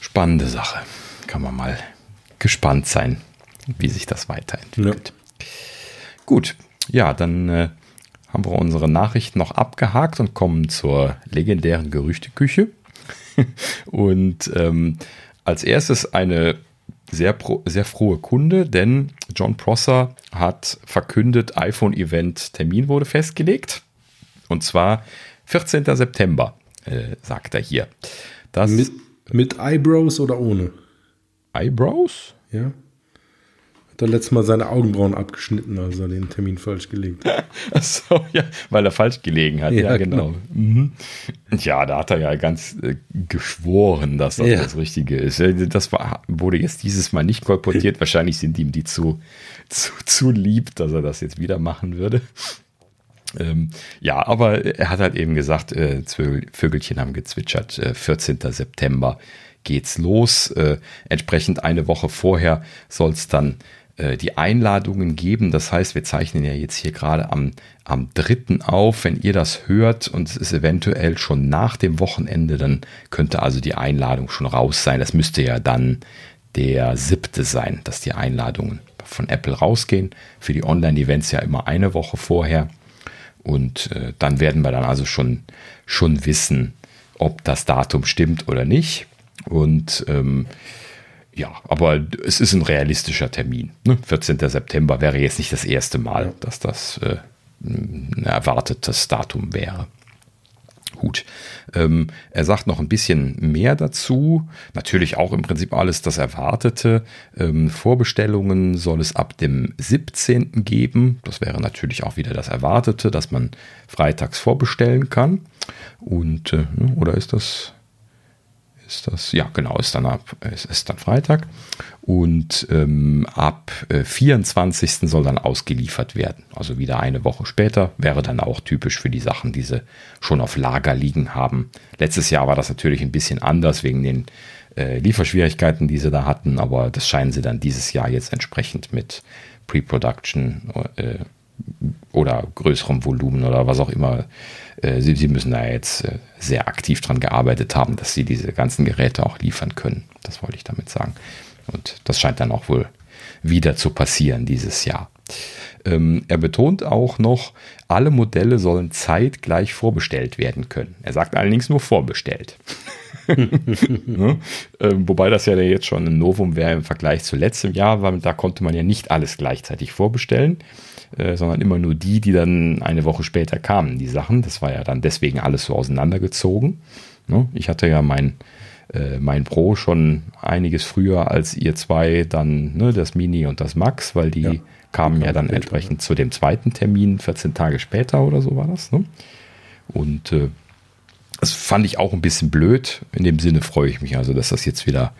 spannende Sache. Kann man mal gespannt sein, wie sich das weiterentwickelt. Ja. Gut, ja, dann äh, haben wir unsere Nachrichten noch abgehakt und kommen zur legendären Gerüchteküche. *laughs* und ähm, als erstes eine sehr, pro, sehr frohe Kunde, denn John Prosser hat verkündet, iPhone-Event Termin wurde festgelegt. Und zwar 14. September äh, sagt er hier. Das mit, mit Eyebrows oder ohne? Eyebrows? Ja. Er letztes Mal seine Augenbrauen abgeschnitten, als er den Termin falsch gelegt *laughs* hat. Achso, ja, weil er falsch gelegen hat. Ja, ja genau. genau. Mhm. Ja, da hat er ja ganz äh, geschworen, dass das ja. das Richtige ist. Äh, das war, wurde jetzt dieses Mal nicht kolportiert. Wahrscheinlich sind ihm die zu, zu, zu lieb, dass er das jetzt wieder machen würde. Ähm, ja, aber er hat halt eben gesagt, äh, Vögelchen haben gezwitschert, äh, 14. September geht's los. Äh, entsprechend eine Woche vorher soll es dann die Einladungen geben. Das heißt, wir zeichnen ja jetzt hier gerade am, am 3. auf. Wenn ihr das hört und es ist eventuell schon nach dem Wochenende, dann könnte also die Einladung schon raus sein. Das müsste ja dann der siebte sein, dass die Einladungen von Apple rausgehen. Für die Online-Events ja immer eine Woche vorher. Und äh, dann werden wir dann also schon, schon wissen, ob das Datum stimmt oder nicht. Und ähm, ja, aber es ist ein realistischer Termin. Ne? 14. September wäre jetzt nicht das erste Mal, dass das äh, ein erwartetes Datum wäre. Gut. Ähm, er sagt noch ein bisschen mehr dazu. Natürlich auch im Prinzip alles das Erwartete. Ähm, Vorbestellungen soll es ab dem 17. geben. Das wäre natürlich auch wieder das Erwartete, dass man freitags vorbestellen kann. Und, äh, ne, oder ist das, ist das? Ja, genau, ist dann ab, ist, ist dann Freitag. Und ähm, ab äh, 24. soll dann ausgeliefert werden. Also wieder eine Woche später wäre dann auch typisch für die Sachen, die sie schon auf Lager liegen haben. Letztes Jahr war das natürlich ein bisschen anders wegen den äh, Lieferschwierigkeiten, die sie da hatten, aber das scheinen sie dann dieses Jahr jetzt entsprechend mit Pre-Production äh, oder größerem Volumen oder was auch immer. Äh, sie, sie, müssen da jetzt äh, sehr aktiv dran gearbeitet haben, dass sie diese ganzen Geräte auch liefern können. Das wollte ich damit sagen. Und das scheint dann auch wohl wieder zu passieren dieses Jahr. Ähm, er betont auch noch, alle Modelle sollen zeitgleich vorbestellt werden können. Er sagt allerdings nur vorbestellt. *laughs* ne? ähm, wobei das ja jetzt schon ein Novum wäre im Vergleich zu letztem Jahr, weil da konnte man ja nicht alles gleichzeitig vorbestellen, äh, sondern immer nur die, die dann eine Woche später kamen, die Sachen. Das war ja dann deswegen alles so auseinandergezogen. Ne? Ich hatte ja mein äh, mein Pro schon einiges früher als ihr zwei dann ne, das Mini und das Max, weil die ja, kamen ja dann entsprechend ja. zu dem zweiten Termin 14 Tage später oder so war das. Ne? Und äh, das fand ich auch ein bisschen blöd. In dem Sinne freue ich mich also, dass das jetzt wieder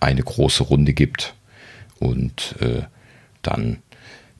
eine große Runde gibt. Und äh, dann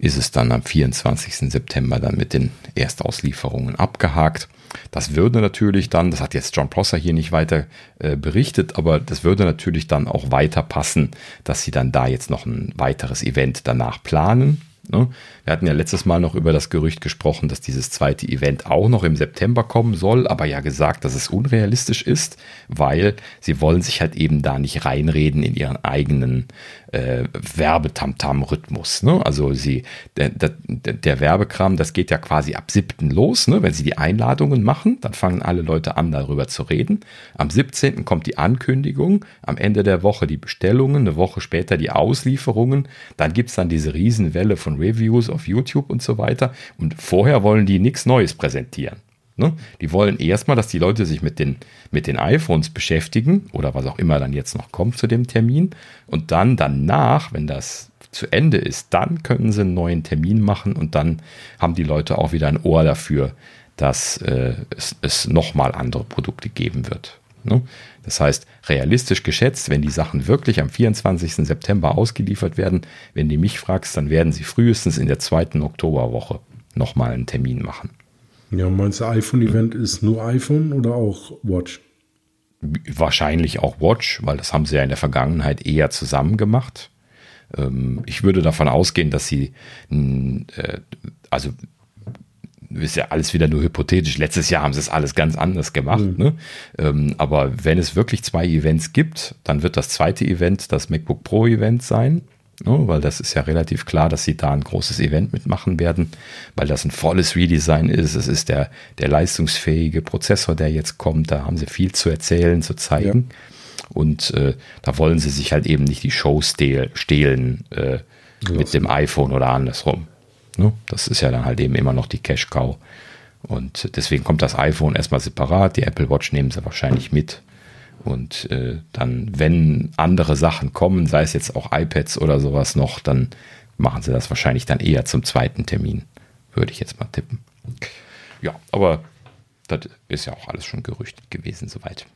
ist es dann am 24. September dann mit den Erstauslieferungen abgehakt. Das würde natürlich dann, das hat jetzt John Prosser hier nicht weiter äh, berichtet, aber das würde natürlich dann auch weiter passen, dass sie dann da jetzt noch ein weiteres Event danach planen. Ne? Wir hatten ja letztes Mal noch über das Gerücht gesprochen, dass dieses zweite Event auch noch im September kommen soll, aber ja gesagt, dass es unrealistisch ist, weil sie wollen sich halt eben da nicht reinreden in ihren eigenen äh, Werbetamtam-Rhythmus. Ne? Also sie, der, der, der, Werbekram, das geht ja quasi ab 7. los. Ne? Wenn sie die Einladungen machen, dann fangen alle Leute an, darüber zu reden. Am 17. kommt die Ankündigung, am Ende der Woche die Bestellungen, eine Woche später die Auslieferungen. Dann gibt es dann diese Riesenwelle von Reviews auf YouTube und so weiter. Und vorher wollen die nichts Neues präsentieren. Ne? Die wollen erstmal, dass die Leute sich mit den, mit den iPhones beschäftigen oder was auch immer dann jetzt noch kommt zu dem Termin. Und dann danach, wenn das zu Ende ist, dann können sie einen neuen Termin machen und dann haben die Leute auch wieder ein Ohr dafür, dass äh, es, es nochmal andere Produkte geben wird. Ne? Das heißt, realistisch geschätzt, wenn die Sachen wirklich am 24. September ausgeliefert werden, wenn du mich fragst, dann werden sie frühestens in der zweiten Oktoberwoche nochmal einen Termin machen. Ja, meinst du, iPhone-Event ist nur iPhone oder auch Watch? Wahrscheinlich auch Watch, weil das haben sie ja in der Vergangenheit eher zusammen gemacht. Ähm, ich würde davon ausgehen, dass sie, äh, also ist ja alles wieder nur hypothetisch. Letztes Jahr haben sie es alles ganz anders gemacht. Mhm. Ne? Ähm, aber wenn es wirklich zwei Events gibt, dann wird das zweite Event das MacBook Pro Event sein. Ne, weil das ist ja relativ klar, dass sie da ein großes Event mitmachen werden, weil das ein volles Redesign ist. Es ist der, der leistungsfähige Prozessor, der jetzt kommt. Da haben sie viel zu erzählen, zu zeigen. Ja. Und äh, da wollen sie sich halt eben nicht die Show stehl, stehlen äh, mit dem iPhone oder andersrum. Ne? Das ist ja dann halt eben immer noch die Cash Cow. Und deswegen kommt das iPhone erstmal separat. Die Apple Watch nehmen sie wahrscheinlich mit. Und äh, dann, wenn andere Sachen kommen, sei es jetzt auch iPads oder sowas noch, dann machen sie das wahrscheinlich dann eher zum zweiten Termin, würde ich jetzt mal tippen. Ja, aber das ist ja auch alles schon gerüchtet gewesen soweit.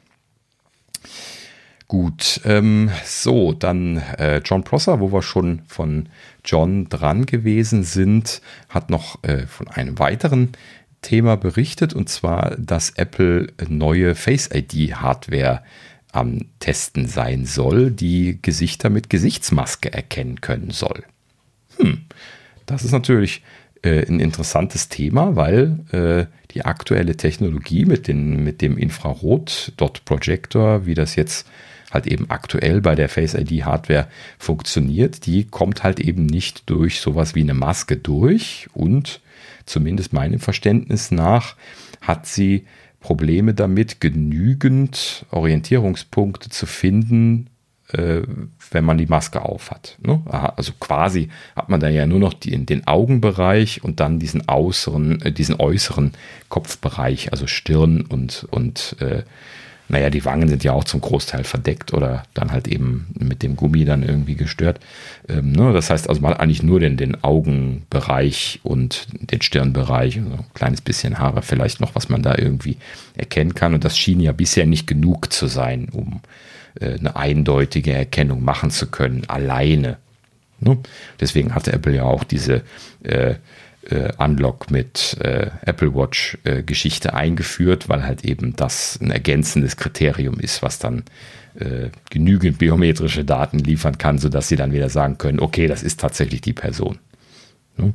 Gut, ähm, so, dann äh, John Prosser, wo wir schon von John dran gewesen sind, hat noch äh, von einem weiteren Thema berichtet und zwar, dass Apple neue Face ID Hardware am Testen sein soll, die Gesichter mit Gesichtsmaske erkennen können soll. Hm, das ist natürlich äh, ein interessantes Thema, weil äh, die aktuelle Technologie mit, den, mit dem Infrarot-Dot-Projector, wie das jetzt halt eben aktuell bei der Face ID Hardware funktioniert, die kommt halt eben nicht durch sowas wie eine Maske durch und zumindest meinem Verständnis nach, hat sie Probleme damit, genügend Orientierungspunkte zu finden, äh, wenn man die Maske auf hat. Ne? Also quasi hat man da ja nur noch die, den Augenbereich und dann diesen äußeren, äh, diesen äußeren Kopfbereich, also Stirn und, und äh, naja, die Wangen sind ja auch zum Großteil verdeckt oder dann halt eben mit dem Gummi dann irgendwie gestört. Ähm, ne? Das heißt also, hat eigentlich nur den, den Augenbereich und den Stirnbereich, also ein kleines bisschen Haare vielleicht noch, was man da irgendwie erkennen kann. Und das schien ja bisher nicht genug zu sein, um äh, eine eindeutige Erkennung machen zu können, alleine. Ne? Deswegen hatte Apple ja auch diese äh, äh, Unlock mit äh, Apple Watch äh, Geschichte eingeführt, weil halt eben das ein ergänzendes Kriterium ist, was dann äh, genügend biometrische Daten liefern kann, sodass sie dann wieder sagen können, okay, das ist tatsächlich die Person. Ne?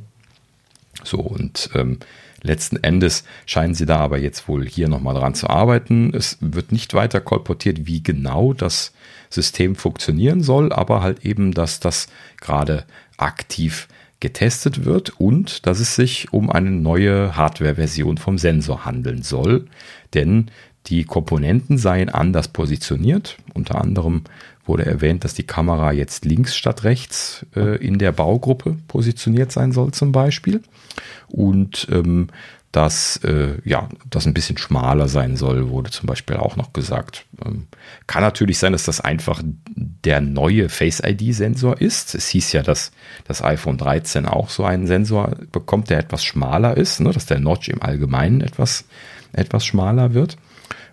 So, und ähm, letzten Endes scheinen sie da aber jetzt wohl hier nochmal dran zu arbeiten. Es wird nicht weiter kolportiert, wie genau das System funktionieren soll, aber halt eben, dass das gerade aktiv getestet wird und dass es sich um eine neue Hardware-Version vom Sensor handeln soll. Denn die Komponenten seien anders positioniert. Unter anderem wurde erwähnt, dass die Kamera jetzt links statt rechts äh, in der Baugruppe positioniert sein soll zum Beispiel. Und ähm, dass äh, ja, das ein bisschen schmaler sein soll, wurde zum Beispiel auch noch gesagt. Ähm, kann natürlich sein, dass das einfach der neue Face ID-Sensor ist. Es hieß ja, dass das iPhone 13 auch so einen Sensor bekommt, der etwas schmaler ist, ne? dass der Notch im Allgemeinen etwas, etwas schmaler wird.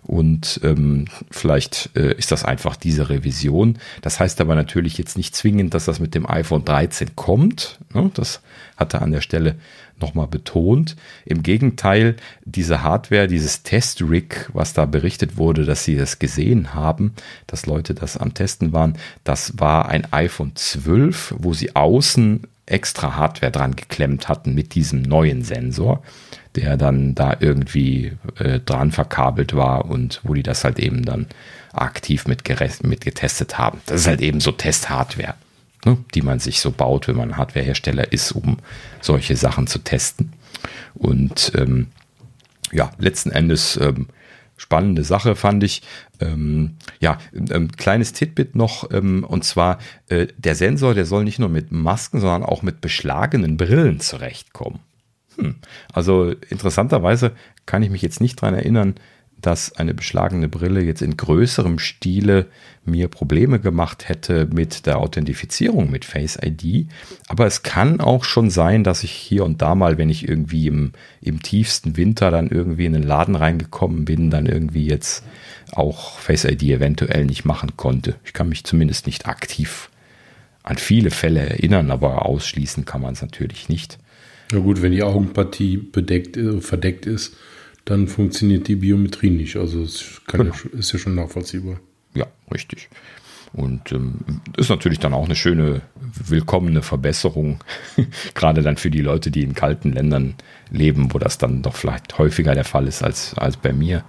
Und ähm, vielleicht äh, ist das einfach diese Revision. Das heißt aber natürlich jetzt nicht zwingend, dass das mit dem iPhone 13 kommt. Ne? Das hat er an der Stelle nochmal betont. Im Gegenteil, diese Hardware, dieses Test-Rig, was da berichtet wurde, dass sie das gesehen haben, dass Leute das am Testen waren, das war ein iPhone 12, wo sie außen extra Hardware dran geklemmt hatten mit diesem neuen Sensor der dann da irgendwie äh, dran verkabelt war und wo die das halt eben dann aktiv mit, getestet haben. Das ist halt eben so Testhardware, ne, die man sich so baut, wenn man Hardwarehersteller ist, um solche Sachen zu testen. Und ähm, ja, letzten Endes ähm, spannende Sache fand ich. Ähm, ja, ähm, kleines Titbit noch, ähm, und zwar äh, der Sensor, der soll nicht nur mit Masken, sondern auch mit beschlagenen Brillen zurechtkommen. Hm. Also interessanterweise kann ich mich jetzt nicht daran erinnern, dass eine beschlagene Brille jetzt in größerem Stile mir Probleme gemacht hätte mit der Authentifizierung mit Face ID. Aber es kann auch schon sein, dass ich hier und da mal, wenn ich irgendwie im, im tiefsten Winter dann irgendwie in den Laden reingekommen bin, dann irgendwie jetzt auch Face ID eventuell nicht machen konnte. Ich kann mich zumindest nicht aktiv an viele Fälle erinnern, aber ausschließen kann man es natürlich nicht. Ja gut, wenn die Augenpartie bedeckt, äh, verdeckt ist, dann funktioniert die Biometrie nicht. Also es genau. ja, ist ja schon nachvollziehbar. Ja, richtig. Und ähm, ist natürlich dann auch eine schöne, willkommene Verbesserung, *laughs* gerade dann für die Leute, die in kalten Ländern leben, wo das dann doch vielleicht häufiger der Fall ist als, als bei mir.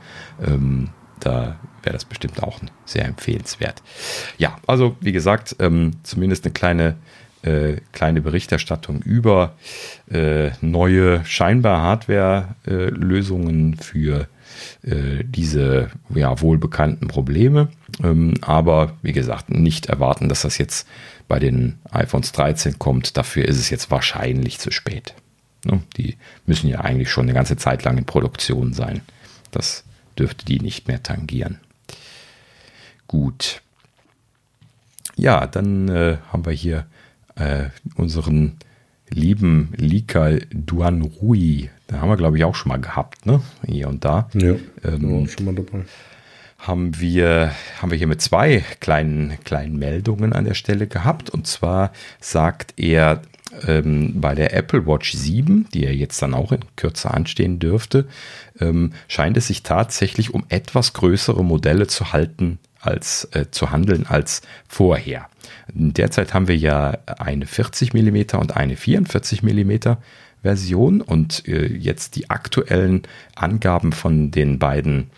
Ähm, da wäre das bestimmt auch sehr empfehlenswert. Ja, also wie gesagt, ähm, zumindest eine kleine äh, kleine Berichterstattung über äh, neue scheinbar Hardware-Lösungen für äh, diese ja, wohlbekannten Probleme. Ähm, aber wie gesagt, nicht erwarten, dass das jetzt bei den iPhones 13 kommt. Dafür ist es jetzt wahrscheinlich zu spät. Ne? Die müssen ja eigentlich schon eine ganze Zeit lang in Produktion sein. Das dürfte die nicht mehr tangieren. Gut. Ja, dann äh, haben wir hier äh, unseren lieben Lika Duan Rui, da haben wir glaube ich auch schon mal gehabt, ne? Hier und da. Ja, ähm, schon mal dabei. Haben wir, haben wir hier mit zwei kleinen, kleinen Meldungen an der Stelle gehabt. Und zwar sagt er, ähm, bei der Apple Watch 7, die ja jetzt dann auch in Kürze anstehen dürfte, ähm, scheint es sich tatsächlich um etwas größere Modelle zu halten als äh, zu handeln als vorher. Derzeit haben wir ja eine 40 mm und eine 44 mm Version und äh, jetzt die aktuellen Angaben von den beiden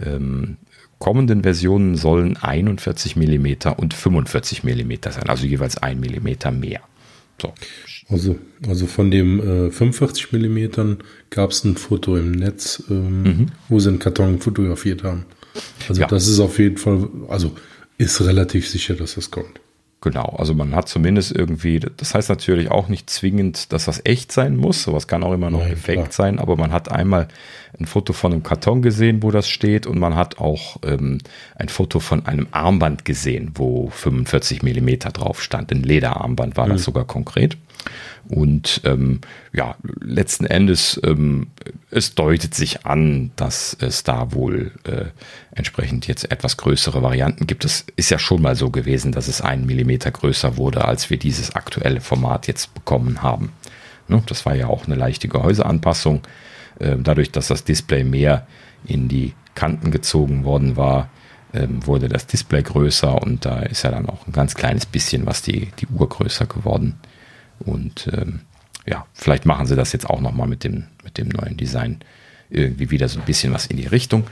ähm, kommenden Versionen sollen 41 mm und 45 mm sein, also jeweils 1 mm mehr. So. Also, also von dem äh, 45 mm gab es ein Foto im Netz, ähm, mhm. wo sie einen Karton fotografiert haben. Also ja. das ist auf jeden Fall, also ist relativ sicher, dass das kommt. Genau, also man hat zumindest irgendwie, das heißt natürlich auch nicht zwingend, dass das echt sein muss, sowas kann auch immer noch Nein, gefaked sein, aber man hat einmal ein Foto von einem Karton gesehen, wo das steht und man hat auch ähm, ein Foto von einem Armband gesehen, wo 45 Millimeter drauf stand. Ein Lederarmband war mhm. das sogar konkret. Und ähm, ja, letzten Endes, ähm, es deutet sich an, dass es da wohl äh, entsprechend jetzt etwas größere Varianten gibt. Es ist ja schon mal so gewesen, dass es einen Millimeter größer wurde, als wir dieses aktuelle Format jetzt bekommen haben. Ne? Das war ja auch eine leichte Gehäuseanpassung. Äh, dadurch, dass das Display mehr in die Kanten gezogen worden war, ähm, wurde das Display größer und da ist ja dann auch ein ganz kleines bisschen was die, die Uhr größer geworden. Und ähm, ja, vielleicht machen sie das jetzt auch nochmal mit dem, mit dem neuen Design irgendwie wieder so ein bisschen was in die Richtung.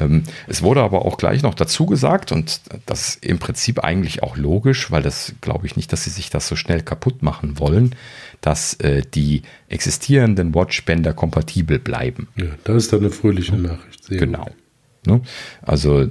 Ähm, es wurde aber auch gleich noch dazu gesagt, und das ist im Prinzip eigentlich auch logisch, weil das glaube ich nicht, dass sie sich das so schnell kaputt machen wollen, dass äh, die existierenden Watchbänder kompatibel bleiben. Ja, das ist dann eine fröhliche Nachricht. Sehr genau. Ne? Also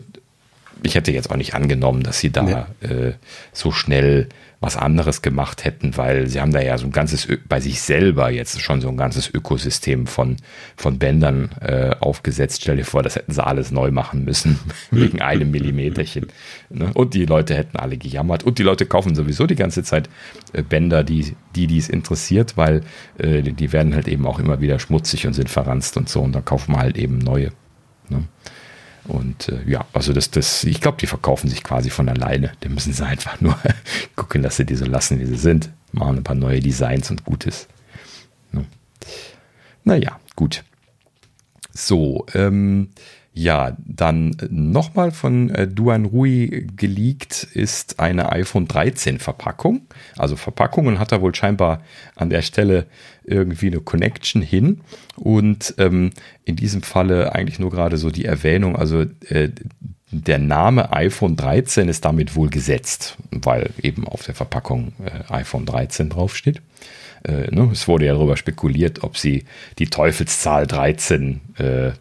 ich hätte jetzt auch nicht angenommen, dass sie da nee. äh, so schnell was anderes gemacht hätten, weil sie haben da ja so ein ganzes, bei sich selber jetzt schon so ein ganzes Ökosystem von, von Bändern äh, aufgesetzt. Stell dir vor, das hätten sie alles neu machen müssen, *laughs* wegen einem Millimeterchen. Ne? Und die Leute hätten alle gejammert. Und die Leute kaufen sowieso die ganze Zeit äh, Bänder, die, die die es interessiert, weil äh, die werden halt eben auch immer wieder schmutzig und sind verranzt und so. Und da kaufen wir halt eben neue. Ne? Und äh, ja, also das, das, ich glaube, die verkaufen sich quasi von alleine. Da müssen sie einfach nur *laughs* gucken, dass sie die so lassen, wie sie sind. Machen ein paar neue Designs und Gutes. Ja. Naja, gut. So, ähm, ja, dann nochmal von äh, Duan Rui geleakt ist eine iPhone 13 Verpackung. Also Verpackungen hat er wohl scheinbar an der Stelle irgendwie eine Connection hin. Und ähm, in diesem Falle eigentlich nur gerade so die Erwähnung, also äh, der Name iPhone 13 ist damit wohl gesetzt, weil eben auf der Verpackung äh, iPhone 13 draufsteht. Äh, ne? Es wurde ja darüber spekuliert, ob sie die Teufelszahl 13 äh,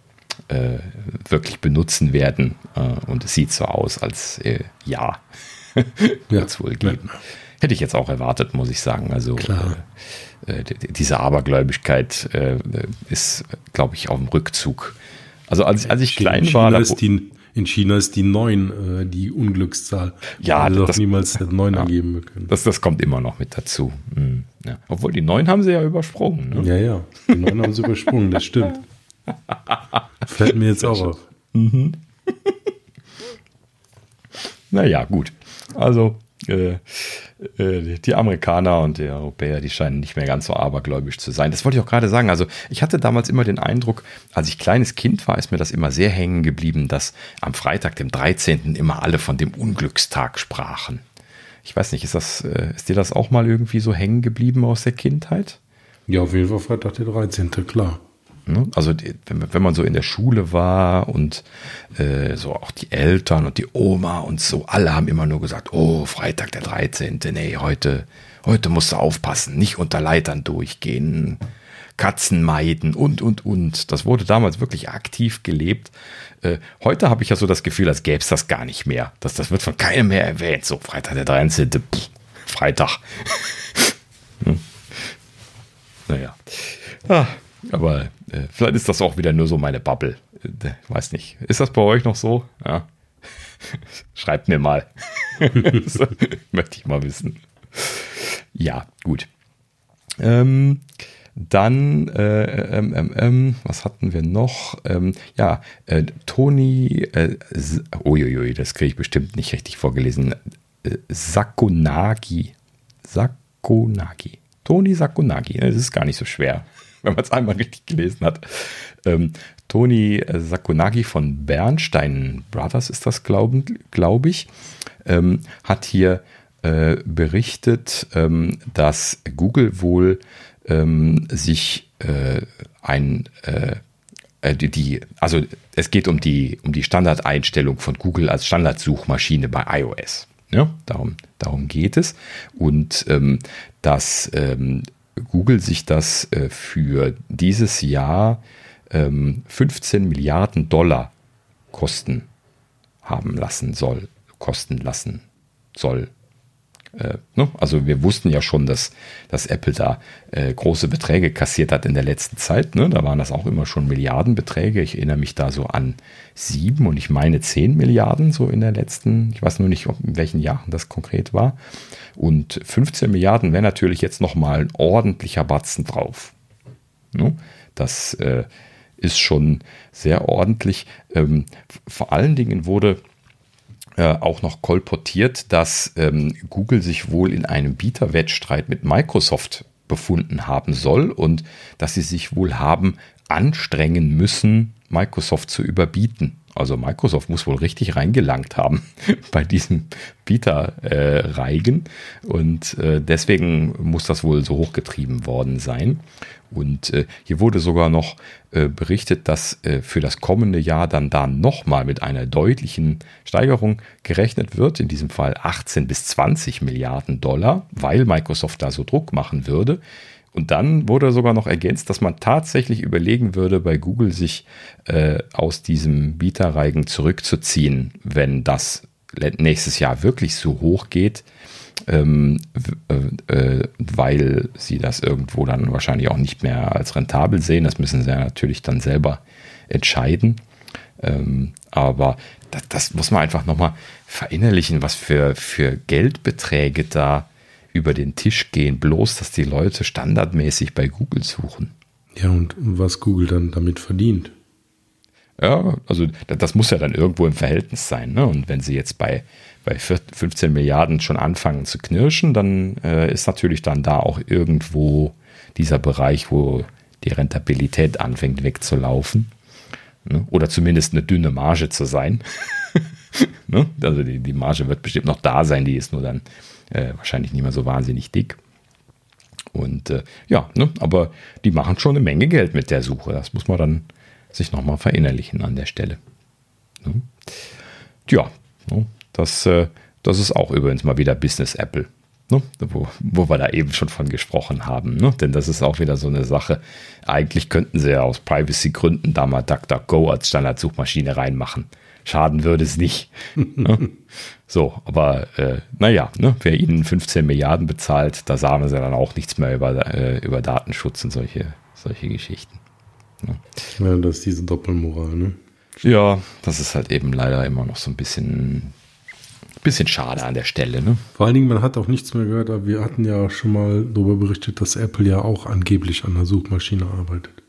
äh, wirklich benutzen werden. Äh, und es sieht so aus, als äh, ja, *laughs* wird es wohl geben. Ja. Hätte ich jetzt auch erwartet, muss ich sagen. Also äh, äh, diese Abergläubigkeit äh, ist, glaube ich, auf dem Rückzug. Also als, als ich klein war. In China ist die 9 die Unglückszahl. Ja, also das niemals 9 ja, angeben können. Das, das kommt immer noch mit dazu. Hm, ja. Obwohl die 9 haben sie ja übersprungen. Ne? Ja, ja. Die 9 haben sie übersprungen, das stimmt. *laughs* *laughs* Fällt mir jetzt auch auf. Mhm. *laughs* naja, gut. Also, äh, äh, die Amerikaner und die Europäer, die scheinen nicht mehr ganz so abergläubisch zu sein. Das wollte ich auch gerade sagen. Also, ich hatte damals immer den Eindruck, als ich kleines Kind war, ist mir das immer sehr hängen geblieben, dass am Freitag, dem 13., immer alle von dem Unglückstag sprachen. Ich weiß nicht, ist, das, äh, ist dir das auch mal irgendwie so hängen geblieben aus der Kindheit? Ja, auf jeden Fall Freitag, der 13., klar. Ne? Also wenn, man so in der Schule war und äh, so auch die Eltern und die Oma und so, alle haben immer nur gesagt, oh, Freitag der 13. Nee, heute, heute musst du aufpassen, nicht unter Leitern durchgehen, Katzen meiden und, und, und. Das wurde damals wirklich aktiv gelebt. Äh, heute habe ich ja so das Gefühl, als gäbe es das gar nicht mehr. Das, das wird von keinem mehr erwähnt. So, Freitag der 13. Pff, Freitag. *laughs* hm. Naja. Ah, aber vielleicht ist das auch wieder nur so meine Bubble. Äh, weiß nicht. Ist das bei euch noch so? Ja. *laughs* Schreibt mir mal. *laughs* Möchte ich mal wissen. Ja, gut. Ähm, dann, äh, ähm, ähm, ähm was hatten wir noch? Ähm, ja, äh, Toni, äh, uiuiui, das kriege ich bestimmt nicht richtig vorgelesen. Äh, Sakonagi. Sakonagi. Toni Sakonagi. Das ist gar nicht so schwer wenn man es einmal richtig gelesen hat. Ähm, Toni Sakonagi von Bernstein Brothers ist das, glaube glaub ich, ähm, hat hier äh, berichtet, ähm, dass Google wohl ähm, sich äh, ein äh, äh, die, die, also es geht um die, um die Standardeinstellung von Google als Standardsuchmaschine bei iOS. Ja, darum, darum geht es. Und ähm, dass ähm, Google sich das äh, für dieses Jahr ähm, 15 Milliarden Dollar kosten haben lassen soll, kosten lassen soll. äh, ne? Also wir wussten ja schon, dass, dass Apple da äh, große Beträge kassiert hat in der letzten Zeit. Ne? Da waren das auch immer schon Milliardenbeträge. Ich erinnere mich da so an sieben und ich meine zehn Milliarden so in der letzten, ich weiß nur nicht, in welchen Jahren das konkret war. Und 15 Milliarden wäre natürlich jetzt nochmal ein ordentlicher Batzen drauf. Das äh, ist schon sehr ordentlich. Ähm, vor allen Dingen wurde äh, auch noch kolportiert, dass ähm, Google sich wohl in einem Bieterwettstreit mit Microsoft befunden haben soll und dass sie sich wohl haben anstrengen müssen, Microsoft zu überbieten. Also Microsoft muss wohl richtig reingelangt haben *laughs* bei diesem Bieterreigen äh, und äh, deswegen muss das wohl so hochgetrieben worden sein. Und äh, hier wurde sogar noch äh, berichtet, dass äh, für das kommende Jahr dann da nochmal mit einer deutlichen Steigerung gerechnet wird, in diesem Fall 18 bis 20 Milliarden Dollar, weil Microsoft da so Druck machen würde. Und dann wurde sogar noch ergänzt, dass man tatsächlich überlegen würde, bei Google sich äh, aus diesem Bieterreigen zurückzuziehen, wenn das nächstes Jahr wirklich so hoch geht, ähm, äh, äh, weil sie das irgendwo dann wahrscheinlich auch nicht mehr als rentabel sehen. Das müssen sie ja natürlich dann selber entscheiden. Ähm, aber das, das, muss man einfach nochmal verinnerlichen, was für, für Geldbeträge da über den Tisch gehen, bloß dass die Leute standardmäßig bei Google suchen. Ja, und was Google dann damit verdient. Ja, also das muss ja dann irgendwo im Verhältnis sein. Ne? Und wenn sie jetzt bei, bei 15 Milliarden schon anfangen zu knirschen, dann äh, ist natürlich dann da auch irgendwo dieser Bereich, wo die Rentabilität anfängt wegzulaufen. Ne? Oder zumindest eine dünne Marge zu sein. *laughs* ne? Also die, die Marge wird bestimmt noch da sein, die ist nur dann äh, wahrscheinlich nicht mehr so wahnsinnig dick. Und äh, ja, ne? aber die machen schon eine Menge Geld mit der Suche. Das muss man dann sich nochmal verinnerlichen an der Stelle. Ne? Ja, ne? das, äh, das ist auch übrigens mal wieder Business Apple. Ne? Wo, wo wir da eben schon von gesprochen haben. Ne? Denn das ist auch wieder so eine Sache. Eigentlich könnten sie ja aus Privacy-Gründen da mal DuckDuckGo als Standardsuchmaschine reinmachen. Schaden würde es nicht. *laughs* ne? So, aber äh, naja, ne? wer ihnen 15 Milliarden bezahlt, da sagen sie dann auch nichts mehr über, äh, über Datenschutz und solche, solche Geschichten. Ne? Ja, das ist diese Doppelmoral, ne? Ja, das ist halt eben leider immer noch so ein bisschen, bisschen schade an der Stelle, ne? Vor allen Dingen, man hat auch nichts mehr gehört, aber wir hatten ja schon mal darüber berichtet, dass Apple ja auch angeblich an der Suchmaschine arbeitet.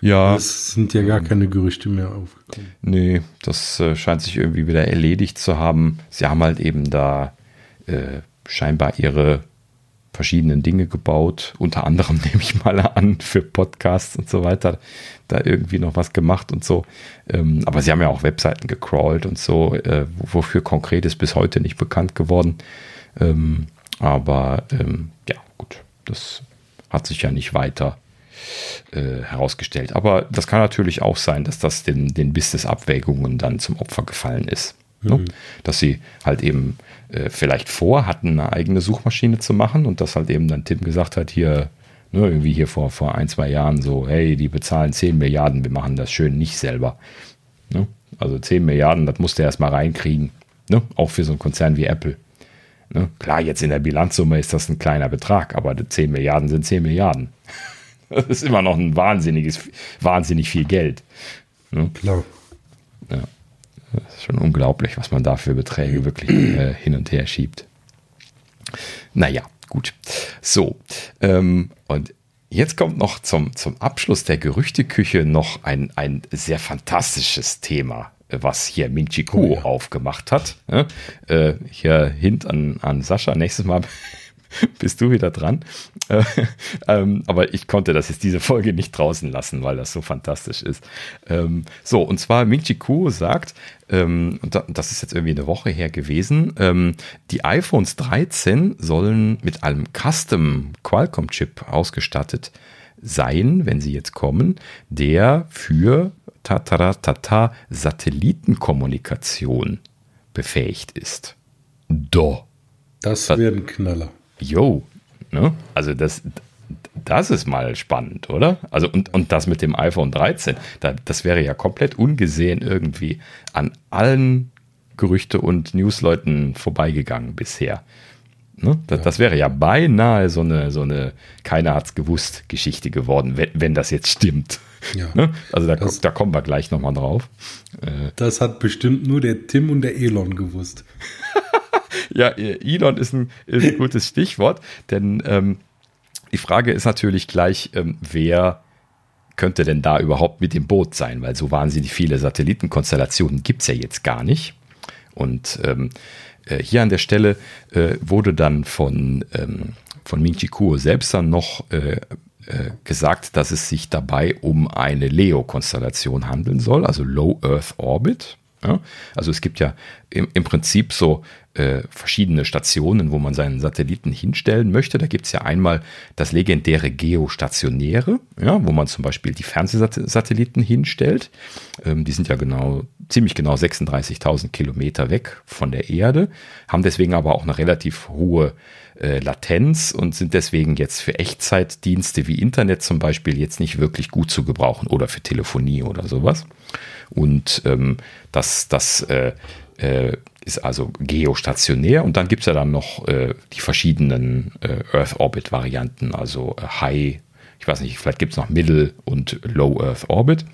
Ja. Es sind ja gar keine Gerüchte mehr aufgekommen. Nee, das äh, scheint sich irgendwie wieder erledigt zu haben. Sie haben halt eben da äh, scheinbar ihre verschiedenen Dinge gebaut, unter anderem *laughs* nehme ich mal an für Podcasts und so weiter, da irgendwie noch was gemacht und so. Ähm, aber sie haben ja auch Webseiten gecrawlt und so, äh, wofür konkret ist bis heute nicht bekannt geworden. Ähm, aber ähm, ja, gut, das hat sich ja nicht weiter äh, herausgestellt. Aber das kann natürlich auch sein, dass das den, den Business-Abwägungen dann zum Opfer gefallen ist. Ne? Mhm. Dass sie halt eben äh, vielleicht vorhatten, eine eigene Suchmaschine zu machen und dass halt eben dann Tim gesagt hat, hier, ne, irgendwie hier vor, vor ein, zwei Jahren so, hey, die bezahlen 10 Milliarden, wir machen das schön nicht selber. Ne? Also 10 Milliarden, das musst du erstmal reinkriegen. Ne? Auch für so einen Konzern wie Apple. Ne? Klar, jetzt in der Bilanzsumme ist das ein kleiner Betrag, aber 10 Milliarden sind 10 Milliarden. Das ist immer noch ein wahnsinniges, wahnsinnig viel Geld. Ne? Klar. Ja. Das ist schon unglaublich, was man da für Beträge wirklich äh, hin und her schiebt. Naja, gut. So, ähm, und jetzt kommt noch zum, zum Abschluss der Gerüchteküche noch ein, ein sehr fantastisches Thema, was hier Ming Chi Kuo oh ja. aufgemacht hat. Äh, hier hint an, an Sascha. Nächstes Mal *laughs* bist du wieder dran. Äh, ähm, aber ich konnte das jetzt diese Folge nicht draußen lassen, weil das so fantastisch ist. Ähm, so, und zwar Ming-Chi Kuo sagt, ähm, das ist jetzt irgendwie eine Woche her gewesen, ähm, die iPhones 13 sollen mit einem Custom Qualcomm-Chip ausgestattet sein, wenn sie jetzt kommen, der für Tataratata Satellitenkommunikation befähigt ist. Do. Das wäre ein Knaller. Jo, ne? Also das, das ist mal spannend, oder? Also und, und das mit dem iPhone 13, da, das wäre ja komplett ungesehen irgendwie an allen Gerüchte und Newsleuten vorbeigegangen bisher. Ne? Das, ja. das, wäre ja beinahe so eine, so eine keiner hat's gewusst Geschichte geworden, wenn, wenn das jetzt stimmt. Ja. Ne? Also da, das, da, kommen wir gleich nochmal drauf. Äh, das hat bestimmt nur der Tim und der Elon gewusst. *laughs* ja, Elon ist ein, ist ein gutes Stichwort, denn ähm, die Frage ist natürlich gleich, ähm, wer könnte denn da überhaupt mit dem Boot sein? Weil so wahnsinnig viele Satellitenkonstellationen gibt es ja jetzt gar nicht. Und ähm, äh, hier an der Stelle äh, wurde dann von, ähm, von Ming Chi Kuo selbst dann noch äh, äh, gesagt, dass es sich dabei um eine Leo-Konstellation handeln soll, also Low Earth Orbit. Ja? Also es gibt ja im, im Prinzip so äh, verschiedene Stationen, wo man seinen Satelliten hinstellen möchte. Da gibt es ja einmal das legendäre Geostationäre, ja, wo man zum Beispiel die Fernsehsatelliten hinstellt. Ähm, die sind ja genau, ziemlich genau 36.000 Kilometer weg von der Erde, haben deswegen aber auch eine relativ hohe äh, Latenz und sind deswegen jetzt für Echtzeitdienste wie Internet zum Beispiel jetzt nicht wirklich gut zu gebrauchen oder für Telefonie oder sowas. Und ähm, das, das äh, äh, ist also geostationär und dann gibt es ja dann noch äh, die verschiedenen äh, Earth Orbit Varianten, also äh, High, ich weiß nicht, vielleicht gibt es noch Middle und Low Earth Orbit.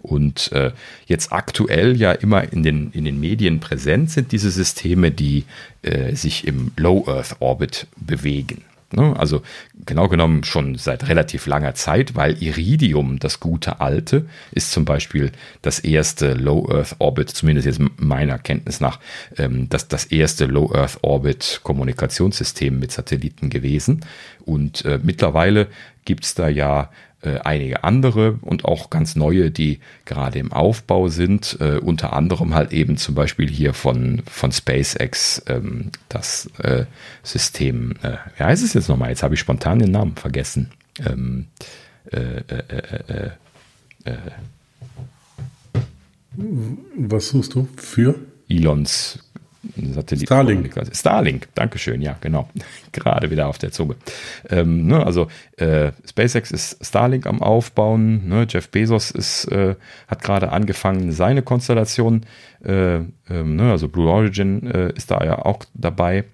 Und äh, jetzt aktuell ja immer in den, in den Medien präsent sind diese Systeme, die äh, sich im Low Earth Orbit bewegen. Ne? Also genau genommen schon seit relativ langer Zeit, weil Iridium, das gute alte, ist zum Beispiel das erste Low Earth Orbit, zumindest jetzt meiner Kenntnis nach, ähm, das, das erste Low Earth Orbit Kommunikationssystem mit Satelliten gewesen. Und äh, mittlerweile gibt es da ja äh, einige andere und auch ganz neue, die gerade im Aufbau sind. Äh, unter anderem halt eben zum Beispiel hier von, von SpaceX ähm, das äh, System, äh, wie heißt es jetzt nochmal? Jetzt habe ich spontan den Namen vergessen. Ähm, äh, äh, Was suchst du für? Elons Satellit Starlink. Starlink, Dankeschön, ja, genau. *laughs* Gerade wieder auf der Zunge. Ähm, ne, also äh, SpaceX ist Starlink am Aufbauen. Ne, Jeff Bezos ist, äh, hat gerade angefangen, seine Konstellation, äh, ähm, ne, also Blue Origin äh, ist da ja auch dabei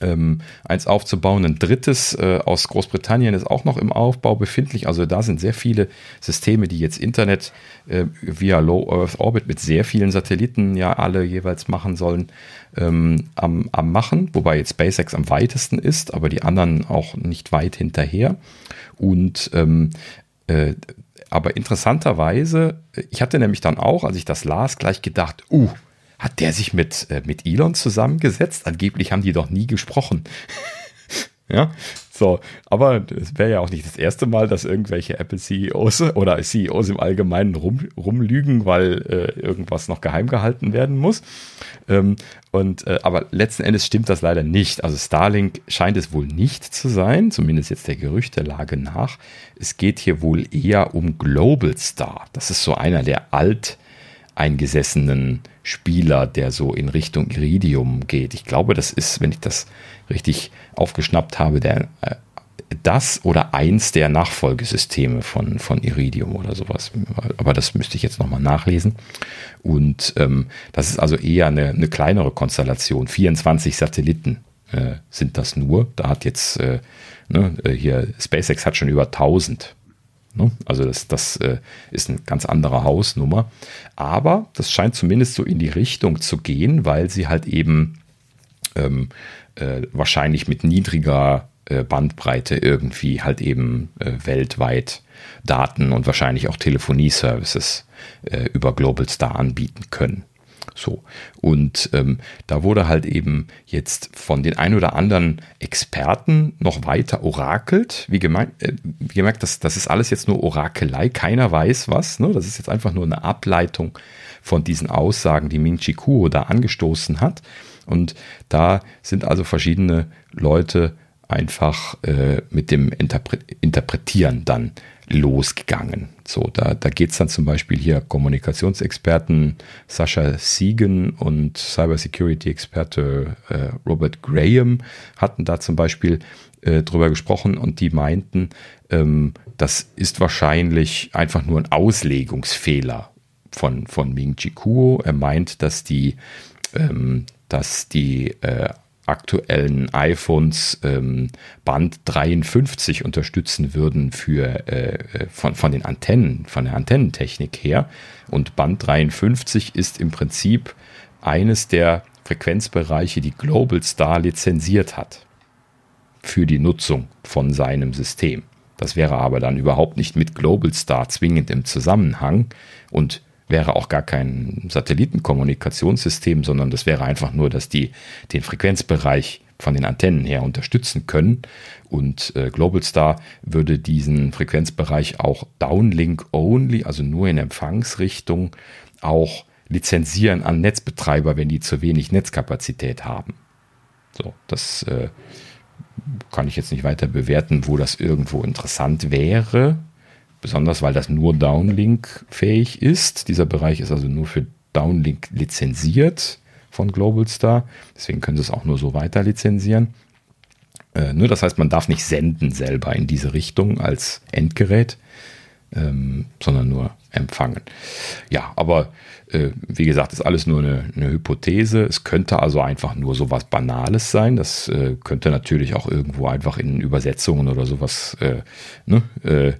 ähm, eins aufzubauen. Ein drittes äh, aus Großbritannien ist auch noch im Aufbau befindlich. Also da sind sehr viele Systeme, die jetzt Internet äh, via Low Earth Orbit mit sehr vielen Satelliten ja alle jeweils machen sollen, ähm, am, am machen. Wobei jetzt SpaceX am weitesten ist, aber die anderen auch nicht weit hinterher. Und ähm, äh, aber interessanterweise, ich hatte nämlich dann auch, als ich das las, gleich gedacht, uh, hat der sich mit, äh, mit Elon zusammengesetzt? Angeblich haben die doch nie gesprochen. *laughs* ja, so, aber es wäre ja auch nicht das erste Mal, dass irgendwelche Apple-CEOs oder CEOs im Allgemeinen rum, rumlügen, weil äh, irgendwas noch geheim gehalten werden muss. Ähm, und, äh, aber letzten Endes stimmt das leider nicht. Also Starlink scheint es wohl nicht zu sein, zumindest jetzt der Gerüchtelage nach. Es geht hier wohl eher um Global Star. Das ist so einer der alt eingesessenen Spieler, der so in Richtung Iridium geht. Ich glaube, das ist, wenn ich das richtig aufgeschnappt habe, der, äh, das oder eins der Nachfolgesysteme von, von Iridium oder sowas. Aber das müsste ich jetzt nochmal nachlesen. Und ähm, das ist also eher eine, eine kleinere Konstellation. 24 Satelliten äh, sind das nur. Da hat jetzt äh, ne, äh, hier SpaceX hat schon über 1000 Ne? Also das, das äh, ist eine ganz andere Hausnummer. Aber das scheint zumindest so in die Richtung zu gehen, weil sie halt eben ähm, äh, wahrscheinlich mit niedriger äh, Bandbreite irgendwie halt eben äh, weltweit Daten und wahrscheinlich auch Telefonieservices äh, über Global Star anbieten können. So. Und ähm, da wurde halt eben jetzt von den ein oder anderen Experten noch weiter orakelt. Wie, gemeint, äh, wie gemerkt, das, das ist alles jetzt nur Orakelei. Keiner weiß was. Ne? Das ist jetzt einfach nur eine Ableitung von diesen Aussagen, die Ming Chi Kuo da angestoßen hat. Und da sind also verschiedene Leute einfach äh, mit dem Interpre Interpretieren dann losgegangen. So, da, da geht es dann zum Beispiel hier Kommunikationsexperten Sascha Siegen und Cybersecurity-Experte äh, Robert Graham hatten da zum Beispiel äh, drüber gesprochen und die meinten, ähm, das ist wahrscheinlich einfach nur ein Auslegungsfehler von, von Ming Chi Kuo. Er meint, dass die, ähm, dass die äh, aktuellen iPhones ähm, Band 53 unterstützen würden für äh, äh, von, von den Antennen, von der Antennentechnik her. Und Band 53 ist im Prinzip eines der Frequenzbereiche, die Global Star lizenziert hat für die Nutzung von seinem System. Das wäre aber dann überhaupt nicht mit Global Star zwingend im Zusammenhang und wäre auch gar kein Satellitenkommunikationssystem, sondern das wäre einfach nur, dass die den Frequenzbereich von den Antennen her unterstützen können. Und äh, Globalstar würde diesen Frequenzbereich auch Downlink Only, also nur in Empfangsrichtung, auch lizenzieren an Netzbetreiber, wenn die zu wenig Netzkapazität haben. So, das äh, kann ich jetzt nicht weiter bewerten, wo das irgendwo interessant wäre besonders weil das nur Downlink-fähig ist. Dieser Bereich ist also nur für Downlink lizenziert von Globalstar. Deswegen können sie es auch nur so weiter lizenzieren. Äh, nur das heißt, man darf nicht senden selber in diese Richtung als Endgerät, ähm, sondern nur empfangen. Ja, aber äh, wie gesagt, ist alles nur eine, eine, Hypothese. Es könnte also einfach nur so was Banales sein. Das äh, könnte natürlich auch irgendwo einfach in Übersetzungen oder sowas äh, ne, äh,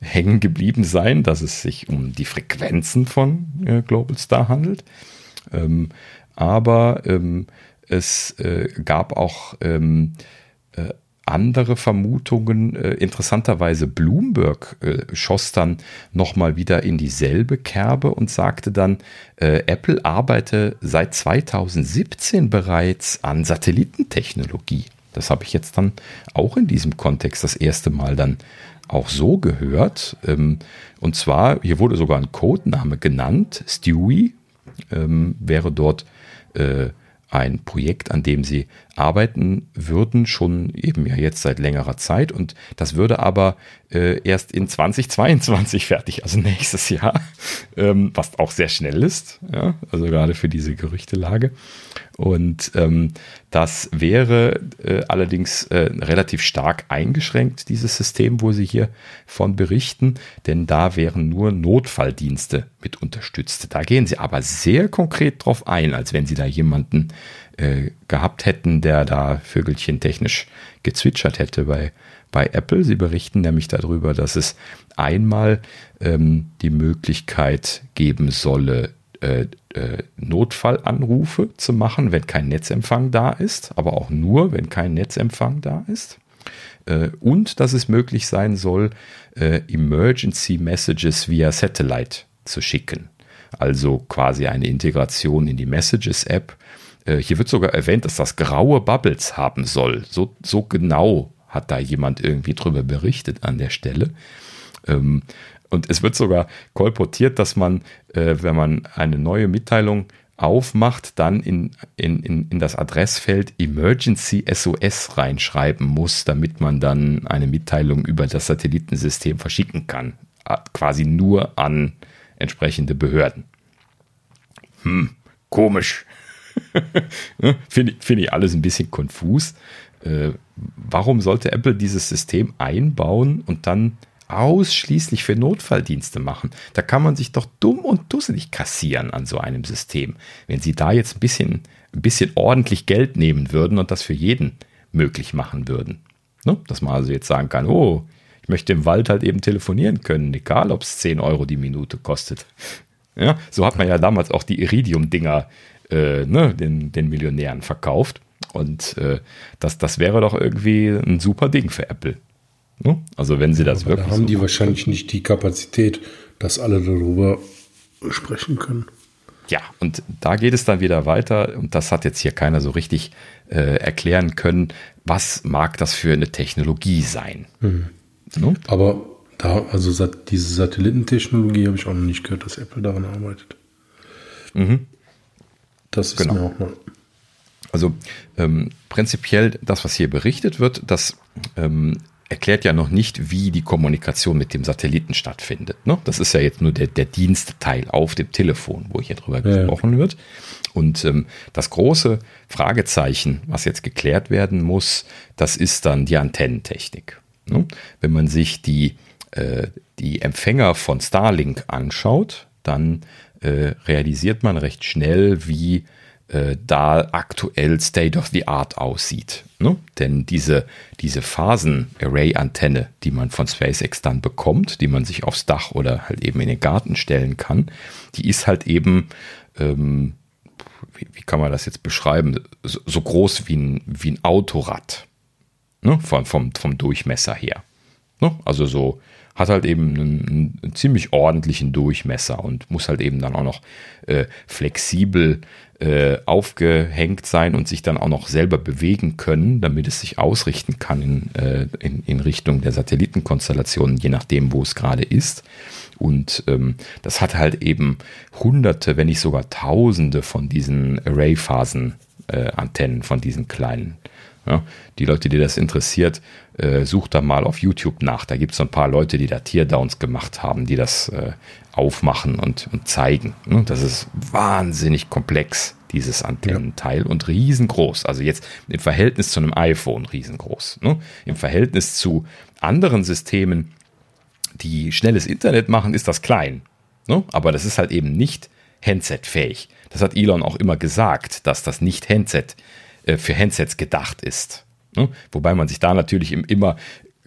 hängen geblieben sein, dass es sich um die Frequenzen von äh, Global Star handelt. Ähm, aber ähm, es äh, gab auch ähm, äh, andere Vermutungen. Äh, interessanterweise Bloomberg äh, schoss dann nochmal wieder in dieselbe Kerbe und sagte dann, äh, Apple arbeite seit 2017 bereits an Satellitentechnologie. Das habe ich jetzt dann auch in diesem Kontext das erste Mal dann auch so gehört. Ähm, und zwar, hier wurde sogar ein Codename genannt, Stewie, ähm, wäre dort äh, ein Projekt, an dem sie arbeiten würden, schon eben ja jetzt seit längerer Zeit. Und das würde aber äh, erst in 2022 *laughs* fertig, also nächstes Jahr, ähm, was auch sehr schnell ist, ja, also gerade für diese Gerüchtelage. Und ähm, das wäre äh, allerdings äh, relativ stark eingeschränkt, dieses System, wo Sie hier von berichten, denn da wären nur Notfalldienste mit unterstützt. Da gehen Sie aber sehr konkret drauf ein, als wenn Sie da jemanden äh, gehabt hätten, der da Vögelchen technisch gezwitschert hätte bei, bei Apple. Sie berichten nämlich darüber, dass es einmal ähm, die Möglichkeit geben solle, äh, äh, Notfallanrufe zu machen, wenn kein Netzempfang da ist, aber auch nur, wenn kein Netzempfang da ist. Äh, und dass es möglich sein soll, Emergency Messages via Satellite zu schicken. Also quasi eine Integration in die Messages-App. Hier wird sogar erwähnt, dass das graue Bubbles haben soll. So, so genau hat da jemand irgendwie drüber berichtet an der Stelle. Und es wird sogar kolportiert, dass man, äh, wenn man eine neue Mitteilung aufmacht, dann in, in, in, in das Adressfeld Emergency SOS reinschreiben muss, damit man dann eine Mitteilung über das Satellitensystem verschicken kann. Quasi nur an entsprechende Behörden. Hm, komisch. *laughs* Ne? Finde find ich alles ein bisschen konfus. Äh, warum sollte Apple dieses System einbauen und dann ausschließlich für Notfalldienste machen. Da kann man sich doch dumm und dusselig kassieren an so einem System. Wenn sie da jetzt ein bisschen, ein bisschen ordentlich Geld nehmen würden und das für jeden möglich machen würden. Ne? Dass man also jetzt sagen kann, oh, ich möchte im Wald halt eben telefonieren können, egal ob es 10 Euro die Minute kostet. *laughs* Ja, so hat man ja damals auch die Iridium-Dinger äh, ne, den, den Millionären verkauft. Und äh, das, das wäre doch irgendwie ein super Ding für Apple. Ne? Also wenn sie das Aber wirklich. Da haben so die wahrscheinlich nicht die Kapazität, dass alle darüber sprechen können. Ja, und da geht es dann wieder weiter, und das hat jetzt hier keiner so richtig äh, erklären können, was mag das für eine Technologie sein. Mhm. Ne? Aber da, also diese Satellitentechnologie habe ich auch noch nicht gehört, dass Apple daran arbeitet. Mhm. Das ist genau. mir auch mal. Also ähm, prinzipiell das, was hier berichtet wird, dass ähm, erklärt ja noch nicht, wie die Kommunikation mit dem Satelliten stattfindet. Ne? Das ist ja jetzt nur der, der Dienstteil auf dem Telefon, wo hier drüber ja. gesprochen wird. Und ähm, das große Fragezeichen, was jetzt geklärt werden muss, das ist dann die Antennentechnik. Ne? Wenn man sich die, äh, die Empfänger von Starlink anschaut, dann äh, realisiert man recht schnell, wie äh, da aktuell State of the Art aussieht. Ne? Denn diese, diese Phasen-Array-Antenne, die man von SpaceX dann bekommt, die man sich aufs Dach oder halt eben in den Garten stellen kann, die ist halt eben, ähm, wie, wie, kann man das jetzt beschreiben, so, so groß wie ein, wie ein Autorad. Ne? Vom, vom, vom Durchmesser her. Ne? Also so hat halt eben einen, einen, ziemlich ordentlichen Durchmesser und muss halt eben dann auch noch äh, flexibel äh, aufgehängt sein und sich dann auch noch selber bewegen können, damit es sich ausrichten kann in, äh, in, in Richtung der Satellitenkonstellationen, je nachdem, wo es gerade ist. Und ähm, das hat halt eben hunderte, wenn nicht sogar tausende von diesen Array-Phasen-Antennen, äh, von diesen kleinen. Ja, die Leute, die das interessiert, äh, sucht da mal auf YouTube nach. Da gibt es so ein paar Leute, die da Teardowns gemacht haben, die das äh, aufmachen und, und zeigen. Ne? Das ist wahnsinnig komplex, dieses Antennenteil ja. und riesengroß. Also jetzt im Verhältnis zu einem iPhone riesengroß. Ne? Im Verhältnis zu anderen Systemen, die schnelles Internet machen, ist das klein. Ne? Aber das ist halt eben nicht Handset-fähig. Das hat Elon auch immer gesagt, dass das nicht Handset äh, für Handsets gedacht ist. Ne? Wobei man sich da natürlich immer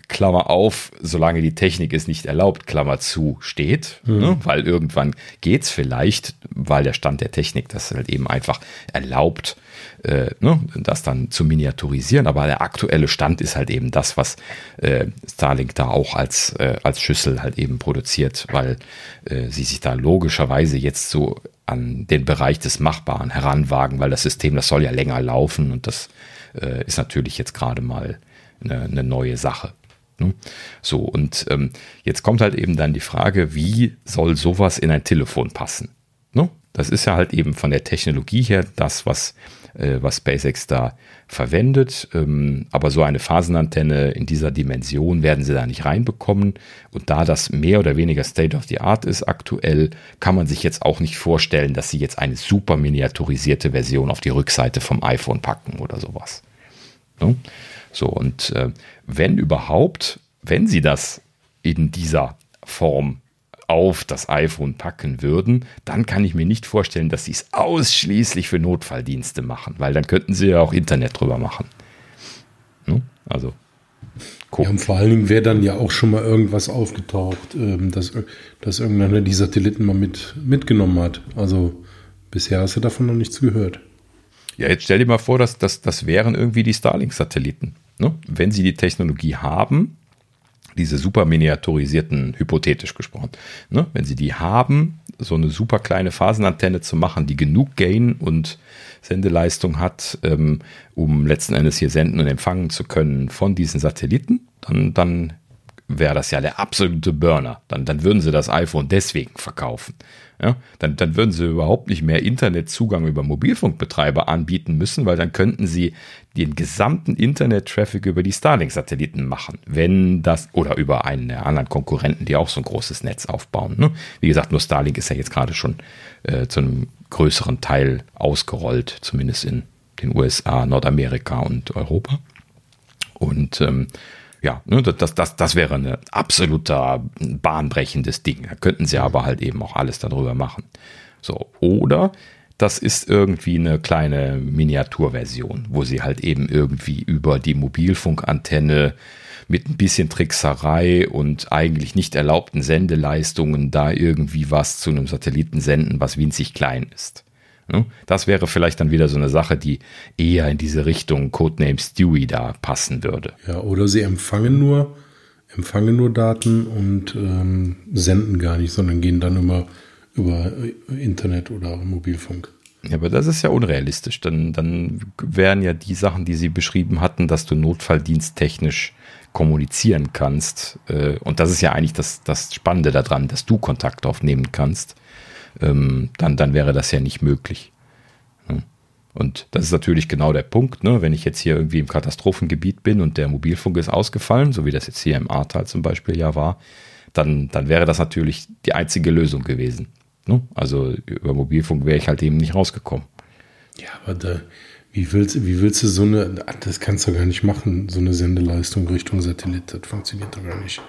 Klammer auf, solange die Technik es nicht erlaubt, Klammer zu, steht. Mhm. Ne? Weil irgendwann geht es vielleicht, weil der Stand der Technik das halt eben einfach erlaubt, äh, ne? das dann zu miniaturisieren. Aber der aktuelle Stand ist halt eben das, was äh, Starlink da auch als, äh, als Schüssel halt eben produziert, weil äh, sie sich da logischerweise jetzt so an den Bereich des Machbaren heranwagen, weil das System, das soll ja länger laufen und das äh, ist natürlich jetzt gerade mal eine, eine neue Sache. Ne? So, und ähm, jetzt kommt halt eben dann die Frage, wie soll sowas in ein Telefon passen? Ne? Das ist ja halt eben von der Technologie her das, was, äh, was SpaceX da verwendet. Ähm, aber so eine Phasenantenne in dieser Dimension werden sie da nicht reinbekommen. Und da das mehr oder weniger State of the Art ist aktuell, kann man sich jetzt auch nicht vorstellen, dass sie jetzt eine super miniaturisierte Version auf die Rückseite vom iPhone packen oder sowas. Ne? So, und äh, wenn überhaupt, wenn sie das in dieser Form auf das iPhone packen würden, dann kann ich mir nicht vorstellen, dass sie es ausschließlich für Notfalldienste machen, weil dann könnten sie ja auch Internet drüber machen. Ne? Also. Gucken. Ja, und vor allen Dingen wäre dann ja auch schon mal irgendwas aufgetaucht, ähm, dass, dass irgendeiner die Satelliten mal mit, mitgenommen hat. Also bisher hast du davon noch nichts gehört. Ja, jetzt stell dir mal vor, dass das, das wären irgendwie die Starlink-Satelliten. Ne? Wenn sie die Technologie haben, diese super miniaturisierten, hypothetisch gesprochen, ne? wenn sie die haben, so eine super kleine Phasenantenne zu machen, die genug Gain und Sendeleistung hat, ähm, um letzten Endes hier senden und empfangen zu können von diesen Satelliten, dann, dann wäre das ja der absolute Burner. Dann, dann würden sie das iPhone deswegen verkaufen. Ja, dann, dann würden sie überhaupt nicht mehr Internetzugang über Mobilfunkbetreiber anbieten müssen, weil dann könnten sie den gesamten Internet-Traffic über die Starlink-Satelliten machen, wenn das, oder über einen der anderen Konkurrenten, die auch so ein großes Netz aufbauen. Ne? Wie gesagt, nur Starlink ist ja jetzt gerade schon äh, zu einem größeren Teil ausgerollt, zumindest in den USA, Nordamerika und Europa. Und ähm, ja, ne, das, das, das wäre ein absoluter bahnbrechendes Ding. Da könnten sie aber halt eben auch alles darüber machen. So, oder das ist irgendwie eine kleine Miniaturversion, wo sie halt eben irgendwie über die Mobilfunkantenne mit ein bisschen Trickserei und eigentlich nicht erlaubten Sendeleistungen da irgendwie was zu einem Satelliten senden, was winzig klein ist. Ne? Das wäre vielleicht dann wieder so eine Sache, die eher in diese Richtung Codename Stewie da passen würde. Ja, oder sie empfangen nur, empfangen nur Daten und ähm, senden gar nicht, sondern gehen dann immer über Internet oder Mobilfunk. Ja, aber das ist ja unrealistisch. Dann, dann wären ja die Sachen, die Sie beschrieben hatten, dass du notfalldiensttechnisch kommunizieren kannst. Äh, und das ist ja eigentlich das, das Spannende daran, dass du Kontakt aufnehmen kannst ähm, dann, dann wäre das ja nicht möglich. Und das ist natürlich genau der Punkt, ne? wenn ich jetzt hier irgendwie im Katastrophengebiet bin und der Mobilfunk ist ausgefallen, so wie das jetzt hier im Ahrtal zum Beispiel ja war, dann, dann wäre das natürlich die einzige Lösung gewesen. Ne? Also über Mobilfunk wäre ich halt eben nicht rausgekommen. Ja, aber da, wie, willst, wie willst du so eine, das kannst du gar nicht machen, so eine Sendeleistung Richtung Satellit, das funktioniert doch gar nicht.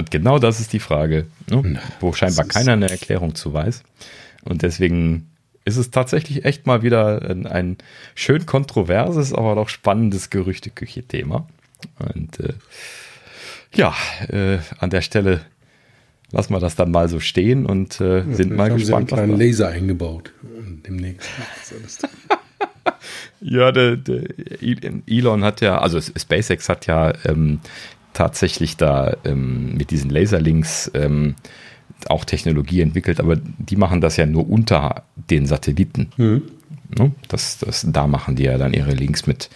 Und genau das ist die Frage, ne? wo scheinbar keiner eine Erklärung zu weiß. Und deswegen ist es tatsächlich echt mal wieder ein, ein schön kontroverses, aber doch spannendes Gerüchteküche-Thema. Und äh, ja, äh, an der Stelle lassen wir das dann mal so stehen und äh, ja, sind mal haben gespannt. Sie einen kleinen Laser eingebaut demnächst. *laughs* ja, der, der, Elon hat ja, also SpaceX hat ja ähm, tatsächlich da ähm, mit diesen Laserlinks ähm, auch Technologie entwickelt, aber die machen das ja nur unter den Satelliten. Mhm. Das, das, da machen die ja dann ihre Links mit,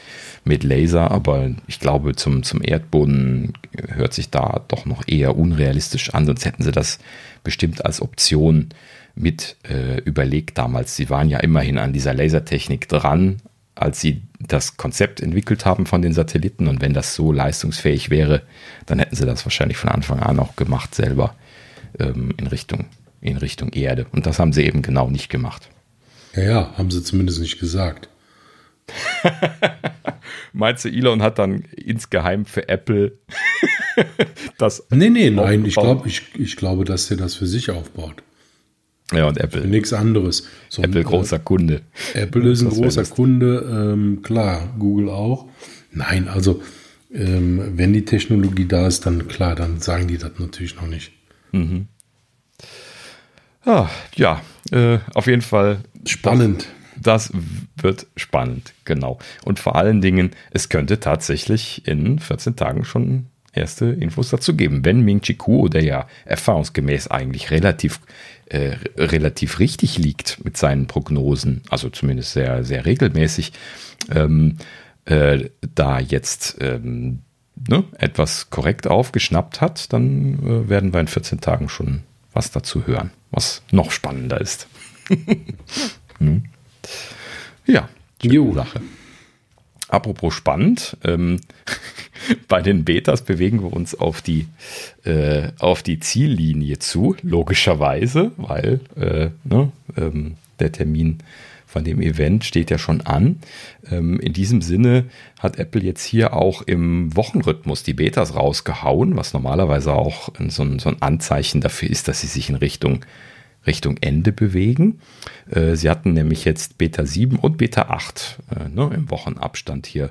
mit Laser, aber ich glaube, zum, zum Erdboden hört sich da doch noch eher unrealistisch an, sonst hätten sie das bestimmt als Option mit äh, überlegt damals. Sie waren ja immerhin an dieser Lasertechnik dran, als sie das Konzept entwickelt haben von den Satelliten. Und wenn das so leistungsfähig wäre, dann hätten sie das wahrscheinlich von Anfang an auch gemacht selber ähm, in, Richtung, in Richtung Erde. Und das haben sie eben genau nicht gemacht. Ja, ja, haben sie zumindest nicht gesagt. *laughs* Meinst du, Elon hat dann insgeheim für Apple *laughs* das. Nee, nee, nein, ich, glaub, ich, ich glaube, dass er das für sich aufbaut. Ja, und Apple. Nichts anderes. So Apple ein, großer Kunde. Apple ist ein großer Kunde, ähm, klar, Google auch. Nein, also ähm, wenn die Technologie da ist, dann klar, dann sagen die das natürlich noch nicht. Mhm. Ah, ja, äh, auf jeden Fall. Spannend. Das, das, wird spannend, genau. Und vor allen Dingen, es könnte tatsächlich in 14 Tagen schon erste Infos dazu geben. Wenn Ming Chi Kuo, der ja erfahrungsgemäß eigentlich relativ äh, relativ richtig liegt mit seinen Prognosen, also zumindest sehr, sehr regelmäßig, ähm, äh, da jetzt ähm, ne, etwas korrekt aufgeschnappt hat, dann äh, werden wir in 14 Tagen schon was dazu hören, was noch spannender ist. *laughs* hm. Ja, Sache. Apropos spannend, ähm, *laughs* *laughs* bei den Betas bewegen wir uns auf die, äh, auf die Ziellinie zu, logischerweise, weil äh, ne, ähm, der Termin von dem Event steht ja schon an. Ähm, in diesem Sinne hat Apple jetzt hier auch im Wochenrhythmus die Betas rausgehauen, was normalerweise auch so ein, so ein Anzeichen dafür ist, dass sie sich in Richtung Richtung Ende bewegen. Äh, sie hatten nämlich jetzt Beta 7 und Beta 8 äh, ne, im Wochenabstand hier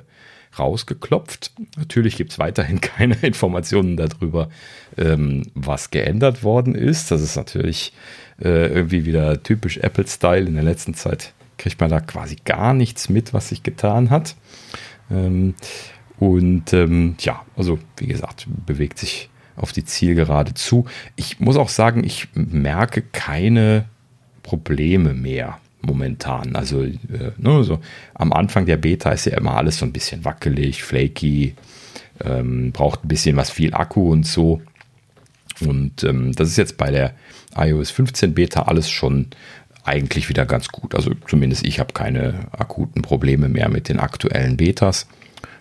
rausgeklopft. Natürlich gibt es weiterhin *laughs* keine Informationen darüber, ähm, was geändert worden ist. Das ist natürlich äh, irgendwie wieder typisch Apple-Style. In der letzten Zeit kriegt man da quasi gar nichts mit, was sich getan hat. Ähm, und ähm, ja, also wie gesagt, bewegt sich auf die Zielgerade zu. Ich muss auch sagen, ich merke keine Probleme mehr momentan. Also äh, ne, so am Anfang der Beta ist ja immer alles so ein bisschen wackelig, flaky, ähm, braucht ein bisschen was viel Akku und so. Und ähm, das ist jetzt bei der iOS 15 Beta alles schon eigentlich wieder ganz gut. Also zumindest ich habe keine akuten Probleme mehr mit den aktuellen Betas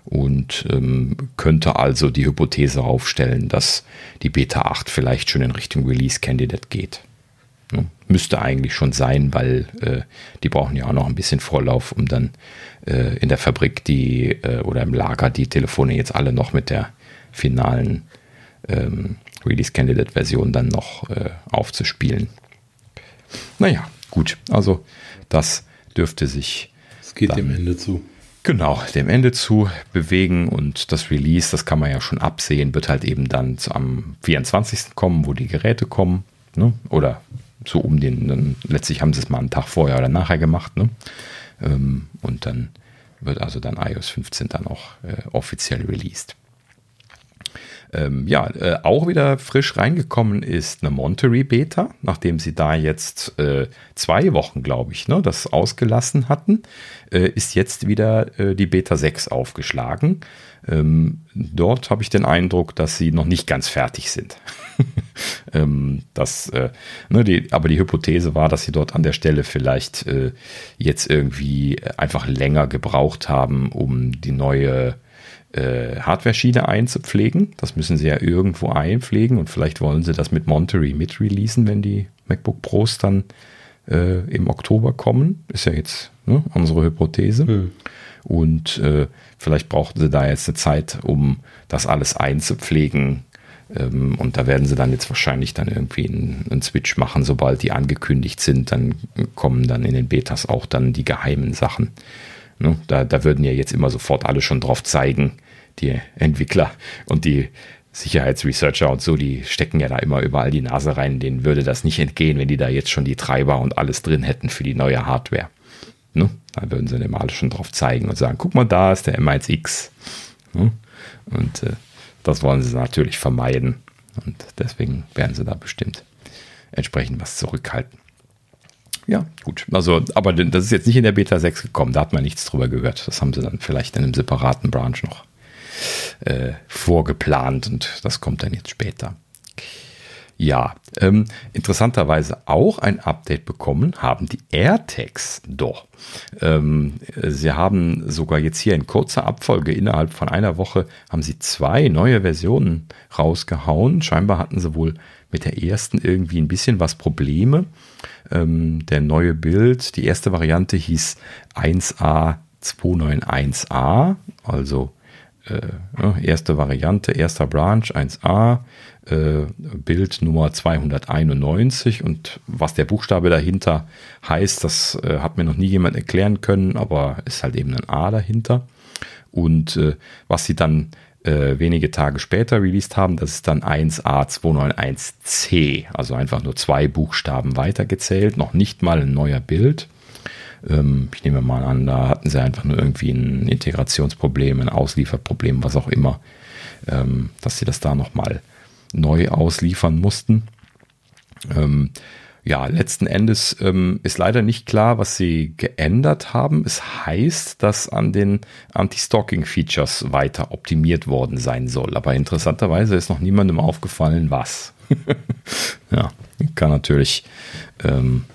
und ähm, könnte also die Hypothese aufstellen, dass die Beta 8 vielleicht schon in Richtung Release Candidate geht. Müsste eigentlich schon sein, weil äh, die brauchen ja auch noch ein bisschen Vorlauf, um dann äh, in der Fabrik die äh, oder im Lager die Telefone jetzt alle noch mit der finalen ähm, Release Candidate Version dann noch äh, aufzuspielen. Naja, gut, also das dürfte sich. Es geht dem Ende zu. Genau, dem Ende zu bewegen und das Release, das kann man ja schon absehen, wird halt eben dann am 24. kommen, wo die Geräte kommen. Ne? Oder so um den, dann, letztlich haben sie es mal einen Tag vorher oder nachher gemacht. Ne? Ähm, und dann wird also dann iOS 15 dann auch äh, offiziell released. Ähm, ja, äh, auch wieder frisch reingekommen ist eine Monterey Beta, nachdem sie da jetzt äh, zwei Wochen, glaube ich, ne, das ausgelassen hatten, äh, ist jetzt wieder äh, die Beta 6 aufgeschlagen. Ähm, dort habe ich den Eindruck, dass sie noch nicht ganz fertig sind. *laughs* ähm, das, äh, ne, die, aber die Hypothese war, dass sie dort an der Stelle vielleicht äh, jetzt irgendwie einfach länger gebraucht haben, um die neue äh, Hardware-Schiene einzupflegen. Das müssen sie ja irgendwo einpflegen und vielleicht wollen sie das mit Monterey mit releasen, wenn die MacBook Pros dann äh, im Oktober kommen. Ist ja jetzt ne, unsere Hypothese. Mhm. Und äh, vielleicht brauchten sie da jetzt eine Zeit, um das alles einzupflegen, Ähm, und da werden sie dann jetzt wahrscheinlich dann irgendwie einen, einen, Switch machen, sobald die angekündigt sind. Dann kommen dann in den Betas auch dann die geheimen Sachen. Ne? Da, da würden ja jetzt immer sofort alle schon drauf zeigen, die Entwickler und die Sicherheitsresearcher und so, die stecken ja da immer überall die Nase rein. Denen würde das nicht entgehen, wenn die da jetzt schon die Treiber und alles drin hätten für die neue Hardware. Ne? Da würden sie dem alles schon drauf zeigen und sagen, guck mal, da ist der M1X. Ne? Und äh, das wollen sie natürlich vermeiden. Und deswegen werden sie da bestimmt entsprechend was zurückhalten. Ja, gut. Also, aber das ist jetzt nicht in der Beta 6 gekommen. Da hat man nichts drüber gehört. Das haben sie dann vielleicht in einem separaten Branch noch äh, vorgeplant und das kommt dann jetzt später. Ja, ähm, interessanterweise auch ein Update bekommen haben die AirTags doch. Ähm, sie haben sogar jetzt hier in kurzer Abfolge innerhalb von einer Woche haben sie zwei neue Versionen rausgehauen. Scheinbar hatten sie wohl mit der ersten irgendwie ein bisschen was Probleme. Ähm, der neue Bild, die erste Variante hieß 1A 291A, also äh, erste Variante, erster Branch 1a, äh, Bild Nummer 291 und was der Buchstabe dahinter heißt, das äh, hat mir noch nie jemand erklären können, aber ist halt eben ein A dahinter. Und äh, was sie dann äh, wenige Tage später released haben, das ist dann 1A291C, also einfach nur zwei Buchstaben weitergezählt, noch nicht mal ein neuer Bild. Ähm, ich nehme mal an, da hatten sie einfach nur irgendwie ein Integrationsproblem, ein Auslieferproblem, was auch immer, ähm, dass sie das da nochmal neu ausliefern mussten. Ähm, ja, letzten Endes ähm, ist leider nicht klar, was sie geändert haben. Es heißt, dass an den Anti-Stalking-Features weiter optimiert worden sein soll. Aber interessanterweise ist noch niemandem aufgefallen, was. *laughs* ja, kann natürlich ähm,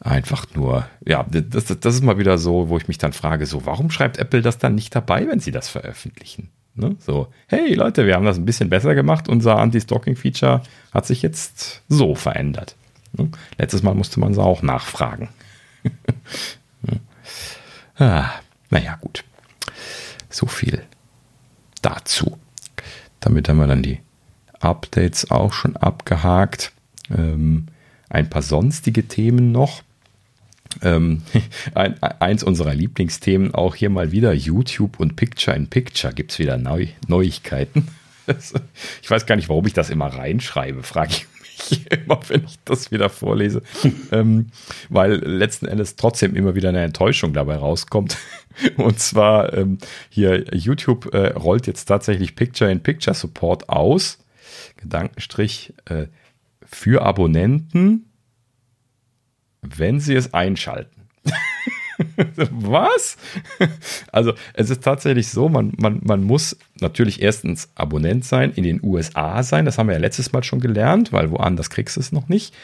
einfach nur, ja, das, das ist mal wieder so, wo ich mich dann frage, so, warum schreibt Apple das dann nicht dabei, wenn sie das veröffentlichen? Ne? So, hey Leute, wir haben das ein bisschen besser gemacht, unser Anti-Stalking-Feature hat sich jetzt so verändert. Ne? Letztes Mal musste man es auch nachfragen. *laughs* ah, naja, gut. So viel dazu. Damit haben wir dann die Updates auch schon abgehakt. Ähm, ein paar sonstige Themen noch. Ähm, *laughs* ein, eins unserer Lieblingsthemen auch hier mal wieder YouTube und Picture in Picture gibt es wieder Neu Neuigkeiten. *laughs* ich weiß gar nicht, warum ich das immer reinschreibe, frage ich mich *laughs* immer, wenn ich das wieder vorlese. *laughs* ähm, weil letzten Endes trotzdem immer wieder eine Enttäuschung dabei rauskommt. *laughs* Und zwar ähm, hier YouTube äh, rollt jetzt tatsächlich Picture in Picture Support aus. Gedankenstrich äh, für Abonnenten wenn sie es einschalten. *laughs* Was? Also es ist tatsächlich so, man, man, man muss natürlich erstens Abonnent sein, in den USA sein, das haben wir ja letztes Mal schon gelernt, weil woanders kriegst du es noch nicht.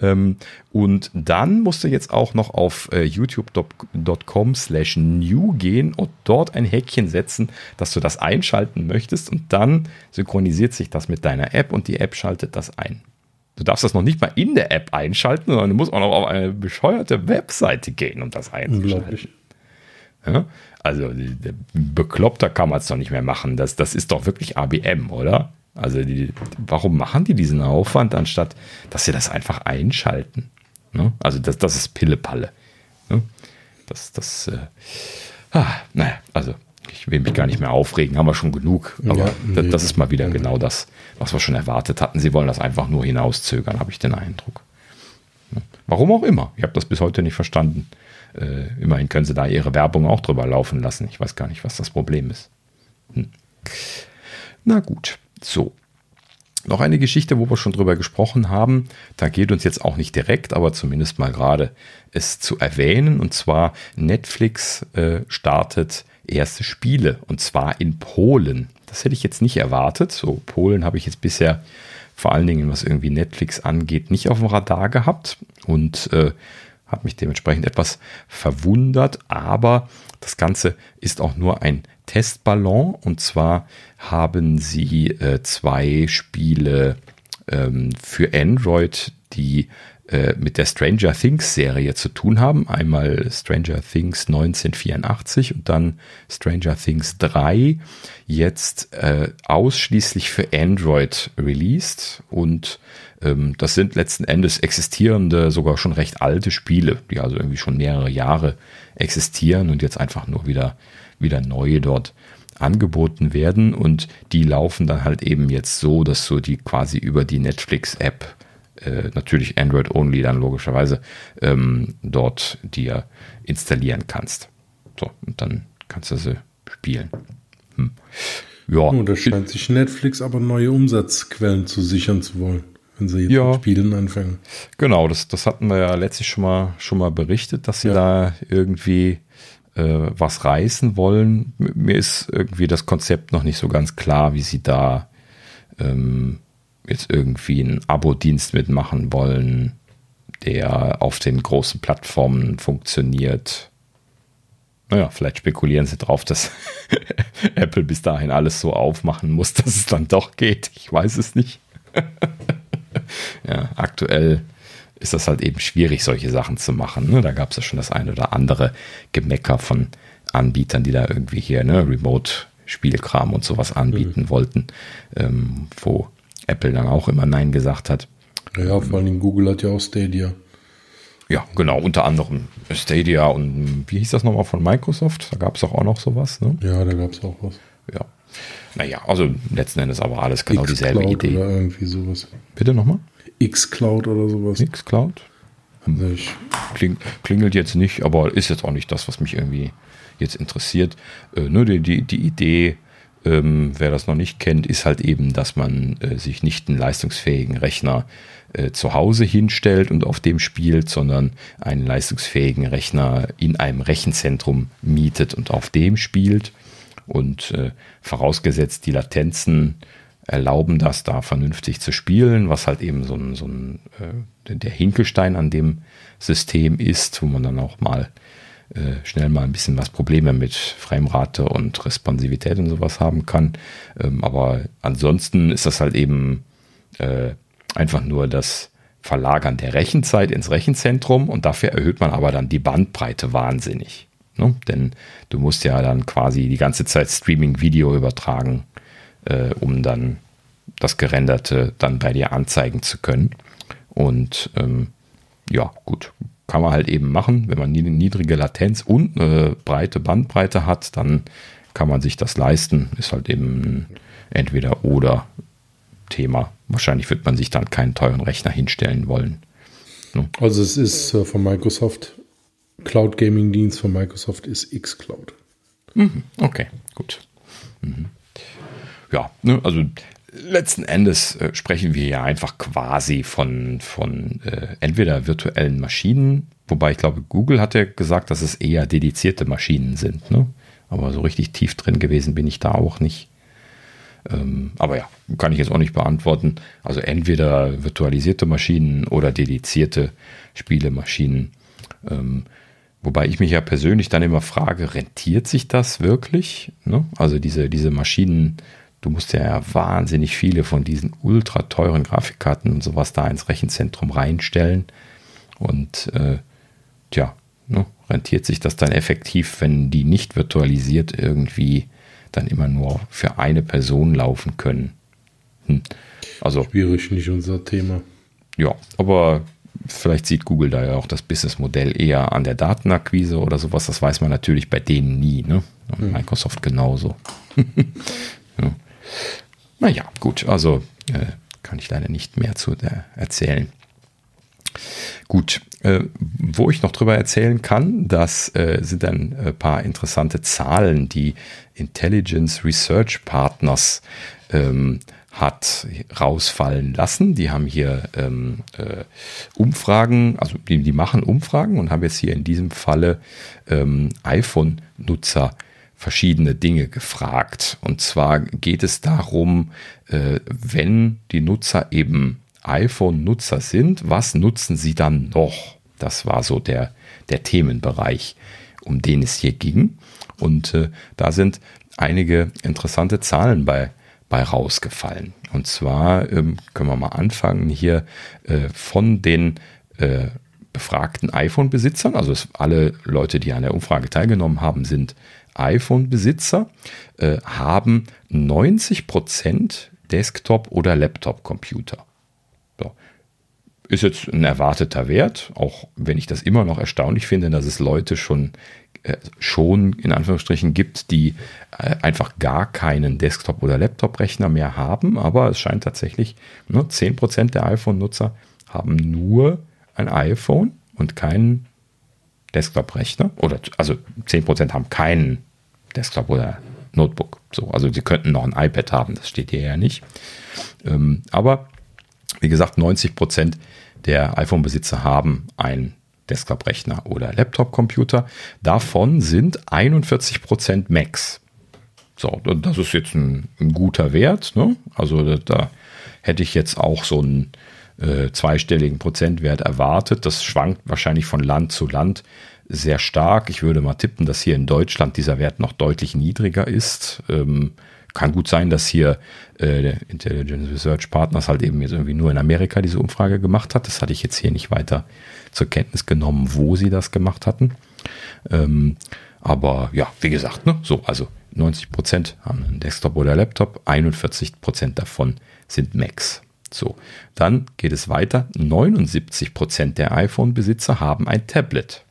Ähm, und dann musst du jetzt auch noch auf äh, youtube.com slash new gehen und dort ein Häkchen setzen, dass du das einschalten möchtest und dann synchronisiert sich das mit deiner App und die App schaltet das ein. Du darfst das noch nicht mal in der App einschalten, sondern du musst auch noch auf eine bescheuerte Webseite gehen, um das einzuschalten. Ja? Also bekloppter kann man es doch nicht mehr machen. Das, das ist doch wirklich ABM, oder? Also die, warum machen die diesen Aufwand, anstatt dass sie das einfach einschalten? Ne? Also das, das ist Pillepalle. Ne? Das, das, äh, ah, naja, also ich will mich gar nicht mehr aufregen, haben wir schon genug. Aber ja, das, das, ist mal wieder genau das, was wir schon erwartet hatten. Sie wollen das einfach nur hinauszögern, habe ich den Eindruck. Warum auch immer. Ich habe das bis heute nicht verstanden. Äh, immerhin können sie da ihre Werbung auch drüber laufen lassen. Ich weiß gar nicht, was das Problem ist. Hm. Na gut, so. Noch eine Geschichte, wo wir schon drüber gesprochen haben. Da geht uns jetzt auch nicht direkt, aber zumindest mal gerade es zu erwähnen. Und zwar Netflix äh, startet erste Spiele und zwar in Polen. Das hätte ich jetzt nicht erwartet. So, Polen habe ich jetzt bisher vor allen Dingen, was irgendwie Netflix angeht, nicht auf dem Radar gehabt und äh, habe mich dementsprechend etwas verwundert. Aber das Ganze ist auch nur ein Testballon und zwar haben sie äh, zwei Spiele ähm, für Android, die äh, mit der Stranger Things Serie zu tun haben. Einmal Stranger Things 1984 und dann Stranger Things 3, jetzt äh, ausschließlich für Android released. Und ähm, das sind letzten Endes existierende, sogar schon recht alte Spiele, die also irgendwie schon mehrere Jahre existieren und jetzt einfach nur wieder, wieder neue dort angeboten werden und die laufen dann halt eben jetzt so, dass du die quasi über die Netflix-App äh, natürlich Android only dann logischerweise ähm, dort dir installieren kannst. So, und dann kannst du sie spielen. Hm. Ja. Oh, da scheint sich Netflix aber neue Umsatzquellen zu sichern zu wollen, wenn sie jetzt ja. mit Spielen anfangen. Genau, das, das hatten wir ja letztlich schon mal, schon mal berichtet, dass sie ja. da irgendwie äh, was reißen wollen. Mir ist irgendwie das Konzept noch nicht so ganz klar, wie sie da ähm, jetzt irgendwie einen Abo-Dienst mitmachen wollen, der auf den großen Plattformen funktioniert. Naja, vielleicht spekulieren sie drauf, dass *laughs* Apple bis dahin alles so aufmachen muss, dass es dann doch geht. Ich weiß es nicht. *laughs* ja, aktuell ist das halt eben schwierig, solche Sachen zu machen. Ne? Da gab es ja schon das eine oder andere Gemecker von Anbietern, die da irgendwie hier ne, Remote-Spielkram und sowas anbieten mhm. wollten, ähm, wo Apple dann auch immer Nein gesagt hat. Ja, vor allem Google hat ja auch Stadia. Ja, genau, unter anderem Stadia und wie hieß das nochmal von Microsoft? Da gab es auch noch sowas, ne? Ja, da gab es auch was. Ja. Naja, also letzten Endes aber alles genau dieselbe Idee. Oder irgendwie sowas. Bitte nochmal? X-Cloud oder sowas. X-Cloud? Hm. Kling, klingelt jetzt nicht, aber ist jetzt auch nicht das, was mich irgendwie jetzt interessiert. Äh, nur die, die, die Idee, ähm, wer das noch nicht kennt, ist halt eben, dass man äh, sich nicht einen leistungsfähigen Rechner äh, zu Hause hinstellt und auf dem spielt, sondern einen leistungsfähigen Rechner in einem Rechenzentrum mietet und auf dem spielt. Und äh, vorausgesetzt, die Latenzen erlauben das da vernünftig zu spielen, was halt eben so ein, so ein äh, der Hinkelstein an dem System ist, wo man dann auch mal äh, schnell mal ein bisschen was Probleme mit Framerate und Responsivität und sowas haben kann. Ähm, aber ansonsten ist das halt eben äh, einfach nur das Verlagern der Rechenzeit ins Rechenzentrum und dafür erhöht man aber dann die Bandbreite wahnsinnig. Ne? Denn du musst ja dann quasi die ganze Zeit Streaming-Video übertragen, äh, um dann das Gerenderte dann bei dir anzeigen zu können. Und ähm, ja, gut, kann man halt eben machen. Wenn man eine niedrige Latenz und eine breite Bandbreite hat, dann kann man sich das leisten. Ist halt eben entweder oder Thema. Wahrscheinlich wird man sich dann keinen teuren Rechner hinstellen wollen. Ne? Also es ist äh, von Microsoft, Cloud Gaming Dienst von Microsoft ist xCloud. Mhm, okay, gut. Mhm. Ja, ne, also letzten Endes äh, sprechen wir ja einfach quasi von, von äh, entweder virtuellen Maschinen, wobei ich glaube, Google hat ja gesagt, dass es eher dedizierte Maschinen sind. Ne? Aber so richtig tief drin gewesen bin ich da auch nicht. Ähm, aber ja, kann ich jetzt auch nicht beantworten. Also entweder virtualisierte Maschinen oder dedizierte Spielemaschinen. Ähm, Wobei ich mich ja persönlich dann immer frage, rentiert sich das wirklich? Ne? Also diese, diese Maschinen Du musst ja wahnsinnig viele von diesen ultra teuren Grafikkarten und sowas da ins Rechenzentrum reinstellen. Und äh, tja, ne, rentiert sich das dann effektiv, wenn die nicht virtualisiert irgendwie dann immer nur für eine Person laufen können. Hm. Also, Schwierig, nicht unser Thema. Ja, aber vielleicht sieht Google da ja auch das Businessmodell eher an der Datenakquise oder sowas. Das weiß man natürlich bei denen nie. Ne? Und hm. Microsoft genauso. *laughs* ja. Naja, gut, also äh, kann ich leider nicht mehr zu der erzählen. Gut, äh, wo ich noch drüber erzählen kann, das äh, sind ein äh, paar interessante Zahlen, die Intelligence Research Partners ähm, hat rausfallen lassen. Die haben hier ähm, äh, Umfragen, also die, die, machen Umfragen und haben jetzt hier in diesem Falle ähm, iPhone-Nutzer verschiedene Dinge gefragt. Und zwar geht es darum, äh, wenn die Nutzer eben iPhone-Nutzer sind, was nutzen sie dann noch? Das war so der, der Themenbereich, um den es hier ging. Und äh, da sind einige interessante Zahlen bei, bei rausgefallen. Und zwar ähm, können wir mal anfangen hier äh, von den äh, befragten iPhone-Besitzern, also alle Leute, die an der Umfrage teilgenommen haben, sind iPhone-Besitzer, äh, haben 90% Desktop- oder Laptop-Computer. So. Ist jetzt ein erwarteter Wert, auch wenn ich das immer noch erstaunlich finde, dass es Leute schon, äh, schon in Anführungsstrichen gibt, die äh, einfach gar keinen Desktop- oder Laptop-Rechner mehr haben. Aber es scheint tatsächlich, ne, 10% der iPhone-Nutzer haben nur ein iPhone und keinen Desktop-Rechner. Oder also 10% haben keinen Desktop oder Notebook. So, also sie könnten noch ein iPad haben, das steht hier ja nicht. Ähm, aber wie gesagt, 90% der iPhone-Besitzer haben einen Desktop-Rechner oder Laptop-Computer. Davon sind 41% Macs. So, das ist jetzt ein, ein guter Wert. Ne? Also da, da, hätte ich jetzt auch so einen äh, zweistelligen Prozentwert erwartet. Das schwankt wahrscheinlich von Land zu Land sehr stark. Ich würde mal tippen, dass hier in Deutschland dieser Wert noch deutlich niedriger ist. Ähm, kann gut sein, dass hier äh, der Intelligence Research Partners halt eben jetzt irgendwie nur in Amerika diese Umfrage gemacht hat. Das hatte ich jetzt hier nicht weiter zur Kenntnis genommen, wo sie das gemacht hatten. Ähm, aber ja, wie gesagt, ne, so, also 90 Prozent haben einen Desktop oder Laptop, 41 Prozent davon sind Macs. So, dann geht es weiter. 79 Prozent der iPhone-Besitzer haben ein Tablet.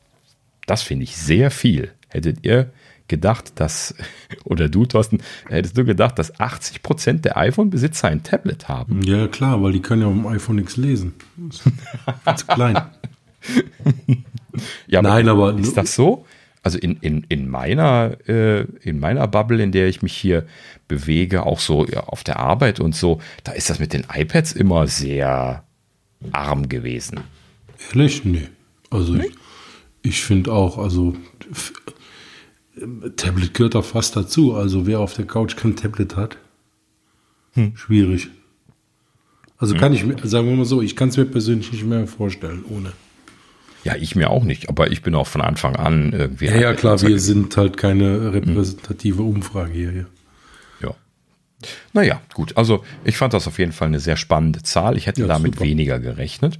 Das finde ich sehr viel. Hättet ihr gedacht, dass, *laughs* oder du, Thorsten, hättest du gedacht, dass 80 Prozent der iPhone-Besitzer ein Tablet haben? Ja, klar, weil die können ja auf dem iPhone nichts lesen. Zu klein. *laughs* ja, Nein, aber, aber ist das so? Also in, in, in, meiner, äh, in meiner Bubble, in der ich mich hier bewege, auch so ja, auf der Arbeit und so, da ist das mit den iPads immer sehr arm gewesen. Ehrlich? Nee. Also nee? ich, ich finde auch, also Tablet gehört auch fast dazu. Also wer auf der Couch kein Tablet hat, hm. schwierig. Also hm. kann ich, sagen wir mal so, ich kann es mir persönlich nicht mehr vorstellen ohne. Ja, ich mir auch nicht, aber ich bin auch von Anfang an irgendwie. Ja, ja klar, wir sind halt keine repräsentative hm. Umfrage hier. Ja. ja. Naja, gut. Also ich fand das auf jeden Fall eine sehr spannende Zahl. Ich hätte ja, damit super. weniger gerechnet.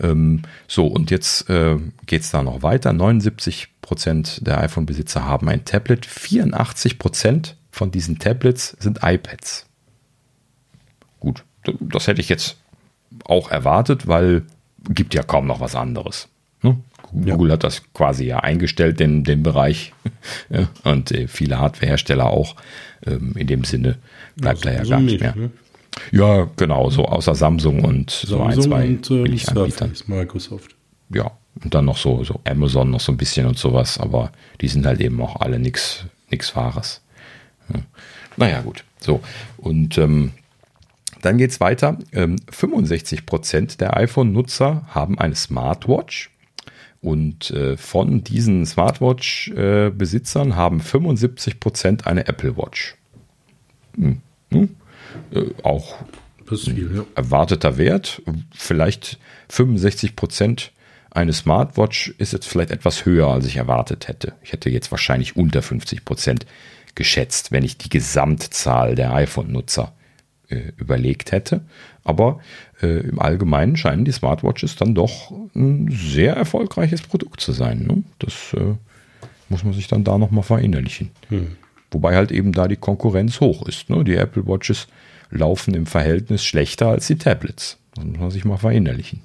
Ähm, so, und jetzt äh, geht es da noch weiter. 79 Prozent der iPhone-Besitzer haben ein Tablet. 84 Prozent von diesen Tablets sind iPads. Gut, das hätte ich jetzt auch erwartet, weil gibt ja kaum noch was anderes. Ne? Google ja. hat das quasi ja eingestellt, den, den Bereich. *laughs* und äh, viele Hardwarehersteller auch. Ähm, in dem Sinne bleibt ja, da ja gar nicht mehr. Ne? Ja, genau, so außer Samsung und Samsung so ein, zwei und, äh, Billiganbietern. Microsoft. Ja, und dann noch so, so Amazon noch so ein bisschen und sowas, aber die sind halt eben auch alle nichts nix Wahres. Ja. Naja, gut. So, und ähm, dann geht es weiter. Ähm, 65% der iPhone-Nutzer haben eine Smartwatch. Und äh, von diesen Smartwatch-Besitzern äh, haben 75% eine Apple Watch. Hm. Hm? Äh, auch viel, ja. erwarteter Wert. Vielleicht 65 Prozent eines Smartwatch ist jetzt vielleicht etwas höher, als ich erwartet hätte. Ich hätte jetzt wahrscheinlich unter 50 Prozent geschätzt, wenn ich die Gesamtzahl der iPhone-Nutzer äh, überlegt hätte. Aber äh, im Allgemeinen scheinen die Smartwatches dann doch ein sehr erfolgreiches Produkt zu sein. Ne? Das äh, muss man sich dann da nochmal verinnerlichen. Hm. Wobei halt eben da die Konkurrenz hoch ist. Ne? Die Apple Watches laufen im Verhältnis schlechter als die Tablets. Das muss man sich mal verinnerlichen.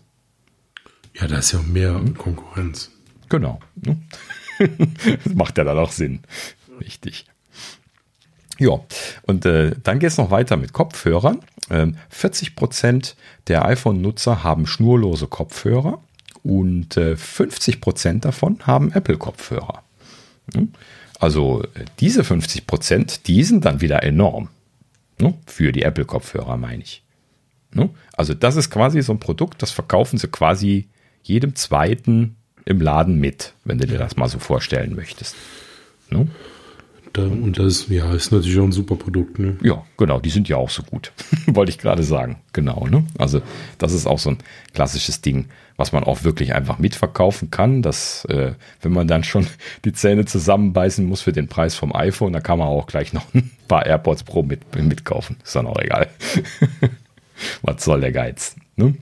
Ja, da ist ja mehr? Konkurrenz. Genau. Ne? *laughs* das macht ja dann auch Sinn. Richtig. Ja, und äh, dann geht es noch weiter mit Kopfhörern. Ähm, 40% der iPhone-Nutzer haben schnurlose Kopfhörer und äh, 50% davon haben Apple-Kopfhörer. Hm? Also diese 50 Prozent, die sind dann wieder enorm. Ne? Für die Apple-Kopfhörer meine ich. Ne? Also das ist quasi so ein Produkt, das verkaufen sie quasi jedem zweiten im Laden mit, wenn du dir das mal so vorstellen möchtest. Ne? Da, und das ja, ist natürlich auch ein super Produkt. Ne? Ja, genau, die sind ja auch so gut. *laughs* Wollte ich gerade sagen. Genau, ne? Also, das ist auch so ein klassisches Ding, was man auch wirklich einfach mitverkaufen kann. Dass, äh, wenn man dann schon *laughs* die Zähne zusammenbeißen muss für den Preis vom iPhone, da kann man auch gleich noch *laughs* ein paar AirPods Pro mit, mitkaufen. Ist dann auch egal. was soll der Geiz? Ne?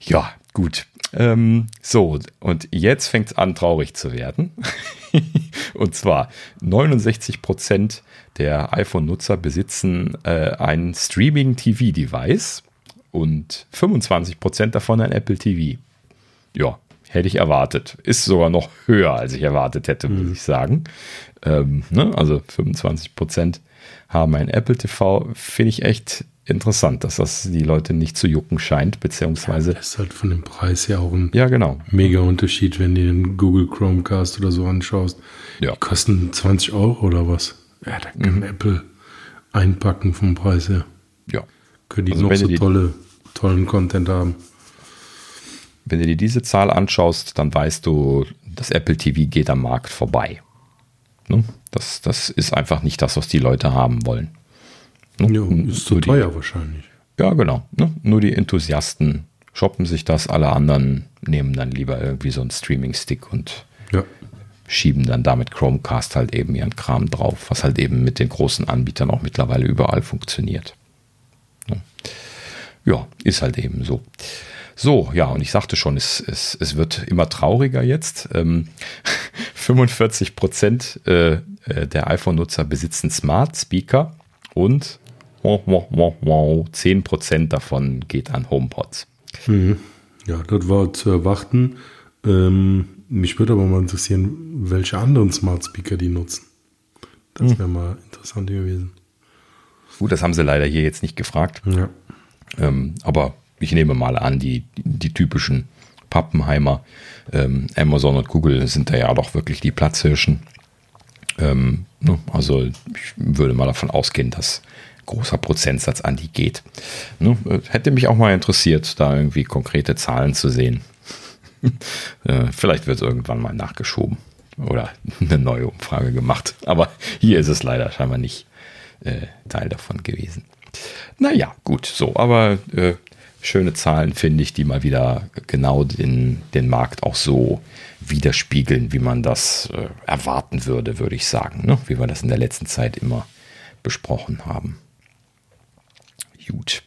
Ja, gut. Ähm, so, und jetzt fängt es an, traurig zu werden. *laughs* und zwar 69 Prozent der iPhone-Nutzer besitzen äh, ein Streaming-TV-Device und 25 Prozent davon ein Apple TV. Ja, hätte ich erwartet. Ist sogar noch höher, als ich erwartet hätte, muss mhm. ich sagen. Ähm, ne? Also 25 Prozent haben ein Apple TV. Finde ich echt interessant, dass das die Leute nicht zu jucken scheint, beziehungsweise. Ja, das ist halt von dem Preis ja auch ein ja, genau. mega Unterschied, wenn du den Google Chromecast oder so anschaust. Ja. Die kosten 20 Euro oder was? Ja, da kann mhm. Apple einpacken vom Preis her. Ja. Können die also noch so tolle, tollen Content haben. Wenn du dir diese Zahl anschaust, dann weißt du, das Apple TV geht am Markt vorbei. Ne? Das, das ist einfach nicht das, was die Leute haben wollen. Ne? Ja, ist zu teuer die, wahrscheinlich. Ja, genau. Ne? Nur die Enthusiasten shoppen sich das, alle anderen nehmen dann lieber irgendwie so einen Streaming-Stick und ja. schieben dann damit Chromecast halt eben ihren Kram drauf, was halt eben mit den großen Anbietern auch mittlerweile überall funktioniert. Ne? Ja, ist halt eben so. So, ja, und ich sagte schon, es, es, es wird immer trauriger jetzt. Ähm, *laughs* 45 Prozent äh, äh, der iPhone-Nutzer besitzen Smart Speaker und wow, wow, wow, wow, 10 Prozent davon geht an HomePods. Mhm. Ja, das war zu erwarten. Ähm, mich würde aber mal interessieren, welche anderen Smart Speaker die nutzen. Das wäre hm. mal interessant gewesen. Gut, das haben sie leider hier jetzt nicht gefragt. Ja. Ähm, aber ich nehme mal an, die, die typischen Pappenheimer, ähm, Amazon und Google sind da ja doch wirklich die Platzhirschen. Ähm, ne, also ich würde mal davon ausgehen, dass großer Prozentsatz an die geht. Ne, hätte mich auch mal interessiert, da irgendwie konkrete Zahlen zu sehen. *laughs* äh, vielleicht wird es irgendwann mal nachgeschoben oder eine neue Umfrage gemacht. Aber hier ist es leider scheinbar nicht äh, Teil davon gewesen. Naja, gut, so, aber äh, schöne Zahlen, finde ich, die mal wieder genau den, den Markt auch so widerspiegeln, wie man das äh, erwarten würde, würde ich sagen. Ne? Wie wir das in der letzten Zeit immer besprochen haben. Gut.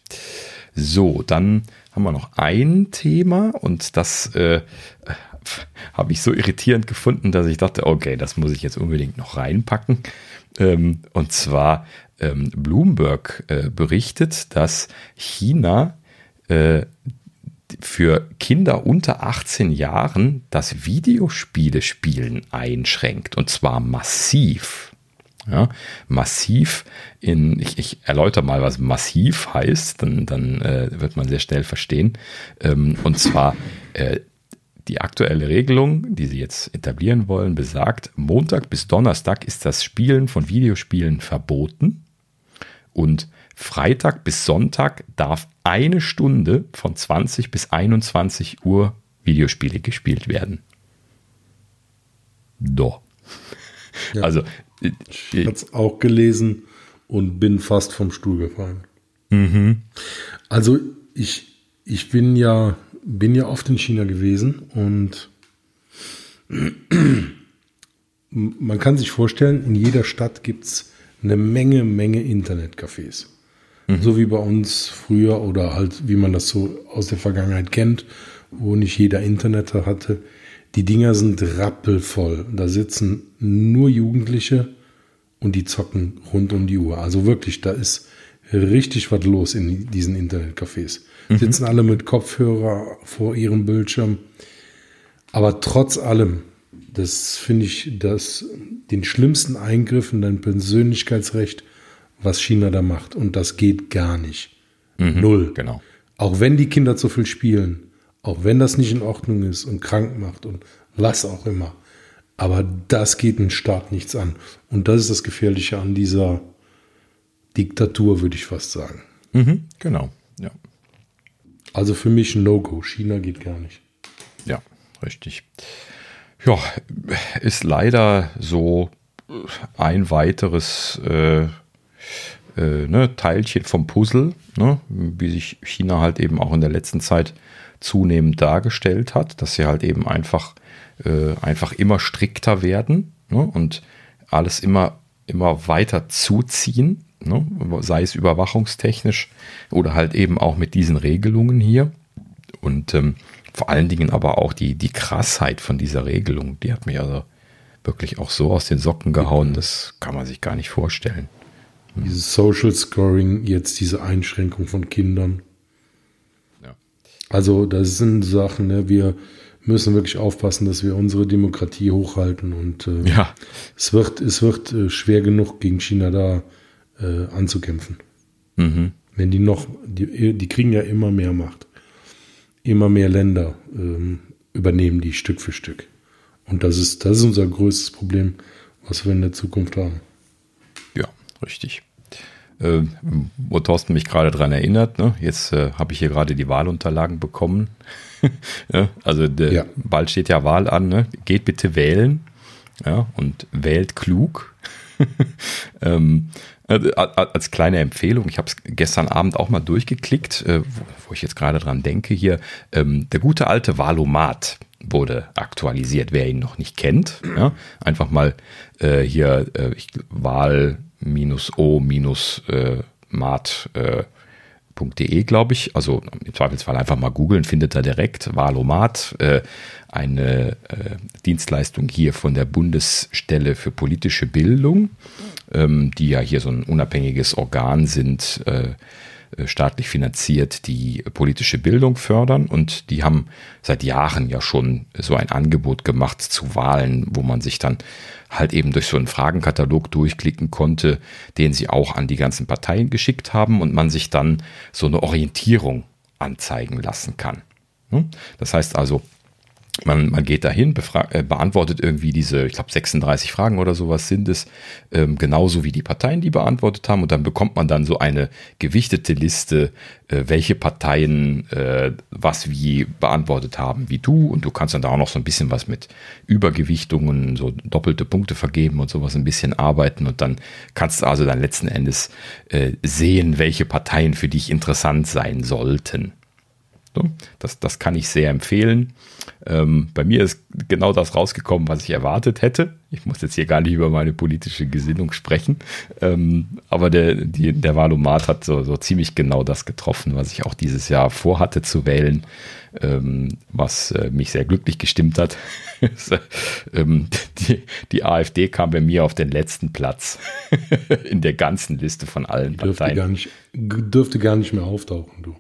So, dann haben wir noch ein Thema und das äh, habe ich so irritierend gefunden, dass ich dachte, okay, das muss ich jetzt unbedingt noch reinpacken. Ähm, und zwar ähm, Bloomberg äh, berichtet, dass China äh, für Kinder unter 18 Jahren das Videospiele-Spielen einschränkt und zwar massiv. Ja, massiv in, ich, ich erläutere mal, was massiv heißt, dann, dann äh, wird man sehr schnell verstehen. Ähm, und zwar äh, die aktuelle Regelung, die sie jetzt etablieren wollen, besagt, Montag bis Donnerstag ist das Spielen von Videospielen verboten und Freitag bis Sonntag darf eine Stunde von 20 bis 21 Uhr Videospiele gespielt werden. Doch. Ja. Also, ich habe es auch gelesen und bin fast vom Stuhl gefallen. Mhm. Also, ich, ich bin ja, bin ja oft in China gewesen und man kann sich vorstellen, in jeder Stadt gibt es eine Menge, Menge Internetcafés. Mhm. So wie bei uns früher oder halt, wie man das so aus der Vergangenheit kennt, wo nicht jeder Internet hatte. Die Dinger sind rappelvoll. Da sitzen nur Jugendliche und die zocken rund um die Uhr. Also wirklich, da ist richtig was los in diesen Internetcafés. Mhm. Sitzen alle mit Kopfhörer vor ihrem Bildschirm. Aber trotz allem, das finde ich, das, den schlimmsten Eingriff in dein Persönlichkeitsrecht was China da macht. Und das geht gar nicht. Mhm, Null. Genau. Auch wenn die Kinder zu viel spielen, auch wenn das nicht in Ordnung ist und krank macht und was auch immer. Aber das geht den Staat nichts an. Und das ist das Gefährliche an dieser Diktatur, würde ich fast sagen. Mhm, genau, ja. Also für mich ein No-Go. China geht gar nicht. Ja, richtig. Ja, ist leider so ein weiteres äh, äh, ne, Teilchen vom Puzzle, ne, wie sich China halt eben auch in der letzten Zeit zunehmend dargestellt hat, dass sie halt eben einfach, äh, einfach immer strikter werden ne, und alles immer, immer weiter zuziehen, ne, sei es überwachungstechnisch oder halt eben auch mit diesen Regelungen hier. Und ähm, vor allen Dingen aber auch die, die Krassheit von dieser Regelung, die hat mich also wirklich auch so aus den Socken gehauen, das kann man sich gar nicht vorstellen. Dieses Social Scoring, jetzt diese Einschränkung von Kindern. Also, das sind Sachen, ne, wir müssen wirklich aufpassen, dass wir unsere Demokratie hochhalten und äh, ja. es wird, es wird äh, schwer genug gegen China da äh, anzukämpfen. Mhm. Wenn die noch, die, die kriegen ja immer mehr Macht. Immer mehr Länder ähm, übernehmen die Stück für Stück. Und das ist, das ist unser größtes Problem, was wir in der Zukunft haben. Ja, richtig. Äh, wo Thorsten mich gerade daran erinnert, ne? jetzt äh, habe ich hier gerade die Wahlunterlagen bekommen. *laughs* ja, also der, ja. bald steht ja Wahl an, ne? geht bitte wählen ja, und wählt klug. *laughs* ähm, äh, als kleine Empfehlung, ich habe es gestern Abend auch mal durchgeklickt, äh, wo, wo, ich jetzt gerade dran denke hier, ähm, der gute alte Valomat wurde aktualisiert, wer ihn noch nicht kennt. Ja, einfach mal äh, hier äh, Wahl-O-Mat.de, äh, glaube ich. Also im Zweifelsfall einfach mal googeln, findet er direkt Wahlomat, äh, eine äh, Dienstleistung hier von der Bundesstelle für politische Bildung, ähm, die ja hier so ein unabhängiges Organ sind äh, äh, staatlich finanziert, die politische Bildung fördern. Und die haben seit Jahren ja schon so ein Angebot gemacht zu Wahlen, wo man sich dann halt eben durch so einen Fragenkatalog durchklicken konnte, den sie auch an die ganzen Parteien geschickt haben und man sich dann so eine Orientierung anzeigen lassen kann. Das heißt also, man, man geht dahin, äh, beantwortet irgendwie diese, ich glaube 36 Fragen oder sowas sind es, ähm, genauso wie die Parteien die beantwortet haben und dann bekommt man dann so eine gewichtete Liste, äh, welche Parteien äh, was wie beantwortet haben wie du und du kannst dann da auch noch so ein bisschen was mit Übergewichtungen, so doppelte Punkte vergeben und sowas ein bisschen arbeiten und dann kannst du also dann letzten Endes äh, sehen, welche Parteien für dich interessant sein sollten. Das, das kann ich sehr empfehlen. Ähm, bei mir ist genau das rausgekommen, was ich erwartet hätte. Ich muss jetzt hier gar nicht über meine politische Gesinnung sprechen, ähm, aber der, die, der Wahlomat hat so, so ziemlich genau das getroffen, was ich auch dieses Jahr vorhatte zu wählen, ähm, was äh, mich sehr glücklich gestimmt hat. *laughs* ähm, die, die, AfD kam bei mir auf den letzten Platz *laughs* in der ganzen Liste von allen dürfte Parteien. Gar nicht, dürfte gar nicht mehr auftauchen, du.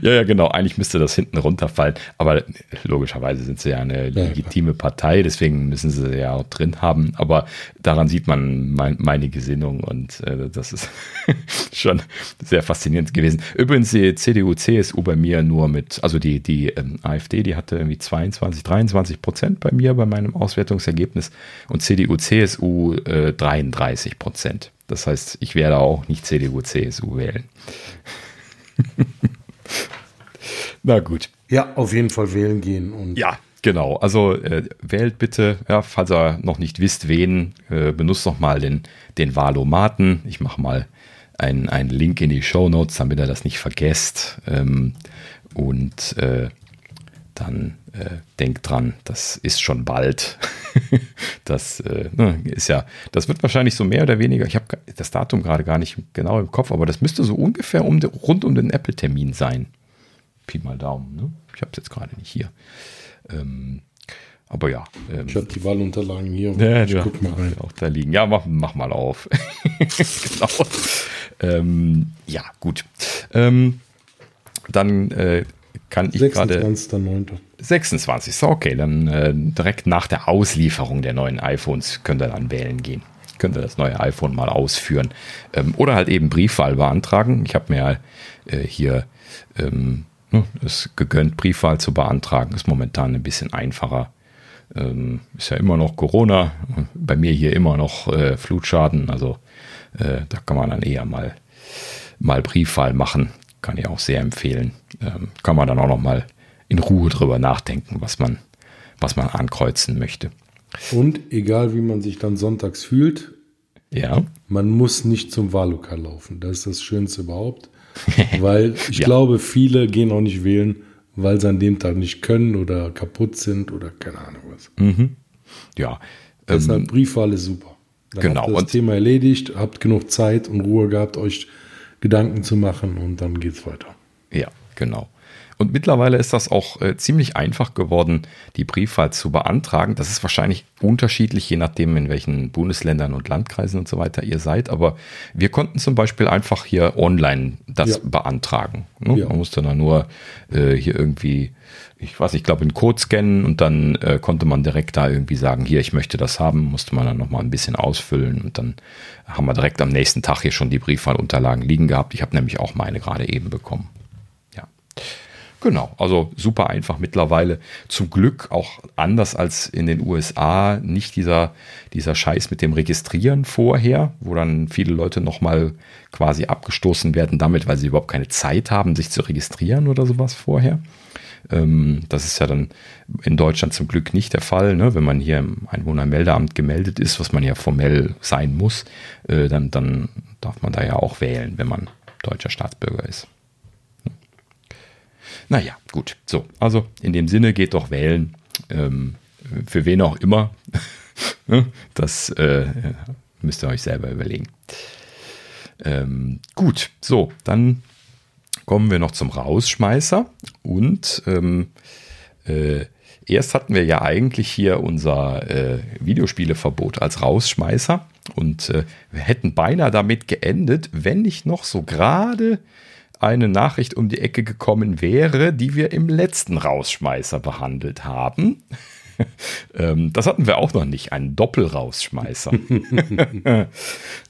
Ja, ja, genau. Eigentlich müsste das hinten runterfallen, aber logischerweise sind sie ja eine legitime ja, Partei, deswegen müssen sie ja auch drin haben. Aber daran sieht man mein, meine Gesinnung und äh, das ist *laughs* schon sehr faszinierend gewesen. Übrigens die CDU, CSU bei mir nur mit, also die, die ähm, AfD, die hatte irgendwie 22, 23 Prozent bei mir bei meinem Auswertungsergebnis und CDU, CSU äh, 33 Prozent. Das heißt, ich werde auch nicht CDU, CSU wählen. *laughs* Na gut. Ja, auf jeden Fall wählen gehen. Und ja, Genau, also äh, wählt bitte, ja, falls ihr noch nicht wisst, wen, äh, benutzt doch mal den, den Wahlomaten. Ich mache mal einen, einen Link in die Show Notes, damit ihr das nicht vergesst. Ähm, und äh, dann äh, denkt dran, das ist schon bald. *laughs* das äh, ne, ist ja, das wird wahrscheinlich so mehr oder weniger, ich habe das Datum gerade gar nicht genau im Kopf, aber das müsste so ungefähr um, rund um den Apple-Termin sein. Pi mal Daumen, ne? Ich habe es jetzt gerade nicht hier. Ähm, aber ja. Ähm, ich habe die Wahlunterlagen hier. Ja, ich guck mal rein. Auch da liegen. Ja, mach, mach mal auf. *laughs* genau. Ähm, ja, gut. Ähm, dann äh, kann ich gerade. 26.09. 26. Okay, dann äh, direkt nach der Auslieferung der neuen iPhones könnt ihr dann wählen gehen. Könnt ihr das neue iPhone mal ausführen. Ähm, oder halt eben Briefwahl beantragen. Ich habe mir äh, hier ähm, ist gegönnt, Briefwahl zu beantragen, ist momentan ein bisschen einfacher. Ähm, ist ja immer noch Corona, bei mir hier immer noch äh, Flutschaden, also äh, da kann man dann eher mal, mal Briefwahl machen, kann ich auch sehr empfehlen. Ähm, kann man dann auch noch mal in Ruhe drüber nachdenken, was man, was man ankreuzen möchte. Und egal wie man sich dann sonntags fühlt, ja. man muss nicht zum Wahllokal laufen. Das ist das Schönste überhaupt. *laughs* weil ich ja. glaube, viele gehen auch nicht wählen, weil sie an dem Tag nicht können oder kaputt sind oder keine Ahnung was. Mhm. Ja. Deshalb ähm, Briefwahl ist super. Dann genau. Habt ihr das und Thema erledigt, habt genug Zeit und Ruhe gehabt, euch Gedanken zu machen und dann geht's weiter. Ja, genau. Und mittlerweile ist das auch äh, ziemlich einfach geworden, die Briefwahl zu beantragen. Das ist wahrscheinlich unterschiedlich, je nachdem, in welchen Bundesländern und Landkreisen und so weiter ihr seid. Aber wir konnten zum Beispiel einfach hier online das ja. beantragen. Ne? Ja. Man musste dann nur äh, hier irgendwie ich weiß, ich glaube, einen Code scannen und dann äh, konnte man direkt da irgendwie sagen, hier, ich möchte das haben, musste man dann nochmal ein bisschen ausfüllen und dann haben wir direkt am nächsten Tag hier schon die Briefwahlunterlagen liegen gehabt. Ich habe nämlich auch meine gerade eben bekommen. Genau, also super einfach mittlerweile. Zum Glück auch anders als in den USA, nicht dieser, dieser Scheiß mit dem Registrieren vorher, wo dann viele Leute nochmal quasi abgestoßen werden damit, weil sie überhaupt keine Zeit haben, sich zu registrieren oder sowas vorher. Ähm, das ist ja dann in Deutschland zum Glück nicht der Fall. Ne? Wenn man hier im Einwohnermeldeamt gemeldet ist, was man ja formell sein muss, äh, dann, dann darf man da ja auch wählen, wenn man deutscher Staatsbürger ist. Naja, gut. So, also in dem Sinne geht doch wählen. Ähm, für wen auch immer. *laughs* Das äh, müsst ihr euch selber überlegen. Ähm, gut, so, dann kommen wir noch zum Rausschmeißer. Und ähm, äh, erst hatten wir ja eigentlich hier unser äh, Videospieleverbot als Rausschmeißer. Und äh, wir hätten beinahe damit geendet, wenn nicht noch so gerade eine Nachricht um die Ecke gekommen wäre, die wir im letzten Rausschmeißer behandelt haben. *laughs* ähm, das hatten wir auch noch nicht, einen Doppelrausschmeißer. *laughs*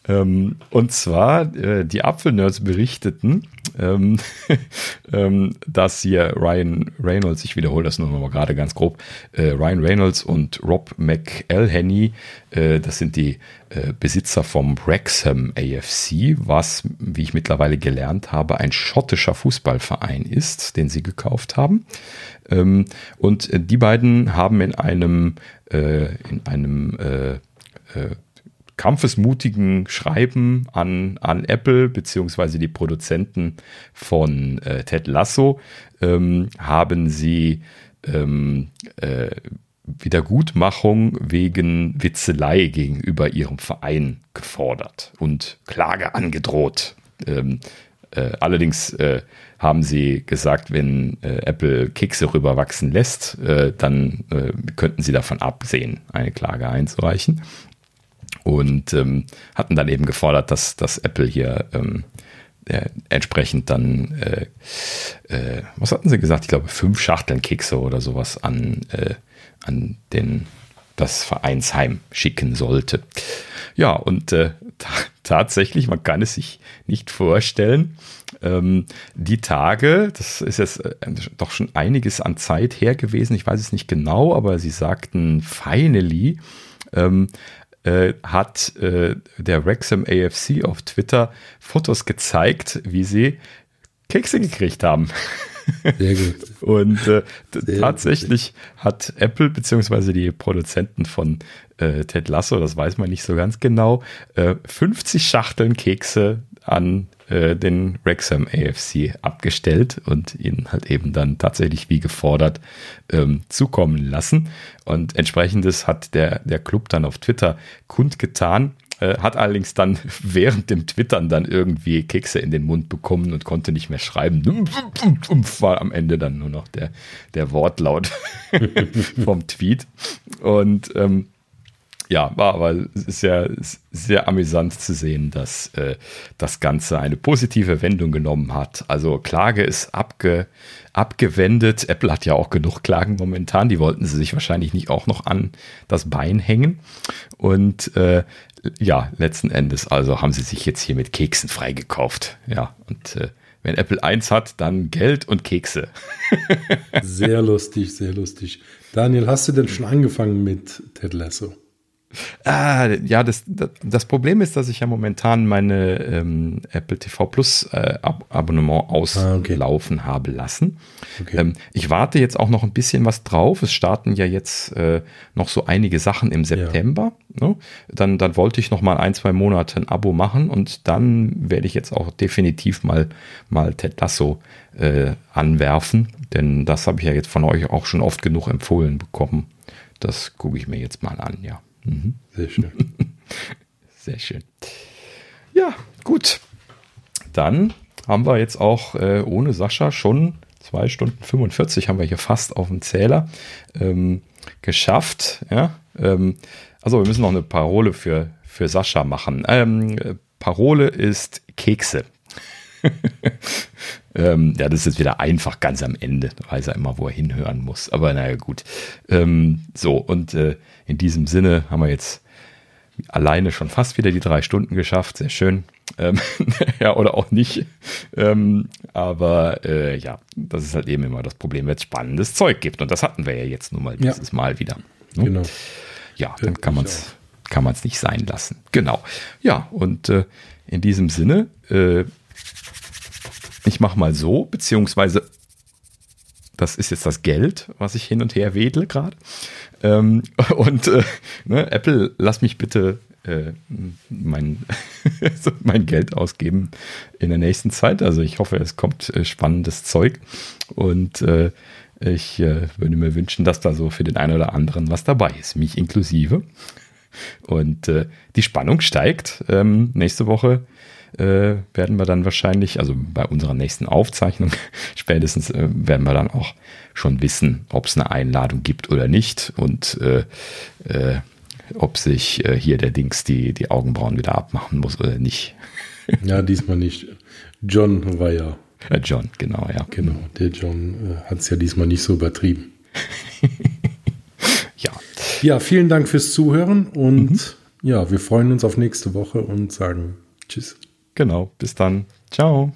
ähm, und zwar, äh, die Apfelnerds berichteten, ähm, *laughs* ähm, dass hier Ryan Reynolds, ich wiederhole das nur noch mal gerade ganz grob, äh, Ryan Reynolds und Rob McElhenney, äh, das sind die äh, Besitzer vom Wrexham AFC, was, wie ich mittlerweile gelernt habe, ein schottischer Fußballverein ist, den sie gekauft haben. Ähm, und die beiden haben in einem, äh, in einem äh, äh, kampfesmutigen Schreiben an, an Apple beziehungsweise die Produzenten von äh, Ted Lasso ähm, haben sie ähm, äh, Wiedergutmachung wegen Witzelei gegenüber ihrem Verein gefordert und Klage angedroht. Ähm, äh, allerdings äh, haben sie gesagt, wenn äh, Apple Kekse rüberwachsen lässt, äh, dann könnten sie davon absehen, eine Klage einzureichen und ähm, hatten dann eben gefordert, dass, dass Apple hier ähm, äh, entsprechend dann, äh, äh, was hatten sie gesagt? Ich glaube, fünf Schachteln Kekse oder sowas an, äh, an den, das Vereinsheim schicken sollte. Ja, und äh, tatsächlich, man kann es sich nicht vorstellen, ähm, die Tage, das ist jetzt äh, doch schon einiges an Zeit her gewesen, ich weiß es nicht genau, aber sie sagten finally, ähm, äh, hat äh, der Wrexham AFC auf Twitter Fotos gezeigt, wie sie Kekse gekriegt haben. Sehr gut. *laughs* Und äh, tatsächlich gut. hat Apple beziehungsweise die Produzenten von äh, Ted Lasso, das weiß man nicht so ganz genau, äh, 50 Schachteln Kekse an äh, den Wrexham AFC abgestellt und ihn halt eben dann tatsächlich wie gefordert ähm, zukommen lassen. Und entsprechendes hat der, der Club dann auf Twitter kundgetan, äh, hat allerdings dann *laughs* während dem Twittern dann irgendwie Kekse in den Mund bekommen und konnte nicht mehr schreiben. War am Ende dann nur noch der, der Wortlaut *laughs* vom Tweet. Und ähm, ja, war aber sehr, sehr amüsant zu sehen, dass äh, das Ganze eine positive Wendung genommen hat. Also Klage ist abge, abgewendet. Apple hat ja auch genug Klagen momentan. Die wollten sie sich wahrscheinlich nicht auch noch an das Bein hängen. Und äh, ja, letzten Endes also haben sie sich jetzt hier mit Keksen freigekauft. Ja, und äh, wenn Apple eins hat, dann Geld und Kekse. *laughs* sehr lustig, sehr lustig. Daniel, hast du denn schon angefangen mit Ted Lasso? Ah, ja, das, das Problem ist, dass ich ja momentan meine ähm, Apple TV Plus äh, Ab Abonnement auslaufen ah, okay. habe lassen. Okay. Ähm, ich warte jetzt auch noch ein bisschen was drauf. Es starten ja jetzt äh, noch so einige Sachen im September. Ja. Ne? Dann, dann wollte ich noch mal ein, zwei Monate ein Abo machen und dann werde ich jetzt auch definitiv mal, mal Ted Lasso äh, anwerfen. Denn das habe ich ja jetzt von euch auch schon oft genug empfohlen bekommen. Das gucke ich mir jetzt mal an, ja. Mhm. Sehr schön. *laughs* Sehr schön. Ja, gut. Dann haben wir jetzt auch äh, ohne Sascha schon zwei Stunden 45 haben wir hier fast auf dem Zähler ähm, geschafft. Ja? Ähm, also wir müssen noch eine Parole für, für Sascha machen. Ähm, Parole ist Kekse. *laughs* ähm, ja, das ist wieder einfach ganz am Ende. Da weiß er immer, wo er hinhören muss. Aber naja, gut. Ähm, so, und äh, in diesem Sinne haben wir jetzt alleine schon fast wieder die drei Stunden geschafft. Sehr schön. Ähm, *laughs* ja, oder auch nicht. Ähm, aber äh, ja, das ist halt eben immer das Problem, wenn es spannendes Zeug gibt. Und das hatten wir ja jetzt nun mal dieses ja. Mal wieder. Ne? Genau. Ja, dann kann man es kann man es nicht sein lassen. Genau. Ja, und äh, in diesem Sinne, äh, ich mache mal so, beziehungsweise das ist jetzt das Geld, was ich hin und her wedle gerade. Ähm, *laughs* und äh, ne, Apple, lass mich bitte äh, mein, *laughs* mein Geld ausgeben in der nächsten Zeit. Also ich hoffe, es kommt äh, spannendes Zeug. Und äh, ich äh, würde mir wünschen, dass da so für den einen oder anderen was dabei ist, mich inklusive. Und äh, die Spannung steigt. Ähm, nächste Woche äh, werden wir dann wahrscheinlich, also bei unserer nächsten Aufzeichnung *laughs* spätestens, äh, werden wir dann auch schon wissen, ob es eine Einladung gibt oder nicht und äh, äh, ob sich äh, hier der Dings die, die Augenbrauen wieder abmachen muss oder nicht. *laughs* ja, diesmal nicht. John war ja. Äh, John, genau, ja. Genau, der John hat es ja diesmal nicht so übertrieben. *laughs* ja. Ja, vielen Dank fürs Zuhören und mhm. ja, wir freuen uns auf nächste Woche und sagen Tschüss. Genau, bis dann. Ciao.